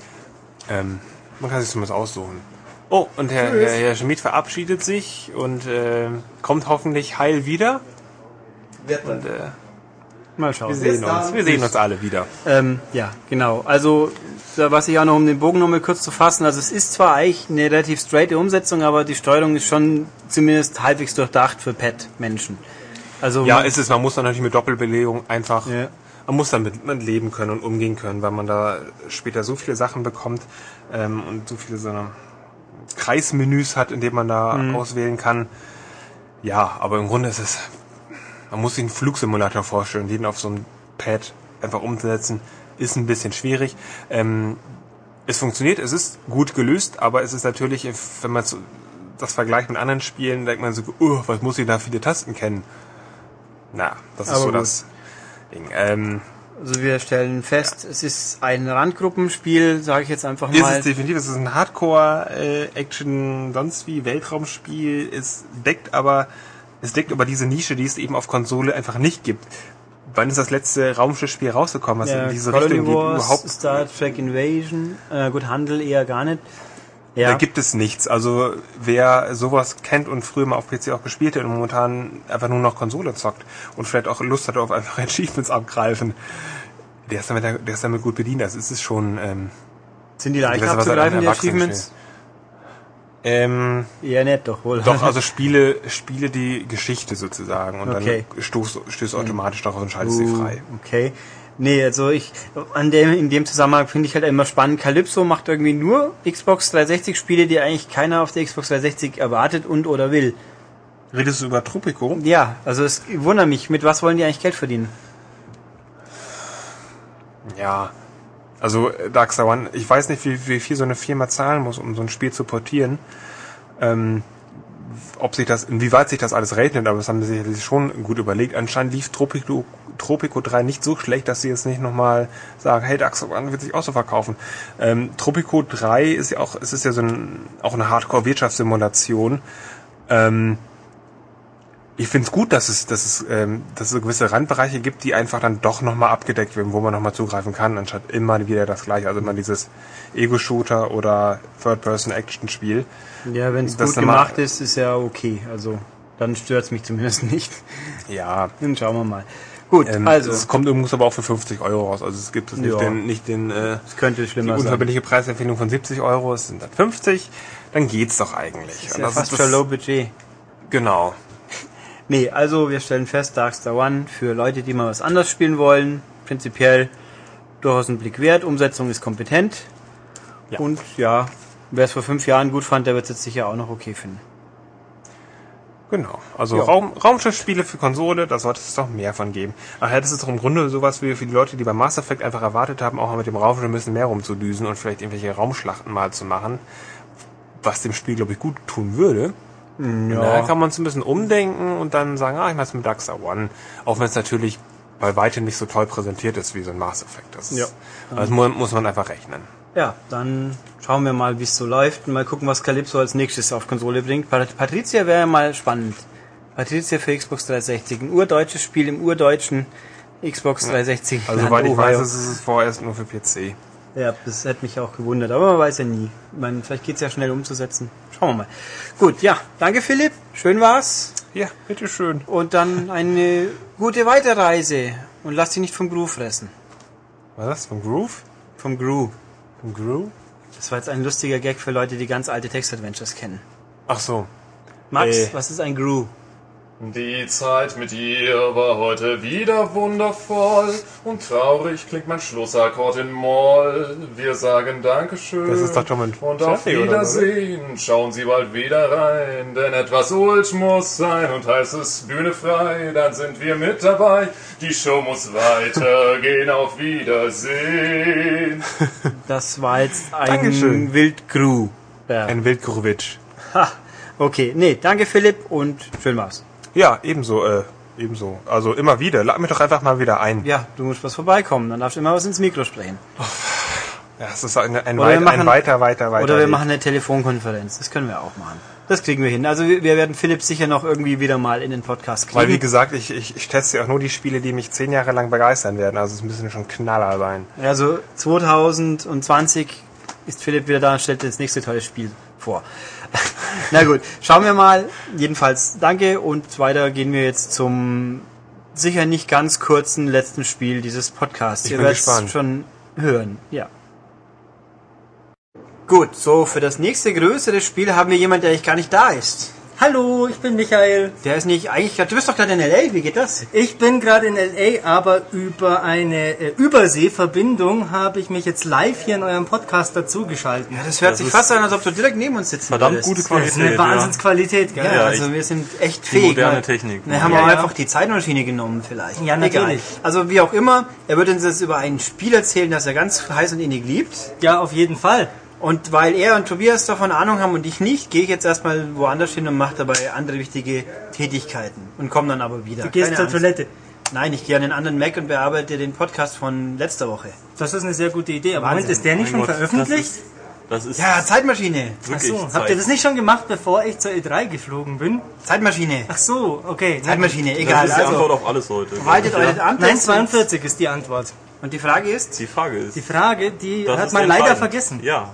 Ähm, man kann sich zumindest aussuchen. Oh, und Herr, Herr, Herr Schmidt verabschiedet sich und äh, kommt hoffentlich heil wieder. Und, äh, Mal schauen. wir sehen uns. Wir sehen uns alle wieder. Ähm, ja, genau. Also, da- was ich auch noch, um den Bogen nochmal kurz zu fassen, also es ist zwar eigentlich eine relativ straighte Umsetzung, aber die Steuerung ist schon zumindest halbwegs durchdacht für Pet-Menschen. Also, Ja, man- ist es. Man muss dann natürlich mit Doppelbelegung einfach, Ja. man muss damit mit leben können und umgehen können, weil man da später so viele Sachen bekommt ähm, und so viele so eine Kreismenüs hat, in denen man da Mhm. auswählen kann. Ja, aber im Grunde ist es, man muss sich einen Flugsimulator vorstellen, den auf so einem Pad einfach umzusetzen, ist ein bisschen schwierig. Ähm, es funktioniert, es ist gut gelöst, aber es ist natürlich, wenn man das vergleicht mit anderen Spielen, denkt man so, oh, was muss ich da viele Tasten kennen? Na, das ist Aber so gut. das Ding. Ähm, also wir stellen fest, es ist ein Randgruppenspiel, sage ich jetzt einfach ist mal. es definitiv, es ist ein Hardcore-Action, sonst wie Weltraumspiel. Es deckt aber, es deckt aber diese Nische, die es eben auf Konsole einfach nicht gibt. Wann ist das letzte Raumschiffspiel rausgekommen, was ja, in diese Colony Richtung geht? Wars, Überhaupt Star Trek Invasion, äh, gut, Handel eher gar nicht. Ja, Da gibt es nichts. Also wer sowas kennt und früher mal auf PC auch gespielt hat und momentan einfach nur noch Konsole zockt und vielleicht auch Lust hat auf einfach Achievements abgreifen, der ist damit, der ist damit gut bedient. Ist es schon. Ähm, sind die leicht ist abzugreifen, die Achievements? Ähm, Eher nicht, doch wohl. doch, also Spiele, Spiele die Geschichte sozusagen und Okay. dann stoßt, stößt automatisch darauf und schaltest sie Uh, frei. Okay. Nee, also ich, an dem, in dem Zusammenhang finde ich halt immer spannend. Calypso macht irgendwie nur Xbox 360 Spiele, die eigentlich keiner auf der Xbox 360 erwartet und oder will. Redest du über Tropico? Ja, also es wundert mich, mit was wollen die eigentlich Geld verdienen? Ja. Also äh, Darkstar One, ich weiß nicht, wie, wie viel so eine Firma zahlen muss, um so ein Spiel zu portieren. Ähm, ob sich das, inwieweit sich das alles rechnet, aber das haben sie sicherlich schon gut überlegt. Anscheinend lief Tropico, Tropico 3 nicht so schlecht, dass sie jetzt nicht nochmal sagen, hey, Darkstar One wird sich auch so verkaufen. Ähm, Tropico 3 ist ja auch, es ist ja so ein, auch eine Hardcore-Wirtschaftssimulation. Ähm, ich finde es gut, dass es, dass es, ähm, dass es so gewisse Randbereiche gibt, die einfach dann doch nochmal abgedeckt werden, wo man nochmal zugreifen kann, anstatt immer wieder das gleiche. Also immer dieses Ego-Shooter oder Third-Person-Action-Spiel. Ja, wenn es gut gemacht ist, ist ja okay. Also dann stört es mich zumindest nicht. Ja. Dann schauen wir mal. Gut, Ähm, also Es kommt übrigens aber auch für 50 Euro raus. Also es gibt es nicht Ja. den, nicht den, äh, es könnte die schlimmer sein. unverbindliche Preisempfehlung von 70 Euro, es sind dann 50. Dann geht's doch eigentlich. Das ist ja das fast ist das- Low Budget. Genau. Nee, also wir stellen fest, Darkstar One für Leute, die mal was anderes spielen wollen, prinzipiell durchaus einen Blick wert, Umsetzung ist kompetent Ja. und ja, wer es vor fünf Jahren gut fand, der wird es jetzt sicher auch noch okay finden. Genau. Also Ja. Raum, Raumschiffspiele für Konsole, da sollte es doch mehr von geben. Ach ja, das ist doch im Grunde sowas wie für die Leute, die bei Mass Effect einfach erwartet haben, auch mal mit dem Raumschiff ein bisschen mehr rumzudüsen und vielleicht irgendwelche Raumschlachten mal zu machen. Was dem Spiel, glaube ich, gut tun würde. Ja. Da kann man es ein bisschen umdenken und dann sagen, ah, ich mach's mit Darkstar One. Auch wenn es natürlich bei weitem nicht so toll präsentiert ist wie so ein Mass Effect. Das, ist, Ja. das mu- muss man einfach rechnen. Ja, dann schauen wir mal, wie es so läuft und mal gucken, was Calypso als nächstes auf Konsole bringt. Pat- Patricia wäre mal spannend. Patricia für Xbox 360, ein urdeutsches Spiel im urdeutschen Xbox 360. Also soweit ich weiß, ist es vorerst nur für PC. Ja, das hätte mich auch gewundert, aber man weiß ja nie. Meine, vielleicht geht's ja schnell umzusetzen. Schauen wir mal. Gut, ja, danke Philipp, schön war's. Ja, bitteschön. Und dann eine gute Weiterreise. Und lass dich nicht vom Gru fressen. Was? Vom Groove? Vom Gru. Vom Groove? Das war jetzt ein lustiger Gag für Leute, die ganz alte Text-Adventures kennen. Ach so. Max, Äh. was ist ein Gru? Die Zeit mit ihr war heute wieder wundervoll und traurig klingt mein Schlussakkord in Moll. Wir sagen Dankeschön Das ist doch Tom und und auf Jerry, oder? Wiedersehen. Schauen Sie bald wieder rein, denn etwas Ult muss sein und heißt es Bühne frei, dann sind wir mit dabei. Die Show muss weitergehen, auf Wiedersehen. Das war jetzt ein Dankeschön. Wildcrew. Ja. Ein Wildkurwitsch. Ha. Okay, nee, danke Philipp und schön war's. Ja, ebenso, äh, ebenso. Also immer wieder. Lad mich doch einfach mal wieder ein. Ja, du musst was vorbeikommen, dann darfst du immer was ins Mikro sprechen. Ja, es ist ein, ein, weit, machen- ein weiter, weiter, weiter. Oder wir Weg. machen eine Telefonkonferenz, das können wir auch machen. Das kriegen wir hin. Also wir wir werden Philipp sicher noch irgendwie wieder mal in den Podcast kriegen. Weil wie gesagt, ich, ich, ich teste ja auch nur die Spiele, die mich zehn Jahre lang begeistern werden. Also es müssen schon Knaller sein. Also 2020 ist Philipp wieder da und stellt das nächste tolle Spiel vor. Na gut, schauen wir mal. Jedenfalls danke und weiter gehen wir jetzt zum sicher nicht ganz kurzen letzten Spiel dieses Podcasts. Ich Ihr werdet's gespannt. schon hören, ja. Gut, so für das nächste größere Spiel haben wir jemanden, der eigentlich gar nicht da ist. Hallo, ich bin Michael. Der ist nicht eigentlich, du bist doch gerade in LA, wie geht das? Ich bin gerade in LA, aber über eine äh, Überseeverbindung habe ich mich jetzt live hier in eurem Podcast dazugeschaltet. Ja, das hört Das sich fast an, als ob du direkt neben uns sitzen Verdammt würdest. gute Das Qualität. ist eine ja. Wahnsinnsqualität, gell? Ja, Ja, also wir sind echt Die fähig. moderne ne? Technik. Wir haben Ja, auch ja. einfach die Zeitmaschine genommen vielleicht. Ja, natürlich. Egal. Also wie auch immer, er wird uns jetzt über ein Spiel erzählen, das er ganz heiß und innig liebt. Ja, auf jeden Fall. Und weil er und Tobias davon Ahnung haben und ich nicht, gehe ich jetzt erstmal woanders hin und mache dabei andere wichtige Tätigkeiten und komme dann aber wieder. Du gehst Keine zur Angst. Toilette. Nein, ich gehe an den anderen Mac und bearbeite den Podcast von letzter Woche. Das ist eine sehr gute Idee. Aber Wahnsinn. Moment, ist der nicht Mein schon Gott, veröffentlicht? Das ist, das ist Ja, Zeitmaschine. Ach so, Zeit. habt ihr das nicht schon gemacht, bevor ich zur E3 geflogen bin? Zeitmaschine. Ach so, okay. Zeitmaschine, Das egal. ist die Antwort Also, auf alles heute. haltet Ja. euch an. Nein, 42 ist die Antwort. Und die Frage ist, Die Frage ist, Die Frage, die das hat man leider vergessen. Ja.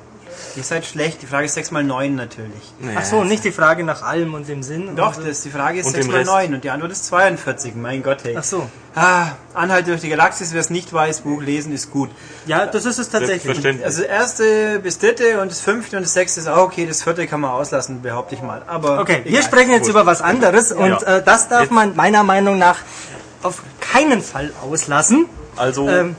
Ihr seid schlecht, die Frage ist 6 mal 9 natürlich. Ach so, nicht die Frage nach allem und dem Sinn. Doch, und so. das, die Frage ist Und 6 dem mal Rest. 9 und die Antwort ist 42. Mein Gott, hey. Ach so. Ah, Anhalt durch die Galaxis, wer es nicht weiß, Buch lesen ist gut. Ja, das ist es tatsächlich. Also das erste bis dritte und das fünfte und das sechste ist auch okay, das vierte kann man auslassen, behaupte ich mal. Aber Okay, wir egal. sprechen jetzt Gut. über was anderes und Ja. äh, das darf Jetzt- man meiner Meinung nach auf keinen Fall auslassen. Also, Ähm,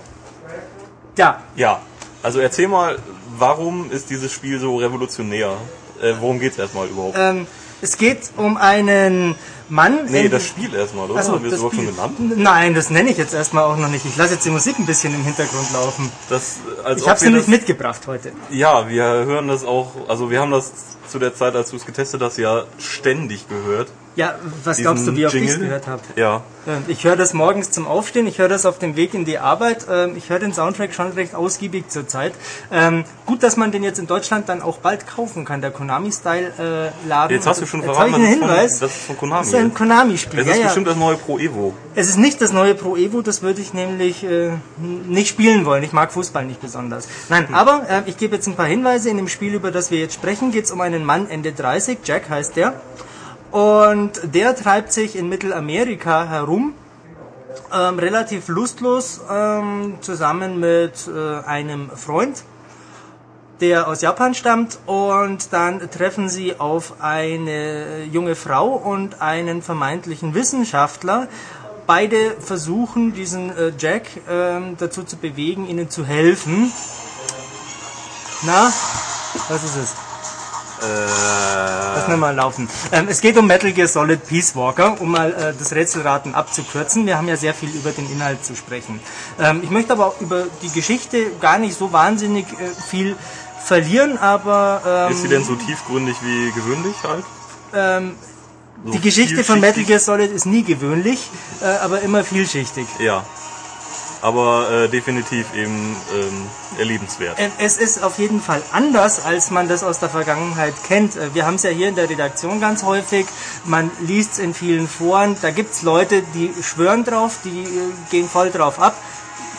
ja, ja. Also erzähl mal, warum ist dieses Spiel so revolutionär? Äh, worum geht's erstmal überhaupt? ähm, es geht um einen Mann. nee, das Spiel erstmal, oder? Ach so, Haben wir es das überhaupt schon genannt? Nein, das nenne ich jetzt erstmal auch noch nicht. Ich lasse jetzt die Musik ein bisschen im Hintergrund laufen. Das, als Ich habe sie das- mitgebracht heute. Ja, wir hören das auch, also wir haben das zu der Zeit, als du es getestet hast, ja ständig gehört. Ja, was glaubst du, wie oft ich es gehört habe? Ja. Ähm, Ich höre das morgens zum Aufstehen, ich höre das auf dem Weg in die Arbeit, ähm, ich höre den Soundtrack schon recht ausgiebig zurzeit. Ähm, gut, dass man den jetzt in Deutschland dann auch bald kaufen kann, der Konami-Style-Laden. Jetzt hast du schon verraten, einen das ist von- Hinweis. das ist von Konami. Das ist ein Konami-Spiel, Es ja, ist ja. bestimmt das neue Pro Evo. Es ist nicht das neue Pro Evo, das würde ich nämlich äh, nicht spielen wollen. Ich mag Fußball nicht besonders. Nein, Hm. aber äh, ich gebe jetzt ein paar Hinweise. In dem Spiel, über das wir jetzt sprechen, geht es um einen Mann Ende 30, Jack heißt der. Und der treibt sich in Mittelamerika herum, ähm, relativ lustlos, ähm, zusammen mit äh, einem Freund, der aus Japan stammt. Und dann treffen sie auf eine junge Frau und einen vermeintlichen Wissenschaftler. Beide versuchen, diesen äh, Jack ähm, dazu zu bewegen, ihnen zu helfen. Na, was ist es? Lass mir mal laufen. Ähm, es geht um Metal Gear Solid Peace Walker, um mal äh, das Rätselraten abzukürzen. Wir haben ja sehr viel über den Inhalt zu sprechen. Ähm, ich möchte aber über die Geschichte gar nicht so wahnsinnig äh, viel verlieren, aber ähm, Ist sie denn so tiefgründig wie gewöhnlich halt? ähm, So die Geschichte von? Metal Gear Solid ist nie gewöhnlich, äh, aber immer vielschichtig. Ja. Aber äh, definitiv eben ähm, erlebenswert. Ähm, Es ist auf jeden Fall anders, als man das aus der Vergangenheit kennt. Äh, Wir haben es ja hier in der Redaktion ganz häufig. Man liest es in vielen Foren. Da gibt es Leute, die schwören drauf, die äh, gehen voll drauf ab.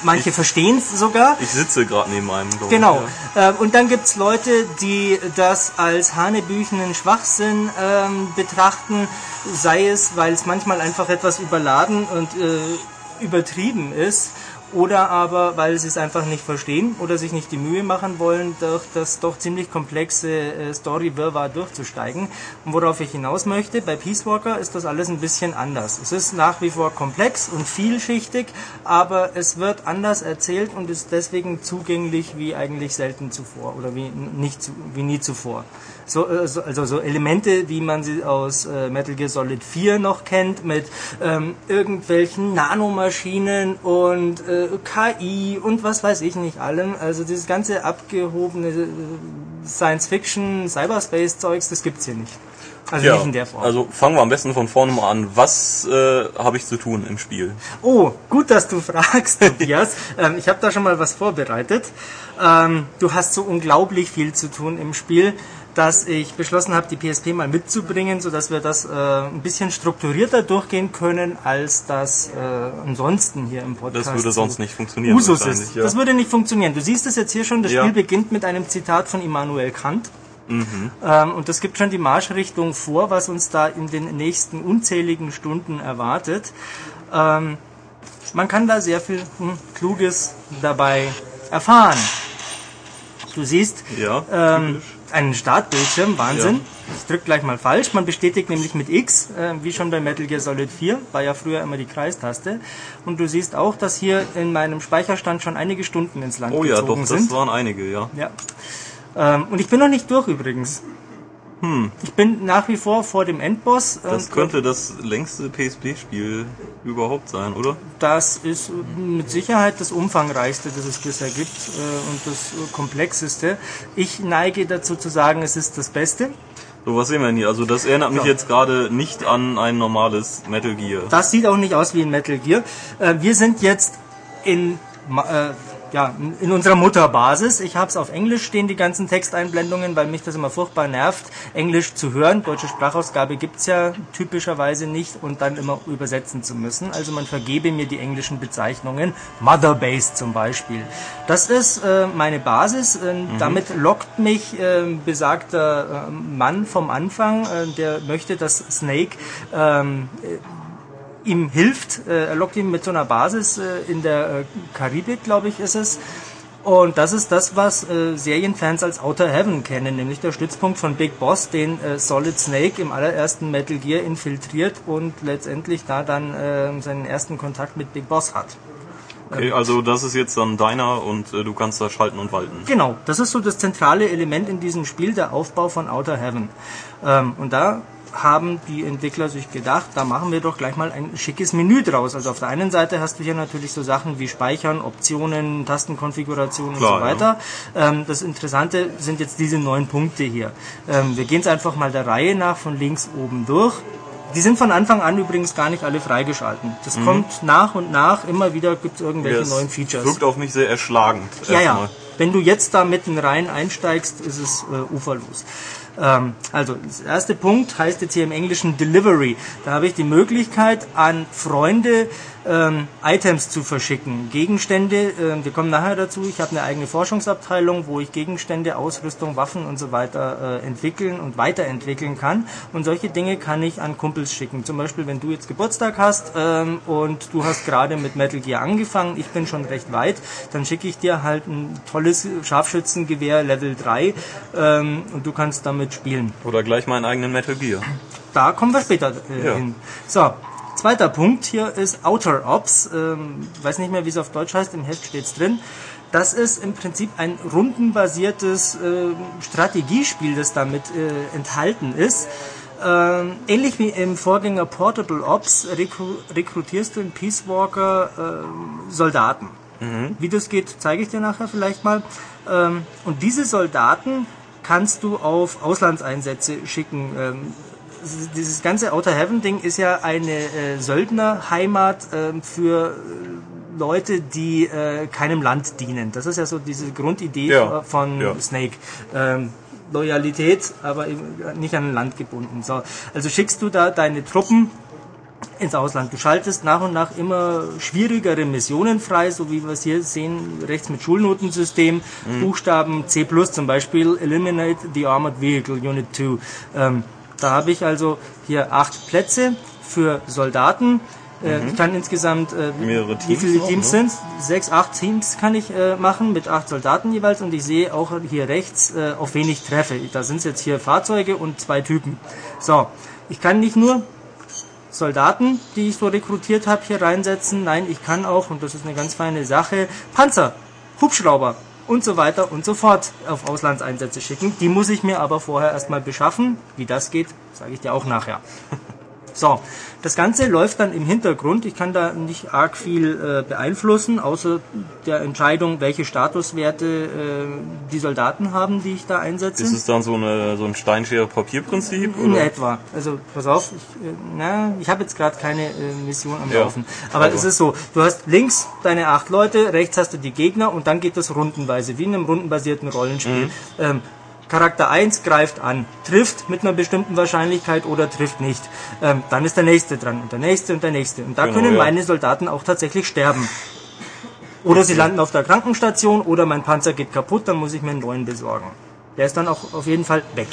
Manche verstehen es sogar. Ich sitze gerade neben einem. ich, Genau. Ja. Ähm, und dann gibt's Leute, die das als hanebüchenen Schwachsinn ähm, betrachten, sei es, weil es manchmal einfach etwas überladen und äh, übertrieben ist oder aber weil sie es einfach nicht verstehen oder sich nicht die Mühe machen wollen, durch das doch ziemlich komplexe äh, Story-Wirrwarr durchzusteigen. Und worauf ich hinaus möchte, bei Peace Walker ist das alles ein bisschen anders. Es ist nach wie vor komplex und vielschichtig, aber es wird anders erzählt und ist deswegen zugänglich wie eigentlich selten zuvor oder wie, nicht, wie nie zuvor. So, äh, so- also so Elemente, wie man sie aus äh, Metal Gear Solid 4 noch kennt, mit ähm, irgendwelchen Nanomaschinen und äh, KI und was weiß ich nicht allem. Also dieses ganze abgehobene äh, Science-Fiction, Cyberspace-Zeugs, das gibt's hier nicht. Also nicht in der Form. also fangen wir am besten von vorne mal an. Was äh, habe ich zu tun im Spiel? Oh, gut, dass du fragst, Tobias. ähm, ich habe da schon mal was vorbereitet. Ähm, du hast so unglaublich viel zu tun im Spiel, dass ich beschlossen habe, die PSP mal mitzubringen, sodass wir das äh, ein bisschen strukturierter durchgehen können, als das äh, ansonsten hier im Podcast Das würde so sonst nicht funktionieren. Usus ist. ja. Das würde nicht funktionieren. Du siehst es jetzt hier schon, das Ja. Spiel beginnt mit einem Zitat von Immanuel Kant. Mhm. Ähm, und das gibt schon die Marschrichtung vor, was uns da in den nächsten unzähligen Stunden erwartet. Ähm, man kann da sehr viel hm, Kluges dabei erfahren. Du siehst Ja, ähm, einen Startbildschirm, Wahnsinn. Ich drück gleich mal falsch. Man bestätigt nämlich mit X, äh, wie schon bei Metal Gear Solid 4, war ja früher immer die Kreistaste. Und du siehst auch, dass hier in meinem Speicherstand schon einige Stunden ins Land Oh ja, gezogen doch, das sind. waren einige, ja. Ja. Ähm, und ich bin noch nicht durch übrigens. Hm. Ich bin nach wie vor vor dem Endboss. Das und könnte das längste PSP-Spiel überhaupt sein, oder? das ist mit Sicherheit das umfangreichste, das es bisher gibt äh, und das äh, komplexeste. Ich neige dazu zu sagen, es ist das Beste. So, was sehen wir denn hier? Also das erinnert mich Ja. jetzt gerade nicht an ein normales Metal Gear. Das sieht auch nicht aus wie ein Metal Gear. Äh, wir sind jetzt in, äh, ja, in unserer Mutterbasis. Ich habe es auf Englisch stehen, die ganzen Texteinblendungen, weil mich das immer furchtbar nervt, Englisch zu hören. Deutsche Sprachausgabe gibt's ja typischerweise nicht und dann immer übersetzen zu müssen. Also man vergebe mir die englischen Bezeichnungen. Mother Base zum Beispiel. Das ist äh, meine Basis. Äh, Damit lockt mich äh, besagter äh, Mann vom Anfang, äh, der möchte, dass Snake ähm, ihm hilft. Äh, er lockt ihn mit so einer Basis äh, in der äh, Karibik, glaube ich, ist es. Und das ist das, was äh, Serienfans als Outer Heaven kennen, nämlich der Stützpunkt von Big Boss, den äh, Solid Snake im allerersten Metal Gear infiltriert und letztendlich da dann äh, seinen ersten Kontakt mit Big Boss hat. Okay, also das ist jetzt dann deiner und du kannst da schalten und walten. Genau, das ist so das zentrale Element in diesem Spiel, der Aufbau von Outer Heaven. Ähm, und da haben die Entwickler sich gedacht, da machen wir doch gleich mal ein schickes Menü draus. Also auf der einen Seite hast du hier natürlich so Sachen wie Speichern, Optionen, Tastenkonfiguration und so weiter. Ähm, das Interessante sind jetzt diese neun Punkte hier. Ähm, wir gehen es einfach mal der Reihe nach von links oben durch. Die sind von Anfang an übrigens gar nicht alle freigeschalten. Das kommt nach und nach, immer wieder gibt es irgendwelche Ja, es neuen Features. Wirkt auf mich sehr erschlagend. Ja, ja. Wenn du jetzt da mitten rein einsteigst, ist es äh, uferlos. Ähm, also, das erste Punkt heißt jetzt hier im Englischen Delivery. Da habe ich die Möglichkeit, an Freunde ähm, Items zu verschicken. Gegenstände, ähm, wir kommen nachher dazu. Ich habe eine eigene Forschungsabteilung, wo ich Gegenstände, Ausrüstung, Waffen und so weiter äh, entwickeln und weiterentwickeln kann. Und solche Dinge kann ich an Kumpels schicken. Zum Beispiel, wenn du jetzt Geburtstag hast ähm, und du hast gerade mit Metal Gear angefangen, ich bin schon recht weit, dann schicke ich dir halt ein tolles Scharfschützengewehr Level 3 ähm, und du kannst damit spielen. Oder gleich meinen eigenen Metal Gear. Da kommen wir später äh, Ja. hin. So, zweiter Punkt hier ist Outer Ops. Ähm, weiß nicht mehr, wie es auf Deutsch heißt, im Heft steht's drin. Das ist im Prinzip ein rundenbasiertes äh, Strategiespiel, das damit äh, enthalten ist. Ähm, ähnlich wie im Vorgänger Portable Ops rekru rekrutierst du in Peace Walker ähm, Soldaten. Wie das geht, zeige ich dir nachher vielleicht mal. Ähm, und diese Soldaten kannst du auf Auslandseinsätze schicken. Ähm, dieses ganze Outer Heaven Ding ist ja eine äh, Söldnerheimat ähm, für äh, Leute, die äh, keinem Land dienen. Das ist ja so diese Grundidee Ja, von ja. Snake. Ähm, Loyalität, aber nicht an ein Land gebunden. So, also schickst du da deine Truppen ins Ausland. Du schaltest nach und nach immer schwierigere Missionen frei, so wie wir es hier sehen, rechts mit Schulnotensystem, Buchstaben C+, zum Beispiel Eliminate the Armored Vehicle Unit 2. Ähm, da habe ich also hier acht Plätze für Soldaten. Äh, Ich kann insgesamt, äh, wie Teams viele auch, Teams ne? sind Sechs, acht Teams kann ich äh, machen mit acht Soldaten jeweils und ich sehe auch hier rechts, äh, auf wen ich treffe. Da sind jetzt hier Fahrzeuge und zwei Typen. So, ich kann nicht nur Soldaten, die ich so rekrutiert habe, hier reinsetzen. Nein, ich kann auch, und das ist eine ganz feine Sache, Panzer, Hubschrauber und so weiter und so fort auf Auslandseinsätze schicken. Die muss ich mir aber vorher erstmal beschaffen. Wie das geht, sage ich dir auch nachher. So, das Ganze läuft dann im Hintergrund. Ich kann da nicht arg viel äh, beeinflussen, außer der Entscheidung, welche Statuswerte äh, die Soldaten haben, die ich da einsetze. Ist es dann so, eine, so ein Steinschere-Papier-Prinzip? In oder? etwa. Also pass auf, ich, äh, na, ich habe jetzt gerade keine äh, Mission am Ja. Laufen. Aber Aber- es ist so, du hast links deine acht Leute, rechts hast du die Gegner und dann geht das rundenweise, wie in einem rundenbasierten Rollenspiel. Mhm. Ähm, Charakter 1 greift an, trifft mit einer bestimmten Wahrscheinlichkeit oder trifft nicht. Ähm, dann ist der nächste dran und der nächste und der nächste. Und da Genau, können ja. meine Soldaten auch tatsächlich sterben. Oder sie landen auf der Krankenstation oder mein Panzer geht kaputt, dann muss ich mir einen neuen besorgen. Der ist dann auch auf jeden Fall weg.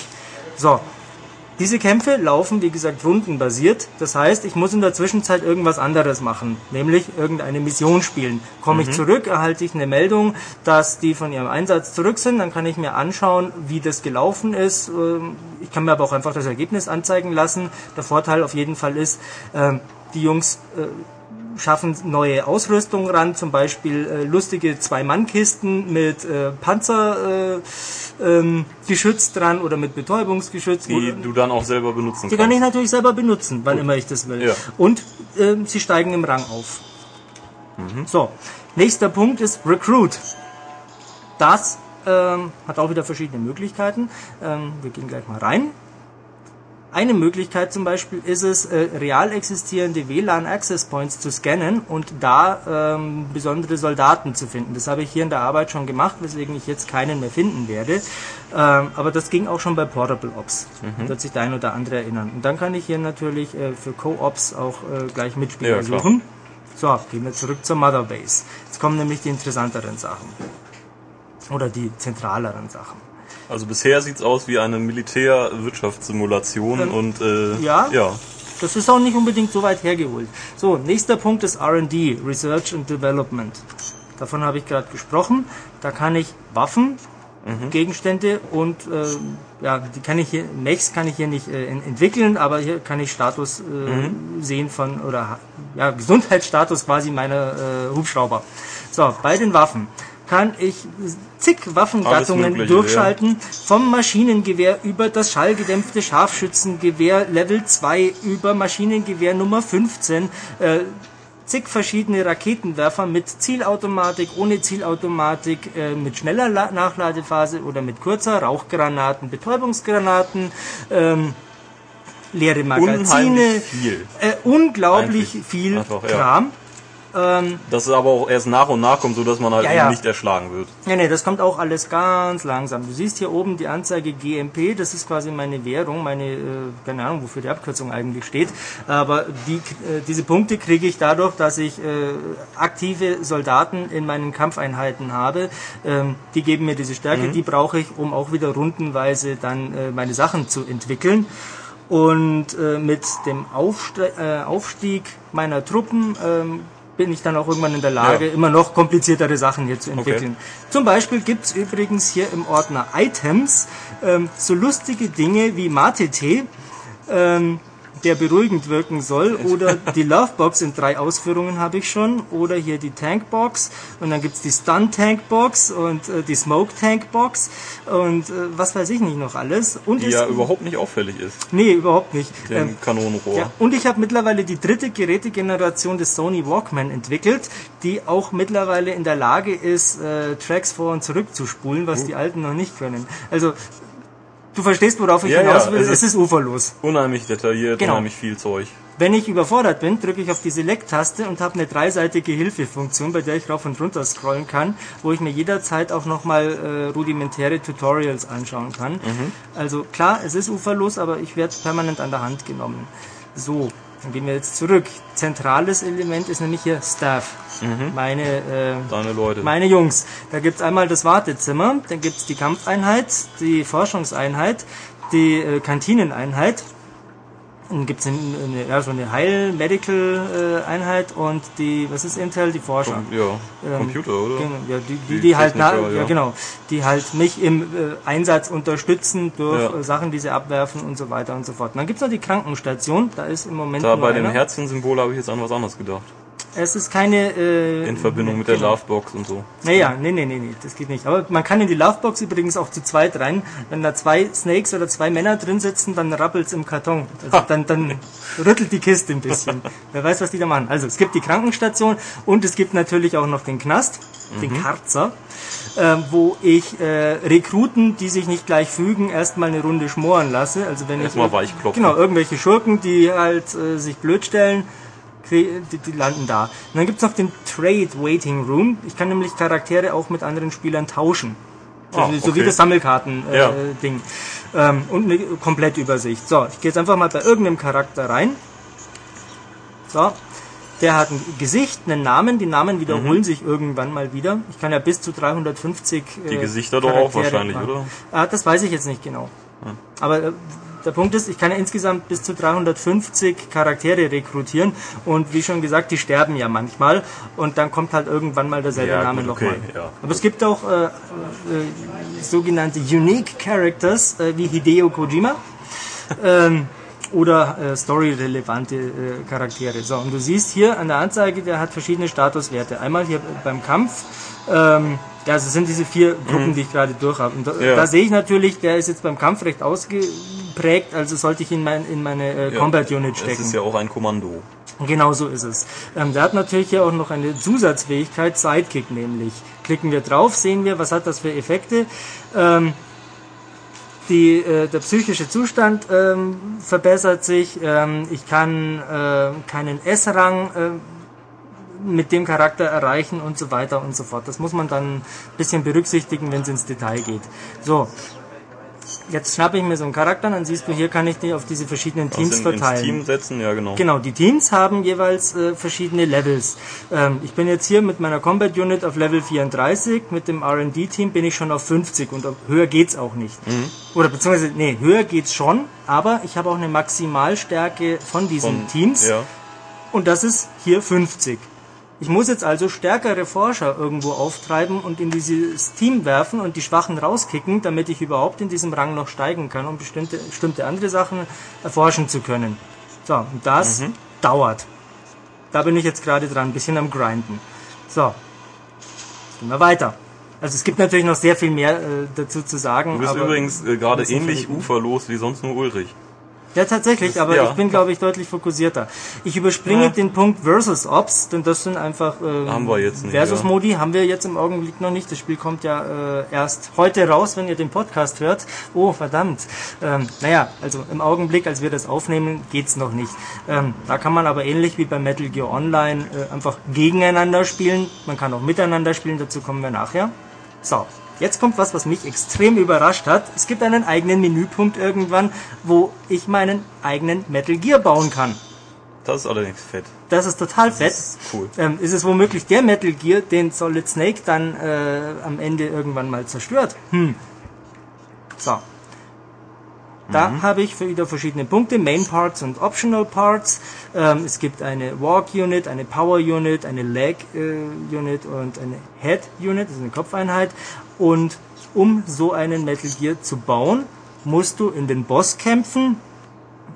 So. Diese Kämpfe laufen, wie gesagt, rundenbasiert. Das heißt, ich muss in der Zwischenzeit irgendwas anderes machen, nämlich irgendeine Mission spielen. Komme ich zurück, erhalte ich eine Meldung, dass die von ihrem Einsatz zurück sind, dann kann ich mir anschauen, wie das gelaufen ist. Ähm, Ich kann mir aber auch einfach das Ergebnis anzeigen lassen. Der Vorteil auf jeden Fall ist, ähm, die Jungs äh, schaffen neue Ausrüstung ran, zum Beispiel äh, lustige Zwei-Mann-Kisten mit äh, Panzergeschütz äh, ähm, dran oder mit Betäubungsgeschütz. Die oder, du dann auch selber benutzen die kann ich kannst. natürlich selber benutzen, wann immer ich das will. Ja. Und ähm, sie steigen im Rang auf. Mhm. So, nächster Punkt ist Recruit. Das ähm, hat auch wieder verschiedene Möglichkeiten. Wir gehen gleich mal rein. Eine Möglichkeit zum Beispiel ist es, äh, real existierende WLAN-Access Points zu scannen und da ähm, besondere Soldaten zu finden. Das habe ich hier in der Arbeit schon gemacht, weswegen ich jetzt keinen mehr finden werde. Ähm, aber das ging auch schon bei Portable Ops. Mhm. Wird sich der ein oder andere erinnern. Und dann kann ich hier natürlich äh, für Co-Ops auch äh, gleich Mitspieler Ja, suchen. So, gehen wir zurück zur Mother Base. Jetzt kommen nämlich die interessanteren Sachen. Oder die zentraleren Sachen. Also bisher sieht's aus wie eine Militär-Wirtschaftssimulation Ähm, und äh, ja. ja. Das ist auch nicht unbedingt so weit hergeholt. So, nächster Punkt ist R&D, Research and Development. Davon habe ich gerade gesprochen. Da kann ich Waffen, Gegenstände und äh, ja, die kann ich hier, Mechs kann ich hier nicht äh, en- entwickeln, aber hier kann ich Status äh, sehen von oder ja, Gesundheitsstatus quasi meiner äh, Hubschrauber. So, bei den Waffen kann ich zig Waffengattungen durchschalten, vom Maschinengewehr über das schallgedämpfte Scharfschützengewehr Level 2 über Maschinengewehr Nummer 15, äh, zig verschiedene Raketenwerfer mit Zielautomatik, ohne Zielautomatik, äh, mit schneller La Nachladephase oder mit kurzer, Rauchgranaten, Betäubungsgranaten, ähm, leere Magazine, viel. Äh, unglaublich Eigentlich. viel Einfach, ja. Kram. Das ist aber auch erst nach und nach kommt, so dass man halt Ja, eben ja. nicht erschlagen wird. Nee, nee, das kommt auch alles ganz langsam. Du siehst hier oben die Anzeige GMP, das ist quasi meine Währung, meine, äh, keine Ahnung, wofür die Abkürzung eigentlich steht. Aber die, äh, diese Punkte kriege ich dadurch, dass ich äh, aktive Soldaten in meinen Kampfeinheiten habe. Ähm, die geben mir diese Stärke, die brauche ich, um auch wieder rundenweise dann äh, meine Sachen zu entwickeln. Und äh, mit dem Aufste äh, Aufstieg meiner Truppen ähm, bin ich dann auch irgendwann in der Lage, Ja. immer noch kompliziertere Sachen hier zu entwickeln. Zum Beispiel gibt's übrigens hier im Ordner Items ähm, so lustige Dinge wie Mate-Tee, ähm, der beruhigend wirken soll, oder die Lovebox in drei Ausführungen habe ich schon, oder hier die Tankbox und dann gibt's die Stun-Tankbox und äh, die Smoke-Tankbox und äh, was weiß ich nicht noch alles. Und Die ja überhaupt nicht auffällig ist. Nee, überhaupt nicht. Dem Ähm, Kanonenrohr. ja, und ich habe mittlerweile die dritte Gerätegeneration des Sony Walkman entwickelt, die auch mittlerweile in der Lage ist, äh, Tracks vor und zurück zu spulen, was die alten noch nicht können. Also, du verstehst, worauf ich Ja, hinaus ja, will. es es ist- uferlos. Unheimlich detailliert, Genau. unheimlich viel Zeug. Wenn ich überfordert bin, drücke ich auf die Select-Taste und habe eine dreiseitige Hilfefunktion, bei der ich rauf und runter scrollen kann, wo ich mir jederzeit auch nochmal äh, rudimentäre Tutorials anschauen kann. Also klar, es ist uferlos, aber ich werde permanent an der Hand genommen. So, dann gehen wir jetzt zurück. Zentrales Element ist nämlich hier Staff. Meine äh, Deine Leute. meine Jungs. Da gibt's einmal das Wartezimmer, dann gibt's die Kampfeinheit, die Forschungseinheit, die äh, Kantineneinheit. Dann gibt es ja, so eine Heil-Medical-Einheit und die, was ist Intel? Die Forscher. Ja, Ähm, Computer, oder? Genau, ja, die, die, Die die halt, na, ja. ja. genau, die halt mich im äh, Einsatz unterstützen durch Ja. äh, Sachen, die sie abwerfen und so weiter und so fort. Und dann gibt's noch die Krankenstation, da ist im Moment Da bei dem einer. Herzchensymbol habe ich jetzt an was anderes gedacht. Es ist keine äh, In Verbindung mit der. Lovebox und so. Naja, nee, nee, nee, nee, das geht nicht. Aber man kann in die Lovebox übrigens auch zu zweit rein. Wenn da zwei Snakes oder zwei Männer drin sitzen, dann rappelt's im Karton. Also dann, dann rüttelt die Kiste ein bisschen. Wer weiß, was die da machen. Also es gibt die Krankenstation und es gibt natürlich auch noch den Knast, den Karzer, äh, wo ich äh, Rekruten, die sich nicht gleich fügen, erstmal eine Runde schmoren lasse. Also wenn Erstmal ich weichklopfen. Genau, irgendwelche Schurken, die halt äh, sich blöd stellen, die, die landen da. Und dann gibt's noch den Trade Waiting Room. Ich kann nämlich Charaktere auch mit anderen Spielern tauschen. So, Ah, so wie okay. das Sammelkarten-Ding. Äh, Ja. Ding. ähm, und eine Komplettübersicht. So, ich gehe jetzt einfach mal bei irgendeinem Charakter rein. So. Der hat ein Gesicht, einen Namen. Die Namen wiederholen sich irgendwann mal wieder. Ich kann ja bis zu 350 äh, Mhm. Die Gesichter doch auch wahrscheinlich, machen. oder? Ah, das weiß ich jetzt nicht genau. Aber äh, der Punkt ist, ich kann ja insgesamt bis zu 350 Charaktere rekrutieren und wie schon gesagt, die sterben ja manchmal und dann kommt halt irgendwann mal derselbe Ja, Name nochmal. okay, ja. Aber es gibt auch äh, äh, sogenannte Unique Characters äh, wie Hideo Kojima. ähm, oder äh, story-relevante äh, Charaktere. So, und du siehst hier an der Anzeige, der hat verschiedene Statuswerte. Einmal hier beim Kampf, ähm, ja, also sind diese vier Gruppen, die ich gerade durch habe. Und da, Mhm. Ja. da sehe ich natürlich, der ist jetzt beim Kampf recht ausgeprägt, also sollte ich ihn mein, in meine äh, Ja. Combat Unit stecken. ist ja auch ein Kommando. Genau so ist es. Ähm, der hat natürlich hier auch noch eine Zusatzfähigkeit, Sidekick nämlich. Klicken wir drauf, sehen wir, was hat das für Effekte. Ähm, die, äh, der psychische Zustand ähm, verbessert sich. Ähm, ich kann äh, keinen S-Rang äh, mit dem Charakter erreichen und so weiter und so fort. Das muss man dann ein bisschen berücksichtigen, wenn es ins Detail geht. So, jetzt schnappe ich mir so einen Charakter, dann siehst du, hier kann ich die auf diese verschiedenen Teams Also in, verteilen. Team setzen, ja genau. Genau, die Teams haben jeweils äh, verschiedene Levels. Ähm, ich bin jetzt hier mit meiner Combat Unit auf Level 34, mit dem R&D-Team bin ich schon auf 50 und höher geht's auch nicht. Mhm. Oder beziehungsweise, nee, höher geht's schon, aber ich habe auch eine Maximalstärke von diesen Von- Teams Ja. und das ist hier 50. Ich muss jetzt also stärkere Forscher irgendwo auftreiben und in dieses Team werfen und die Schwachen rauskicken, damit ich überhaupt in diesem Rang noch steigen kann, um bestimmte, bestimmte andere Sachen erforschen zu können. So, und das Mhm. dauert. Da bin ich jetzt gerade dran, ein bisschen am Grinden. So, jetzt gehen wir weiter. Also es gibt natürlich noch sehr viel mehr äh, dazu zu sagen. Du bist übrigens äh, gerade ähnlich uferlos wie sonst nur Ulrich. Ja, tatsächlich, aber ja. ich bin, glaube ich, deutlich fokussierter. Ich überspringe Ja. den Punkt Versus Ops, denn das sind einfach ähm, Haben wir jetzt nicht, Versus-Modi haben wir jetzt im Augenblick noch nicht. Das Spiel kommt ja äh, erst heute raus, wenn ihr den Podcast hört. Oh, verdammt. Ähm, naja, also im Augenblick, als wir das aufnehmen, geht's noch nicht. Ähm, da kann man aber ähnlich wie bei Metal Gear Online äh, einfach gegeneinander spielen. Man kann auch miteinander spielen, dazu kommen wir nachher. So, jetzt kommt was, was mich extrem überrascht hat. Es gibt einen eigenen Menüpunkt irgendwann, wo ich meinen eigenen Metal Gear bauen kann. Das ist allerdings fett. Das ist total fett. ist cool. Ähm, ist es womöglich der Metal Gear, den Solid Snake dann äh, am Ende irgendwann mal zerstört? Hm. So. Da Mhm. habe ich für wieder verschiedene Punkte, Main Parts und Optional Parts. Ähm, es gibt eine Walk Unit, eine Power Unit, eine Leg äh, Unit und eine Head Unit, das ist eine Kopfeinheit. Und um so einen Metal Gear zu bauen, musst du in den Bosskämpfen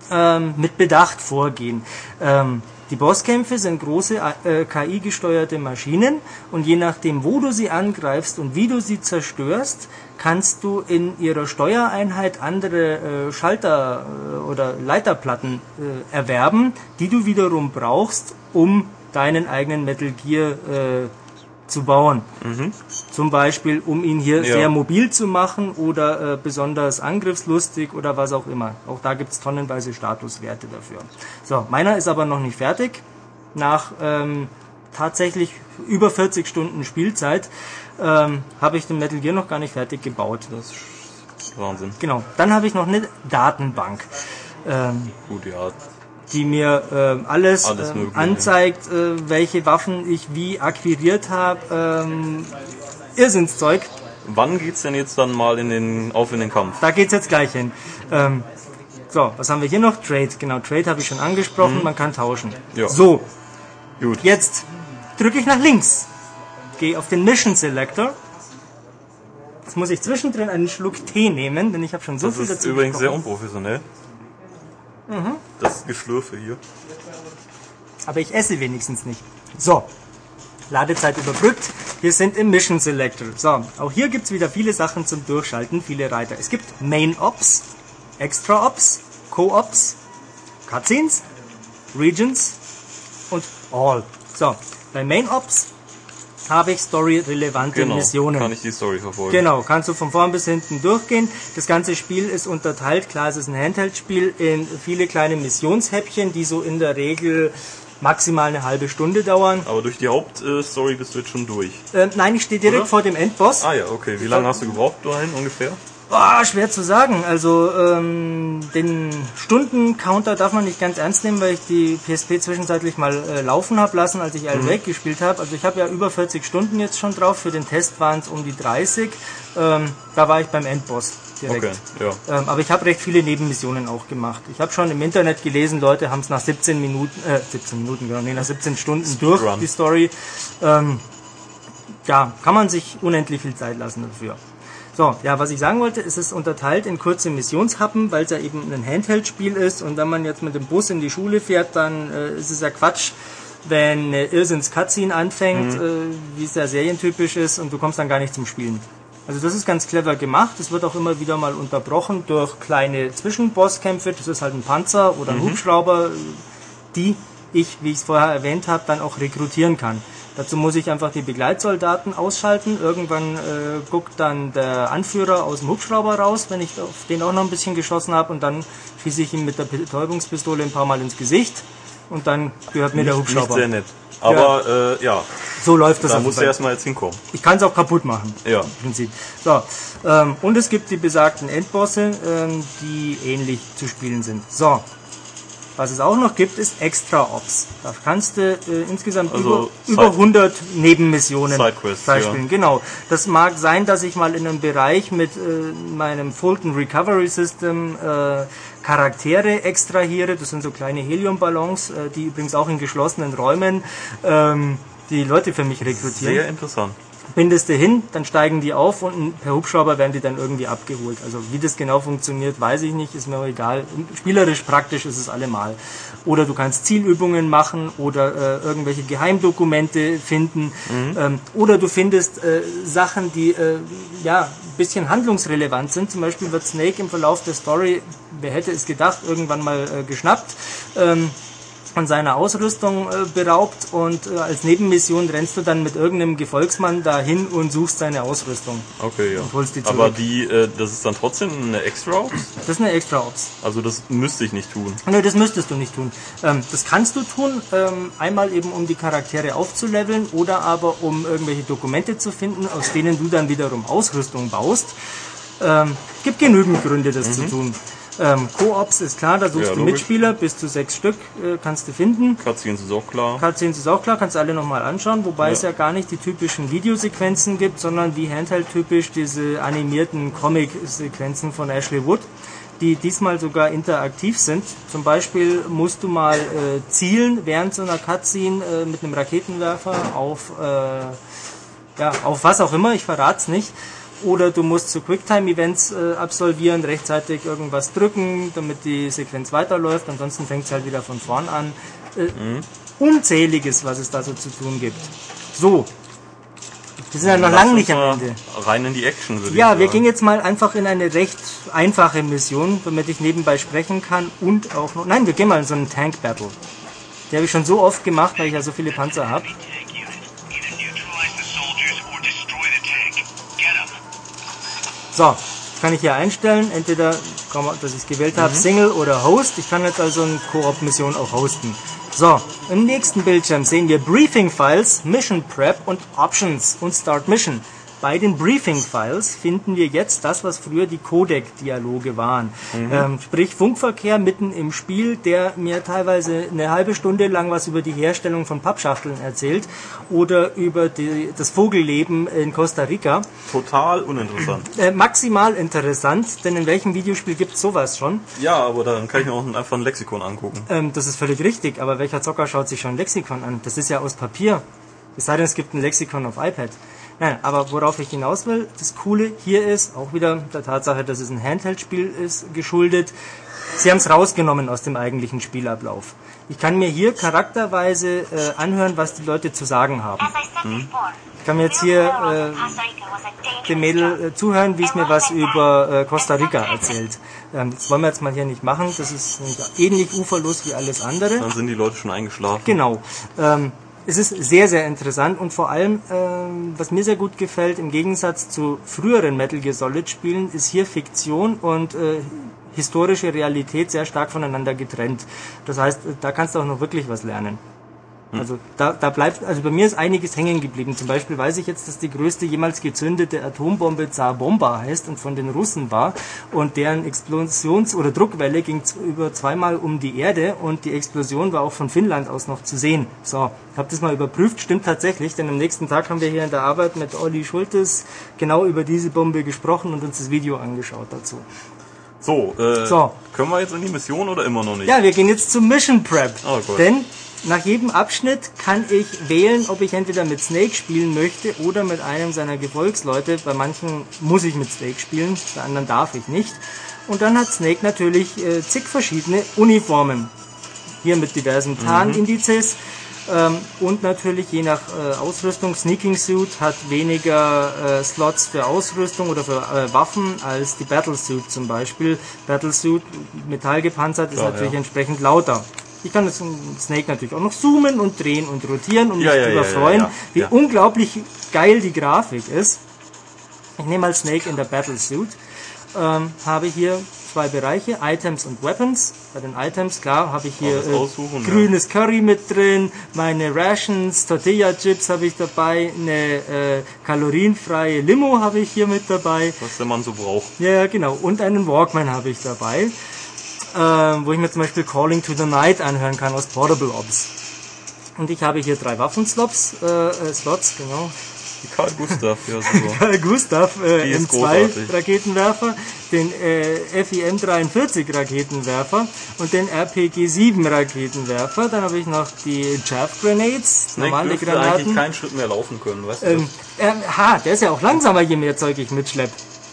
ähm, mit Bedacht vorgehen. Ähm, die Bosskämpfe sind große äh, KI-gesteuerte Maschinen und je nachdem, wo du sie angreifst und wie du sie zerstörst, kannst du in ihrer Steuereinheit andere äh, Schalter äh, oder Leiterplatten äh, erwerben, die du wiederum brauchst, um deinen eigenen Metal Gear äh, zu bauen. Zum Beispiel, um ihn hier Ja. sehr mobil zu machen oder äh, besonders angriffslustig oder was auch immer. Auch da gibt's tonnenweise Statuswerte dafür. So, meiner ist aber noch nicht fertig. Nach ähm, tatsächlich über 40 Stunden Spielzeit ähm, habe ich den Metal Gear noch gar nicht fertig gebaut. Das ist Wahnsinn. Genau. Dann habe ich noch eine Datenbank. Ähm, Gut, ja. Die mir ähm, alles, Alles ähm, Mögliche. anzeigt, äh, welche Waffen ich wie akquiriert habe. Ähm, Irrsinnszeug. Wann geht's denn jetzt dann mal in den, auf in den Kampf? Da geht's jetzt gleich hin. Ähm, So, was haben wir hier noch? Trade. Genau, Trade habe ich schon angesprochen. Man kann tauschen. Ja. So, Gut. jetzt drücke ich nach links. Gehe auf den Mission Selector. Jetzt muss ich zwischendrin einen Schluck Tee nehmen, denn ich habe schon so Das viel ist dazu übrigens sehr gesprochen. unprofessionell. Mhm. Das Geschlürfe hier. Aber ich esse wenigstens nicht. So, Ladezeit überbrückt. Wir sind im Mission Selector. So, auch hier gibt's wieder viele Sachen zum Durchschalten, viele Reiter. Es gibt Main Ops, Extra Ops, Co-Ops, Cutscenes, Regions und All. So, bei Main Ops habe ich story-relevante Genau. Missionen. Kann ich die Story verfolgen. Genau, kannst du von vorn bis hinten durchgehen. Das ganze Spiel ist unterteilt, klar, es ist ein Handheld-Spiel, in viele kleine Missionshäppchen, die so in der Regel maximal eine halbe Stunde dauern. Aber durch die Hauptstory bist du jetzt schon durch. Äh, nein, ich stehe direkt Oder? vor dem Endboss. Ah ja, okay. Wie lange hast du gebraucht dahin ungefähr? Boah, schwer zu sagen. Also ähm, den Stundencounter darf man nicht ganz ernst nehmen, weil ich die PSP zwischenzeitlich mal äh, laufen habe lassen, als ich Alan Wake gespielt habe. Also ich habe ja über 40 Stunden jetzt schon drauf. Für den Test waren es um die 30. Ähm, da war ich beim Endboss direkt. Okay, ja. Ähm, aber ich habe recht viele Nebenmissionen auch gemacht. Ich habe schon im Internet gelesen, Leute haben es nach 17 Minuten, äh, 17 Minuten, genau, nee, nach 17 Stunden durch, Speedrun. die Story. Ähm, ja, kann man sich unendlich viel Zeit lassen dafür. So, ja, was ich sagen wollte, es ist unterteilt in kurze Missionshappen, weil es ja eben ein Handheld-Spiel ist und wenn man jetzt mit dem Bus in die Schule fährt, dann äh, ist es ja Quatsch, wenn eine Irrsinns-Cutscene anfängt, äh, wie es ja serientypisch ist und du kommst dann gar nicht zum Spielen. Also das ist ganz clever gemacht. Es wird auch immer wieder mal unterbrochen durch kleine Zwischenbosskämpfe. Das ist halt ein Panzer oder ein Hubschrauber, die ich, wie ich es vorher erwähnt habe, dann auch rekrutieren kann. Dazu muss ich einfach die Begleitsoldaten ausschalten. Irgendwann äh, guckt dann der Anführer aus dem Hubschrauber raus, wenn ich auf den auch noch ein bisschen geschossen habe. Und dann schieße ich ihm mit der Betäubungspistole ein paar Mal ins Gesicht. Und dann gehört mir der Nicht Hubschrauber. sehr nett. Aber ja, äh, ja So läuft das. da auf musst du erstmal jetzt hinkommen. Ich kann es auch kaputt machen. Ja. Im Prinzip. So. Ähm, und es gibt die besagten Endbosse, ähm, die ähnlich zu spielen sind. So. Was es auch noch gibt, ist Extra Ops. Da kannst du äh, insgesamt Also über, über 100 Nebenmissionen freispielen. Genau. Das mag sein, dass ich mal in einem Bereich mit äh, meinem Fulton Recovery System äh, Charaktere extrahiere. Das sind so kleine Heliumballons, äh, die übrigens auch in geschlossenen Räumen ähm, die Leute für mich rekrutieren Sehr interessant. Bindest du hin, dann steigen die auf und per Hubschrauber werden die dann irgendwie abgeholt. Also wie das genau funktioniert, weiß ich nicht, ist mir auch egal. Spielerisch praktisch ist es allemal. Oder du kannst Zielübungen machen oder äh, irgendwelche Geheimdokumente finden. Ähm, oder du findest äh, Sachen, die äh, ja ein bisschen handlungsrelevant sind. Zum Beispiel wird Snake im Verlauf der Story, wer hätte es gedacht, irgendwann mal äh, geschnappt. Ähm, von seiner Ausrüstung äh, beraubt und äh, als Nebenmission rennst du dann mit irgendeinem Gefolgsmann dahin und suchst seine Ausrüstung. Okay, ja. holst die Aber zurück. die, äh, das ist dann trotzdem eine extra Ops? Das ist eine extra Ops. Also das müsste ich nicht tun. Nö, das müsstest du nicht tun. Ähm, das kannst du tun, ähm, einmal eben um die Charaktere aufzuleveln oder aber um irgendwelche Dokumente zu finden, aus denen du dann wiederum Ausrüstung baust. Ähm, gibt genügend Gründe, das zu tun. Ähm, Co-ops ist klar, da suchst Ja, du logisch. Mitspieler, bis zu sechs Stück äh, kannst du finden. Cutscenes ist auch klar. Cutscenes ist auch klar, kannst du alle nochmal anschauen, wobei Ja. es ja gar nicht die typischen Videosequenzen gibt, sondern wie Handheld-typisch diese animierten Comic-Sequenzen von Ashley Wood, die diesmal sogar interaktiv sind. Zum Beispiel musst du mal äh, zielen während so einer Cutscene äh, mit einem Raketenwerfer auf, äh, ja, auf was auch immer, ich verrat's nicht. Oder du musst so Quicktime-Events äh, absolvieren, rechtzeitig irgendwas drücken, damit die Sequenz weiterläuft. Ansonsten fängt es halt wieder von vorn an. Äh, Unzähliges, was es da so zu tun gibt. So. Wir sind ja noch lange nicht am Ende. Rein in die Action, würde Ja, ich wir sagen. gehen jetzt mal einfach in eine recht einfache Mission, damit ich nebenbei sprechen kann und auch noch. Nein, wir gehen mal in so einen Tank Battle. Die habe ich schon so oft gemacht, weil ich ja so viele Panzer habe. So, kann ich hier einstellen, entweder, dass ich es gewählt habe, Single oder Host. Ich kann jetzt also eine Koop-Mission auch hosten. So, im nächsten Bildschirm sehen wir Briefing Files, Mission Prep und Options und Start Mission. Bei den Briefing-Files finden wir jetzt das, was früher die Codec-Dialoge waren. Ähm, sprich Funkverkehr mitten im Spiel, der mir teilweise eine halbe Stunde lang was über die Herstellung von Pappschachteln erzählt oder über die, das Vogelleben in Costa Rica. Total uninteressant. Äh, maximal interessant, denn in welchem Videospiel gibt es sowas schon? Ja, aber dann kann ich mir auch einfach ein Lexikon angucken. Ähm, das ist völlig richtig, aber welcher Zocker schaut sich schon ein Lexikon an? Das ist ja aus Papier. Es sei denn, es gibt ein Lexikon auf iPad. Nein, aber worauf ich hinaus will, das Coole hier ist, auch wieder der Tatsache, dass es ein Handheld-Spiel ist, geschuldet, sie haben es rausgenommen aus dem eigentlichen Spielablauf. Ich kann mir hier charakterweise äh, anhören, was die Leute zu sagen haben. As I said before, Ich kann mir jetzt hier äh, dem Mädel äh, zuhören, wie es mir was über äh, Costa Rica erzählt. Ähm, das wollen wir jetzt mal hier nicht machen, das ist ähnlich uferlos wie alles andere. Dann sind die Leute schon eingeschlafen. Genau. Ähm, es ist sehr, sehr interessant und vor allem, ähm, was mir sehr gut gefällt, im Gegensatz zu früheren Metal Gear Solid Spielen, ist hier Fiktion und äh, historische Realität sehr stark voneinander getrennt. Das heißt, da kannst du auch noch wirklich was lernen. Also da, da bleibt, also bei mir ist einiges hängen geblieben. Zum Beispiel weiß ich jetzt, dass die größte jemals gezündete Atombombe Zar Bomba heißt und von den Russen war und deren Explosions- oder Druckwelle ging über zweimal um die Erde und die Explosion war auch von Finnland aus noch zu sehen. So, habe das mal überprüft, stimmt tatsächlich, denn am nächsten Tag haben wir hier in der Arbeit mit Olli Schultes genau über diese Bombe gesprochen und uns das Video angeschaut dazu. So, äh, So. können wir jetzt in die Mission oder immer noch nicht? Ja, wir gehen jetzt zum Mission Prep. Oh Gott. Denn nach jedem Abschnitt kann ich wählen, ob ich entweder mit Snake spielen möchte oder mit einem seiner Gefolgsleute. Bei manchen muss ich mit Snake spielen, bei anderen darf ich nicht. Und dann hat Snake natürlich äh, zig verschiedene Uniformen. Hier mit diversen Tarnindizes. Ähm, und natürlich je nach äh, Ausrüstung, Sneaking Suit hat weniger äh, Slots für Ausrüstung oder für äh, Waffen als die Battle Suit zum Beispiel. Battle Suit, metallgepanzert, ist Klar, natürlich ja. entsprechend lauter. Ich kann in Snake natürlich auch noch zoomen und drehen und rotieren und mich Ja, ja, darüber ja, freuen, wie unglaublich geil die Grafik ist. Ich nehme mal Snake in der Battle Suit. Ähm, habe hier zwei Bereiche, Items und Weapons. Bei den Items, klar, habe ich hier äh, aussuchen, ja. grünes Curry mit drin, meine Rations, Tortilla-Chips habe ich dabei, eine äh, kalorienfreie Limo habe ich hier mit dabei. Was der Mann so braucht. Ja, genau. Und einen Walkman habe ich dabei, ähm, wo ich mir zum Beispiel Calling to the Night anhören kann aus Portable Ops. Und ich habe hier drei Waffenslots, äh, äh, Slots, genau. Karl Gustav, ja super. Karl Gustav äh, Die ist M2 großartig. Raketenwerfer, den äh, FIM 43 Raketenwerfer und den RPG 7 Raketenwerfer. Dann habe ich noch die Chaff Grenades, normale eigentlich Granaten. keinen Schritt mehr laufen können, weißt du? Ähm, äh, ha, der ist ja auch langsamer, je mehr Zeug ich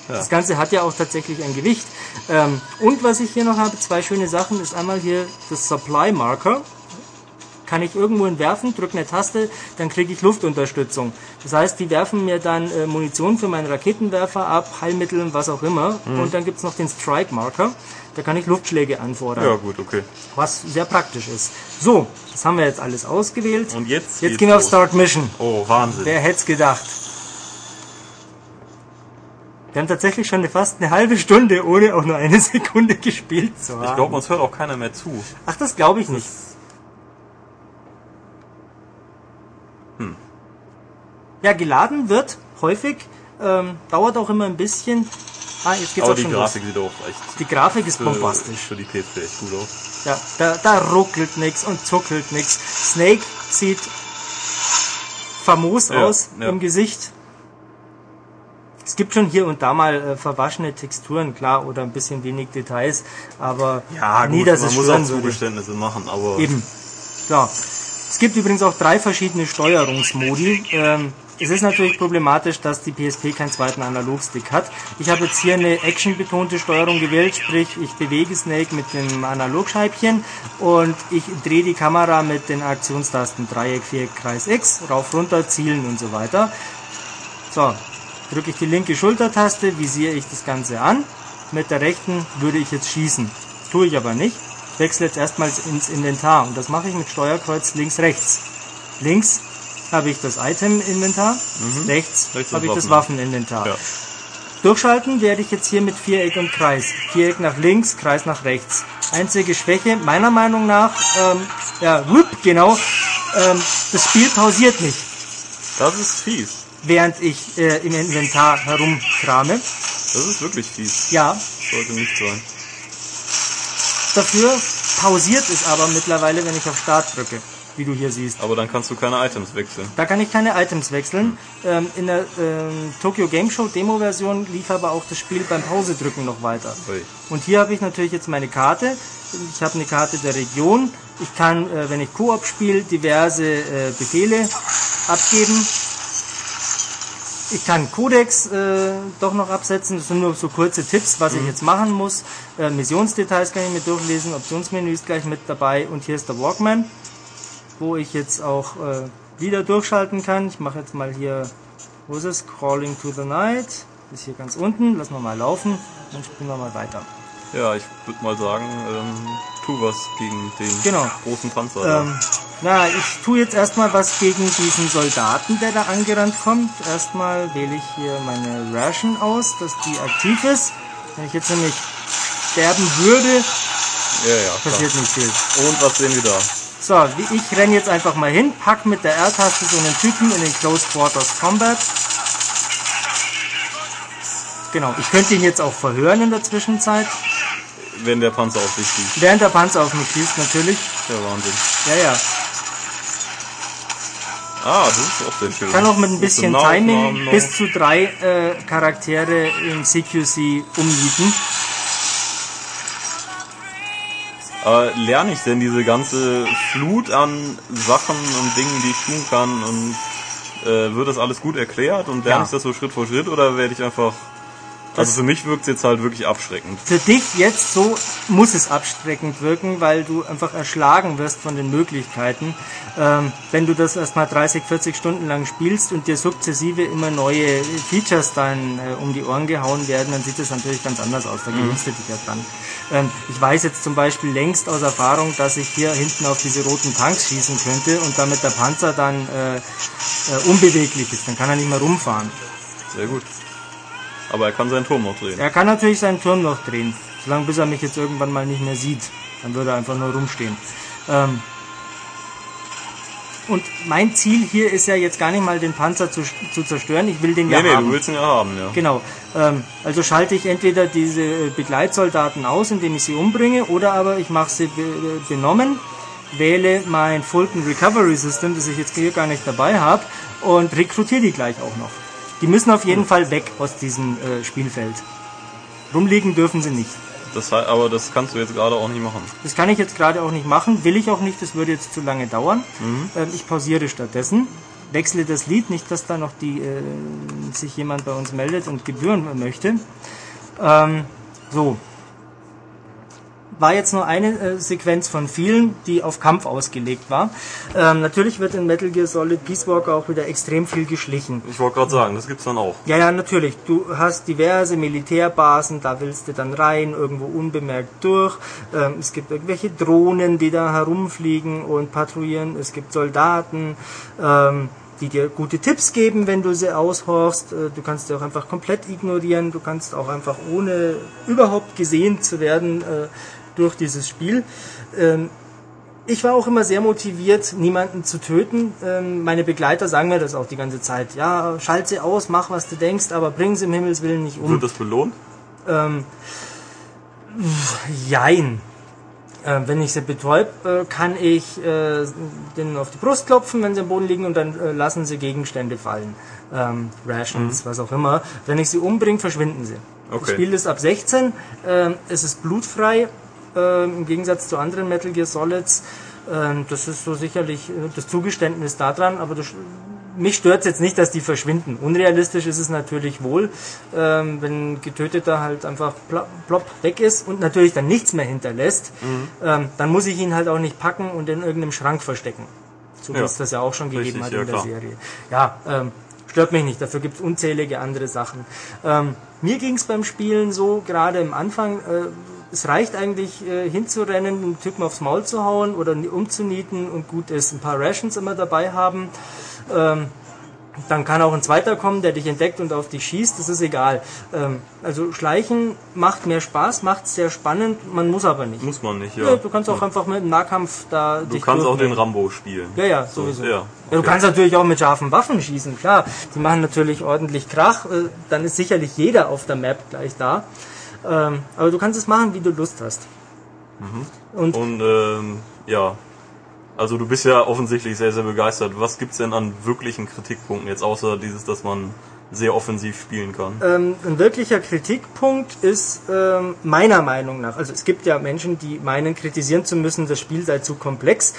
Das Ganze hat ja auch tatsächlich ein Gewicht. Ähm, und was ich hier noch habe, zwei schöne Sachen, ist einmal hier das Supply Marker. Kann ich irgendwo werfen, drücke eine Taste, dann kriege ich Luftunterstützung. Das heißt, die werfen mir dann äh, Munition für meinen Raketenwerfer ab, Heilmittel und was auch immer. Mhm. Und dann gibt's noch den Strike Marker. Da kann ich Luftschläge anfordern, Ja gut, okay. was sehr praktisch ist. So, das haben wir jetzt alles ausgewählt. Und jetzt Jetzt gehen wir auf. Start Mission. Oh, Wahnsinn. Wer hätte es gedacht? Wir haben tatsächlich schon fast eine halbe Stunde, ohne auch nur eine Sekunde gespielt zu haben. Ich glaube, uns hört auch keiner mehr zu. Ach, das glaube ich nicht. Hm. Ja, geladen wird häufig, ähm, dauert auch immer ein bisschen. Ah, jetzt geht's Aber auch die schon Grafik los. sieht auch echt Die Grafik ist für, bombastisch. für die PSP echt gut aus. Ja, da, da ruckelt nix und zuckelt nix. Snake sieht famos Ja, aus ja. im Gesicht. Es gibt schon hier und da mal äh, verwaschene Texturen, klar, oder ein bisschen wenig Details, aber nie, dass man es muss auch würde. Zugeständnisse machen, aber Eben. Ja. Es gibt übrigens auch drei verschiedene Steuerungsmodi. Ähm, es ist natürlich problematisch, dass die PSP keinen zweiten Analogstick hat. Ich habe jetzt hier eine actionbetonte Steuerung gewählt, sprich ich bewege Snake mit dem Analogscheibchen und ich drehe die Kamera mit den Aktionstasten Dreieck, Viereck, Kreis X, rauf, runter, zielen und so weiter. So, drücke ich die linke Schultertaste, visiere ich das Ganze an. Mit der rechten würde ich jetzt schießen. Das tue ich aber nicht. Ich wechsle jetzt erstmals ins Inventar und das mache ich mit Steuerkreuz links, rechts. Links habe ich das Item-Inventar, rechts, Rechts habe ich das das Waffen. Waffeninventar. Ja. Durchschalten werde ich jetzt hier mit Viereck und Kreis. Viereck nach links, Kreis nach rechts. Einzige Schwäche, meiner Meinung nach, ähm, ja, whoop, genau, ähm, das Spiel pausiert nicht. das ist fies. Während ich äh, im Inventar herumkrame. Das ist wirklich fies. Ja, Sollte nicht sein. dafür pausiert es aber mittlerweile, wenn ich auf Start drücke, wie du hier siehst. Aber dann kannst du keine Items wechseln. Da kann ich keine Items wechseln. Ähm, in der ähm, Tokyo Game Show Demo-Version lief aber auch das Spiel beim Pause-Drücken noch weiter. Ui. Und hier habe ich natürlich jetzt meine Karte. Ich habe eine Karte der Region. Ich kann, äh, wenn ich Koop spiele, diverse äh, Befehle abgeben. Ich kann Codex äh, doch noch absetzen. Das sind nur so kurze Tipps, was ich jetzt machen muss. Äh, Missionsdetails kann ich mir durchlesen. Optionsmenü ist gleich mit dabei. Und hier ist der Walkman, wo ich jetzt auch äh, wieder durchschalten kann. Ich mache jetzt mal hier, wo ist es? Crawling to the Night. Ist hier ganz unten. Lassen wir mal laufen. Dann spielen wir mal weiter. Ja, ich würde mal sagen, ähm, tu was gegen den Genau. großen Panzer. Ähm, na, ich tue jetzt erstmal was gegen diesen Soldaten, der da angerannt kommt. Erstmal wähle ich hier meine Ration aus, dass die aktiv ist. Wenn ich jetzt nämlich sterben würde, ja, ja, klar. passiert nicht viel. Und was sehen wir da? So, ich renne jetzt einfach mal hin, pack mit der R-Taste so einen Typen in den Close Quarters Combat. Genau, ich könnte ihn jetzt auch verhören in der Zwischenzeit. Wenn der Panzer auf dich schießt. Während der Panzer auf mich schießt, natürlich. Der Wahnsinn. Ja, ja. Ah, das ist auch sehr schön. kann auch mit ein bisschen Timing noch- bis zu drei äh, Charaktere im CQC umnieten. Aber lerne ich denn diese ganze Flut an Sachen und Dingen, die ich tun kann und äh, wird das alles gut erklärt und lerne Ja. ich das so Schritt für Schritt oder werde ich einfach... Also für mich wirkt es jetzt halt wirklich abschreckend. Für dich jetzt so muss es abschreckend wirken, weil du einfach erschlagen wirst von den Möglichkeiten. Ähm, wenn du das erstmal 30, 40 Stunden lang spielst und dir sukzessive immer neue Features dann äh, um die Ohren gehauen werden, dann sieht das natürlich ganz anders aus. Da gewinnst du dich ja dran. Ähm, ich weiß jetzt zum Beispiel längst aus Erfahrung, dass ich hier hinten auf diese roten Tanks schießen könnte und damit der Panzer dann äh, äh, unbeweglich ist. Dann kann er nicht mehr rumfahren. Sehr gut. Aber er kann seinen Turm noch drehen. Er kann natürlich seinen Turm noch drehen, solange bis er mich jetzt irgendwann mal nicht mehr sieht. Dann würde er einfach nur rumstehen. Ähm und mein Ziel hier ist ja jetzt gar nicht mal den Panzer zu, zu zerstören. Ich will den ja Nee, nee, haben. du willst ihn ja haben, ja. Genau. Ähm, also schalte ich entweder diese äh, Begleitsoldaten aus, indem ich sie umbringe, oder aber ich mache sie be benommen, wähle mein Fulton Recovery System, das ich jetzt hier gar nicht dabei habe, und rekrutiere die gleich auch noch. Die müssen auf jeden Fall weg aus diesem äh, Spielfeld. Rumliegen dürfen sie nicht. Das, aber das kannst du jetzt gerade auch nicht machen. Das kann ich jetzt gerade auch nicht machen, will ich auch nicht, das würde jetzt zu lange dauern. Ähm, ich pausiere stattdessen, wechsle das Lied, nicht, dass da noch die, äh, sich jemand bei uns meldet und Gebühren möchte. Ähm, so. War jetzt nur eine äh, Sequenz von vielen, die auf Kampf ausgelegt war. Ähm, natürlich wird in Metal Gear Solid Peace Walker auch wieder extrem viel geschlichen. Ich wollte gerade sagen, das gibt's dann auch. Ja, ja, natürlich. Du hast diverse Militärbasen, da willst du dann rein, irgendwo unbemerkt durch. Ähm, es gibt irgendwelche Drohnen, die da herumfliegen und patrouillieren. Es gibt Soldaten, ähm, die dir gute Tipps geben, wenn du sie aushorchst. Äh, du kannst sie auch einfach komplett ignorieren. Du kannst auch einfach ohne überhaupt gesehen zu werden äh, durch dieses Spiel. Ähm, ich war auch immer sehr motiviert, niemanden zu töten. Ähm, meine Begleiter sagen mir das auch die ganze Zeit. Ja, schalt sie aus, mach was du denkst, aber bring sie im Himmelswillen nicht um. Wird das belohnt? Ähm, jein. Äh, wenn ich sie betäub, äh, kann ich äh, denen auf die Brust klopfen, wenn sie am Boden liegen und dann äh, lassen sie Gegenstände fallen. Ähm, Rations, was auch immer. Wenn ich sie umbringe, verschwinden sie. Okay. Das Spiel ist ab 16, ähm, es ist blutfrei, ähm, im Gegensatz zu anderen Metal Gear Solids. Ähm, das ist so sicherlich äh, das Zugeständnis daran, aber das, mich stört jetzt nicht, dass die verschwinden. Unrealistisch ist es natürlich wohl, ähm, wenn ein Getöteter halt einfach plopp, plopp weg ist und natürlich dann nichts mehr hinterlässt, ähm, dann muss ich ihn halt auch nicht packen und in irgendeinem Schrank verstecken. So wie Ja. es das ja auch schon gegeben Richtig, hat ja, in der klar. Serie. Ja, ähm, stört mich nicht, dafür gibt es unzählige andere Sachen. Ähm, mir ging es beim Spielen so, gerade am Anfang, äh, es reicht eigentlich äh, hinzurennen, einen Typen aufs Maul zu hauen oder umzunieten und gut ist. Ein paar Rations immer dabei haben. Ähm, Dann kann auch ein zweiter kommen, der dich entdeckt und auf dich schießt, das ist egal. Ähm, also Schleichen macht mehr Spaß, macht sehr spannend, man muss aber nicht. Muss man nicht, Ja, ja. du kannst auch einfach mit dem Nahkampf da Du kannst auch den Rambo spielen. Ja, ja, sowieso. ja, Ja, du okay. kannst natürlich auch mit scharfen Waffen schießen, klar. Die machen natürlich ordentlich Krach. äh, Dann ist sicherlich jeder auf der Map gleich da. Ähm, aber du kannst es machen, wie du Lust hast. Und Und ähm, ja, also du bist ja offensichtlich sehr, sehr begeistert. Was gibt's denn an wirklichen Kritikpunkten jetzt, außer dieses, dass man sehr offensiv spielen kann? ähm, ein wirklicher Kritikpunkt ist ähm, meiner Meinung nach, also es gibt ja Menschen, die meinen, kritisieren zu müssen, das Spiel sei zu komplex.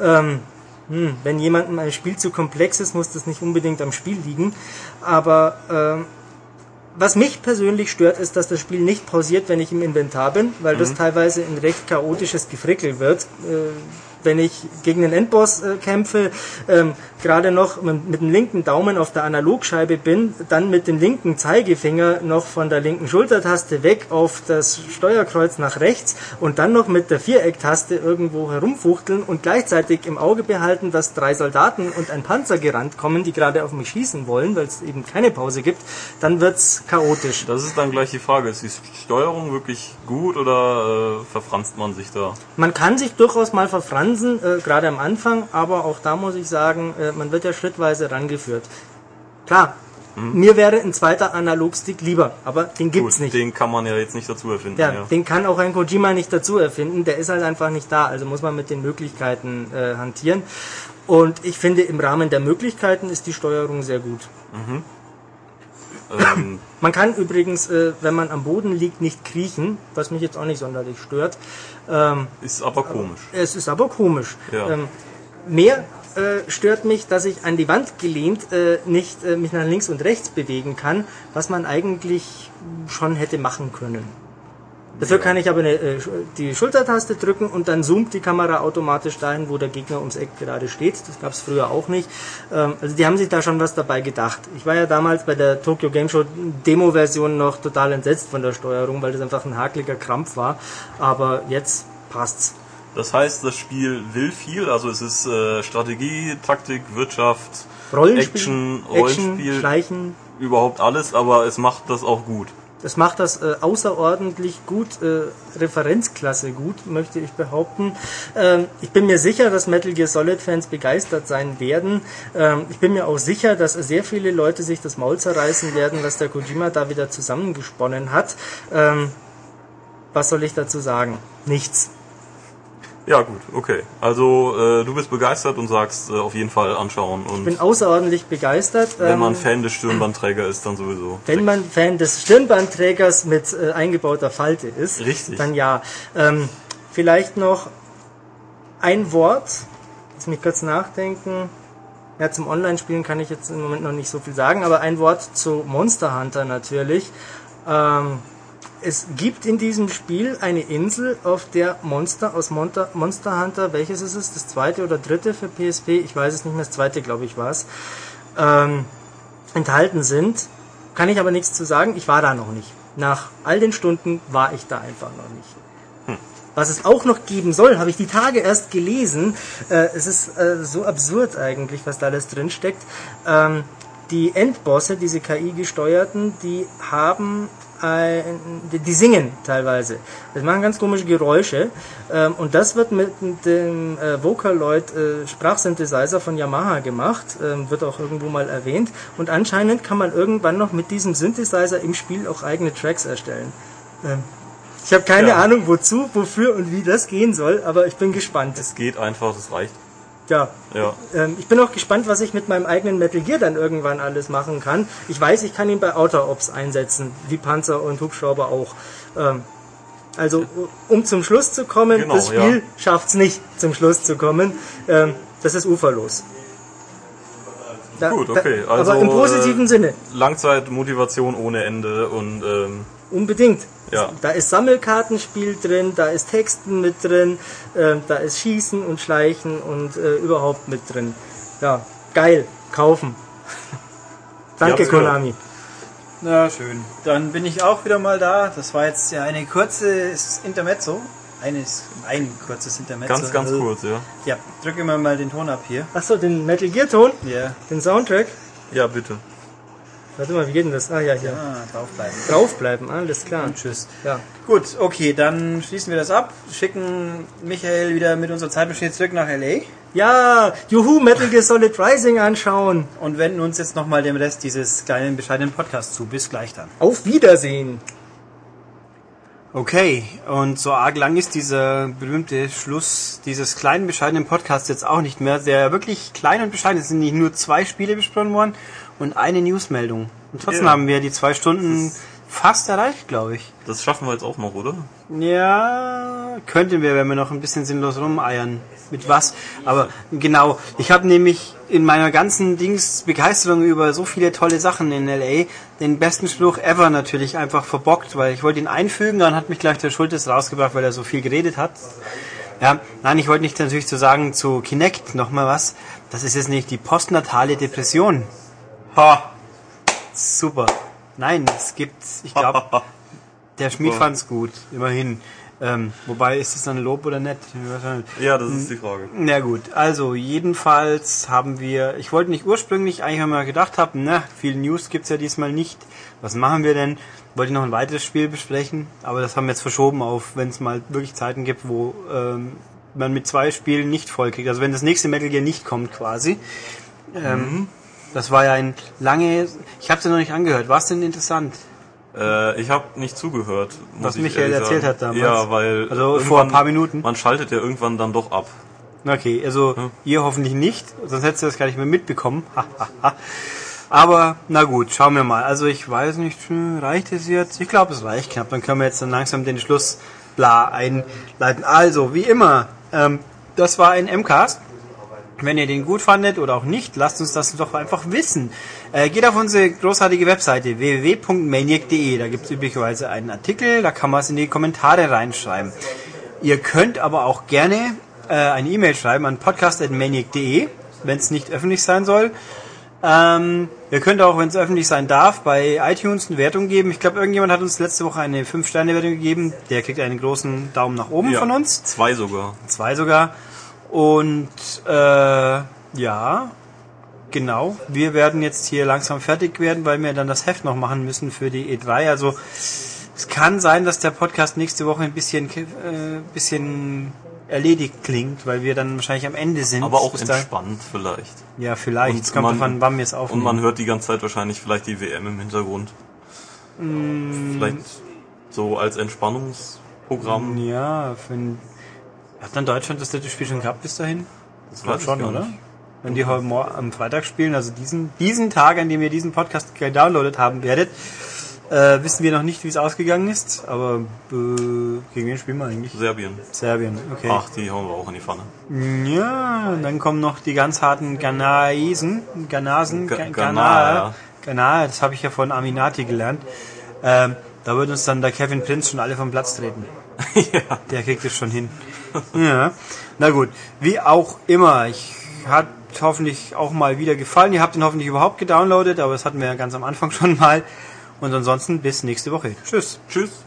Ähm, hm, wenn jemandem ein Spiel zu komplex ist, muss das nicht unbedingt am Spiel liegen. Aber ähm, was mich persönlich stört, ist, dass das Spiel nicht pausiert, wenn ich im Inventar bin, weil das teilweise ein recht chaotisches Gefrickel wird. Äh, wenn ich gegen einen Endboss äh, kämpfe, ähm, gerade noch mit, mit dem linken Daumen auf der Analogscheibe bin, dann mit dem linken Zeigefinger noch von der linken Schultertaste weg auf das Steuerkreuz nach rechts und dann noch mit der Vierecktaste irgendwo herumfuchteln und gleichzeitig im Auge behalten, dass drei Soldaten und ein Panzer gerannt kommen, die gerade auf mich schießen wollen, weil es eben keine Pause gibt, dann wird's chaotisch. Das ist dann gleich die Frage, ist die Steuerung wirklich gut oder äh, verfranst man sich da? Man kann sich durchaus mal verfransen, äh, gerade am Anfang, aber auch da muss ich sagen, äh, man wird ja schrittweise rangeführt. Klar, mir wäre ein zweiter Analogstick lieber, aber den gibt's Gut, nicht. den kann man ja jetzt nicht dazu erfinden. ja, Ja, den kann auch ein Kojima nicht dazu erfinden, der ist halt einfach nicht da, also muss man mit den Möglichkeiten äh, hantieren. Und ich finde, im Rahmen der Möglichkeiten ist die Steuerung sehr gut. Ähm, Man kann übrigens, äh, wenn man am Boden liegt, nicht kriechen, was mich jetzt auch nicht sonderlich stört. Ähm, ist aber komisch. Es ist aber komisch. Ja. Ähm, mehr äh, stört mich, dass ich an die Wand gelehnt äh, nicht äh, mich nach links und rechts bewegen kann, was man eigentlich schon hätte machen können. Dafür kann ich aber eine, äh, die Schultertaste drücken und dann zoomt die Kamera automatisch dahin, wo der Gegner ums Eck gerade steht. Das gab es früher auch nicht. Ähm, also die haben sich da schon was dabei gedacht. Ich war ja damals bei der Tokyo Game Show Demo-Version noch total entsetzt von der Steuerung, weil das einfach ein hakliger Krampf war. Aber jetzt passt's. Das heißt, das Spiel will viel, also es ist äh, Strategie, Taktik, Wirtschaft, Rollenspiel, Action, Action, Rollenspiel, Schleichen. überhaupt alles, aber es macht das auch gut. Das macht das äh, außerordentlich gut, äh, Referenzklasse gut, möchte ich behaupten. Ähm, ich bin mir sicher, dass Metal Gear Solid Fans begeistert sein werden. Ähm, ich bin mir auch sicher, dass sehr viele Leute sich das Maul zerreißen werden, was der Kojima da wieder zusammengesponnen hat. Ähm, was soll ich dazu sagen? Nichts. Ja gut, okay. Also äh, du bist begeistert und sagst äh, auf jeden Fall anschauen und Ich bin außerordentlich begeistert. wenn man Ähm, Fan des Stirnbandträger ist, dann sowieso. Wenn man Fan des Stirnbandträgers mit äh, eingebauter Falte ist, Richtig. dann ja. Ähm, vielleicht noch ein Wort, lass mich kurz nachdenken. Ja, zum Online-Spielen kann ich jetzt im Moment noch nicht so viel sagen, aber ein Wort zu Monster Hunter natürlich. Ähm, es gibt in diesem Spiel eine Insel, auf der Monster aus Monster, Monster Hunter, welches ist es? Das zweite oder dritte für PSP? Ich weiß es nicht mehr, das zweite glaube ich war es. Ähm, enthalten sind. Kann ich aber nichts zu sagen. Ich war da noch nicht. Nach all den Stunden war ich da einfach noch nicht. Was es auch noch geben soll, habe ich die Tage erst gelesen. Äh, es ist äh, so absurd eigentlich, was da alles drin steckt. Ähm, die Endbosse, diese KI-gesteuerten, die haben die, die singen teilweise. Das machen ganz komische Geräusche. Ähm, und das wird mit dem äh, Vocaloid äh, Sprachsynthesizer von Yamaha gemacht. Ähm, wird auch irgendwo mal erwähnt. Und anscheinend kann man irgendwann noch mit diesem Synthesizer im Spiel auch eigene Tracks erstellen. Ähm, ich habe keine Ja. Ahnung, wozu, wofür und wie das gehen soll, aber ich bin gespannt. Es geht einfach, das reicht. Ja, Ja. ähm, ich bin auch gespannt, was ich mit meinem eigenen Metal Gear dann irgendwann alles machen kann. Ich weiß, ich kann ihn bei Auto-Ops einsetzen, wie Panzer und Hubschrauber auch. Ähm, also, um zum Schluss zu kommen, Genau, das Spiel ja. schafft's nicht, zum Schluss zu kommen. Ähm, das ist uferlos. Da, Gut, okay. Also, aber im positiven äh, Sinne, Langzeitmotivation ohne Ende und ähm, unbedingt. Ja. Da ist Sammelkartenspiel drin, da ist Texten mit drin, ähm, da ist Schießen und Schleichen und äh, überhaupt mit drin. Ja, geil, kaufen. Danke, gehört. Konami. Na schön. Dann bin ich auch wieder mal da. Das war jetzt ja eine kurzes Intermezzo. Eines, ein kurzes Intermezzo. ganz, ganz Äh, kurz, ja. Ja, drücke mal mal den Ton ab hier. Achso, den Metal Gear Ton, Ja. den Soundtrack. Ja, bitte. Warte mal, wie geht denn das? Ah, ja, ja. Ah, draufbleiben. Draufbleiben, alles klar. Und tschüss. Ja. Gut, okay, dann schließen wir das ab, schicken Michael wieder mit unserer Zeitmaschine zurück nach L.A. Ja, juhu, Metal Gear Solid Rising anschauen. und wenden uns jetzt nochmal dem Rest dieses kleinen, bescheidenen Podcasts zu. Bis gleich dann. Auf Wiedersehen. Okay, und so arg lang ist dieser berühmte Schluss dieses kleinen, bescheidenen Podcasts jetzt auch nicht mehr. Der wirklich klein und bescheiden ist. Es sind nicht nur zwei Spiele besprochen worden und eine Newsmeldung. Und trotzdem Ja. haben wir die zwei Stunden fast erreicht, glaube ich. Das schaffen wir jetzt auch noch, oder? Ja, könnten wir, wenn wir noch ein bisschen sinnlos rumeiern. Mit was? Aber genau, ich habe nämlich in meiner ganzen Dings Begeisterung über so viele tolle Sachen in LA den besten Spruch ever natürlich einfach verbockt, weil ich wollte ihn einfügen, dann hat mich gleich der Schultes rausgebracht, weil er so viel geredet hat. Ja, nein, ich wollte nicht natürlich zu sagen zu Kinect nochmal was. Das ist jetzt nicht die postnatale Depression. Ha! Super. Nein, es gibt, ich glaube, der Schmied fand's gut, immerhin. Ähm, wobei, ist es dann Lob oder nicht. Ja, das ist die Frage. Na gut, also jedenfalls haben wir, ich wollte nicht ursprünglich, eigentlich wenn wir gedacht haben, na, viel News gibt's ja diesmal nicht. Was machen wir denn? Wollte ich noch ein weiteres Spiel besprechen, aber das haben wir jetzt verschoben auf, wenn es mal wirklich Zeiten gibt, wo ähm, man mit zwei Spielen nicht voll kriegt. Also wenn das nächste Metal Gear nicht kommt quasi. Ähm, Das war ja ein lange, ich habe es ja noch nicht angehört. War es denn interessant? Äh, ich habe nicht zugehört. Was ich Michael erzählt sagen. hat damals. Ja, weil Also vor ein paar Minuten. Man schaltet ja irgendwann dann doch ab. Okay, also ihr hoffentlich nicht, sonst hättest du das gar nicht mehr mitbekommen. Aber na gut, schauen wir mal. Also ich weiß nicht, hm, reicht es jetzt? Ich glaube, es reicht knapp. Dann können wir jetzt dann langsam den Schluss bla einleiten. Also, wie immer, ähm, das war ein MCAST. Wenn ihr den gut fandet oder auch nicht, lasst uns das doch einfach wissen. Äh, geht auf unsere großartige Webseite www.maniac.de. Da gibt es üblicherweise einen Artikel, da kann man es in die Kommentare reinschreiben. Ihr könnt aber auch gerne äh, eine E-Mail schreiben an podcast.maniac.de, wenn es nicht öffentlich sein soll. Ähm, ihr könnt auch, wenn es öffentlich sein darf, bei iTunes eine Wertung geben. Ich glaube, irgendjemand hat uns letzte Woche eine 5-Sterne-Wertung gegeben. Der kriegt einen großen Daumen nach oben Ja, von uns. Zwei sogar. Zwei sogar. Und äh, ja, genau. Wir werden jetzt hier langsam fertig werden, weil wir dann das Heft noch machen müssen für die E3. Also es kann sein, dass der Podcast nächste Woche ein bisschen, äh, bisschen erledigt klingt, weil wir dann wahrscheinlich am Ende sind. Aber auch entspannt vielleicht. Ja, vielleicht. Und Es kommt man- davon, wann wir es Und aufnehmen. man hört die ganze Zeit wahrscheinlich vielleicht die WM im Hintergrund. Mm. Vielleicht so als Entspannungsprogramm. ja, für ein, hat dann Deutschland das dritte Spiel schon gehabt bis dahin? Das ich schon, oder? nicht. Wenn die heute mor- am Freitag spielen, also diesen, diesen Tag, an dem ihr diesen Podcast gedownloadet haben werdet, äh, wissen wir noch nicht, wie es ausgegangen ist. Aber äh, gegen wen spielen wir eigentlich? Serbien. Serbien, okay. Ach, die hauen wir auch in die Pfanne. Ja, und dann kommen noch die ganz harten Ghanaisen, Ghanasen, Ga- Ghana, Ghana, das habe ich ja von Aminati gelernt. Ähm, da wird uns dann der Kevin Prince schon alle vom Platz treten. ja. Der kriegt es schon hin. ja. Na gut, wie auch immer. Ich hat hoffentlich auch mal wieder gefallen. Ihr habt ihn hoffentlich überhaupt gedownloadet, aber das hatten wir ja ganz am Anfang schon mal. Und ansonsten bis nächste Woche. Tschüss. Tschüss.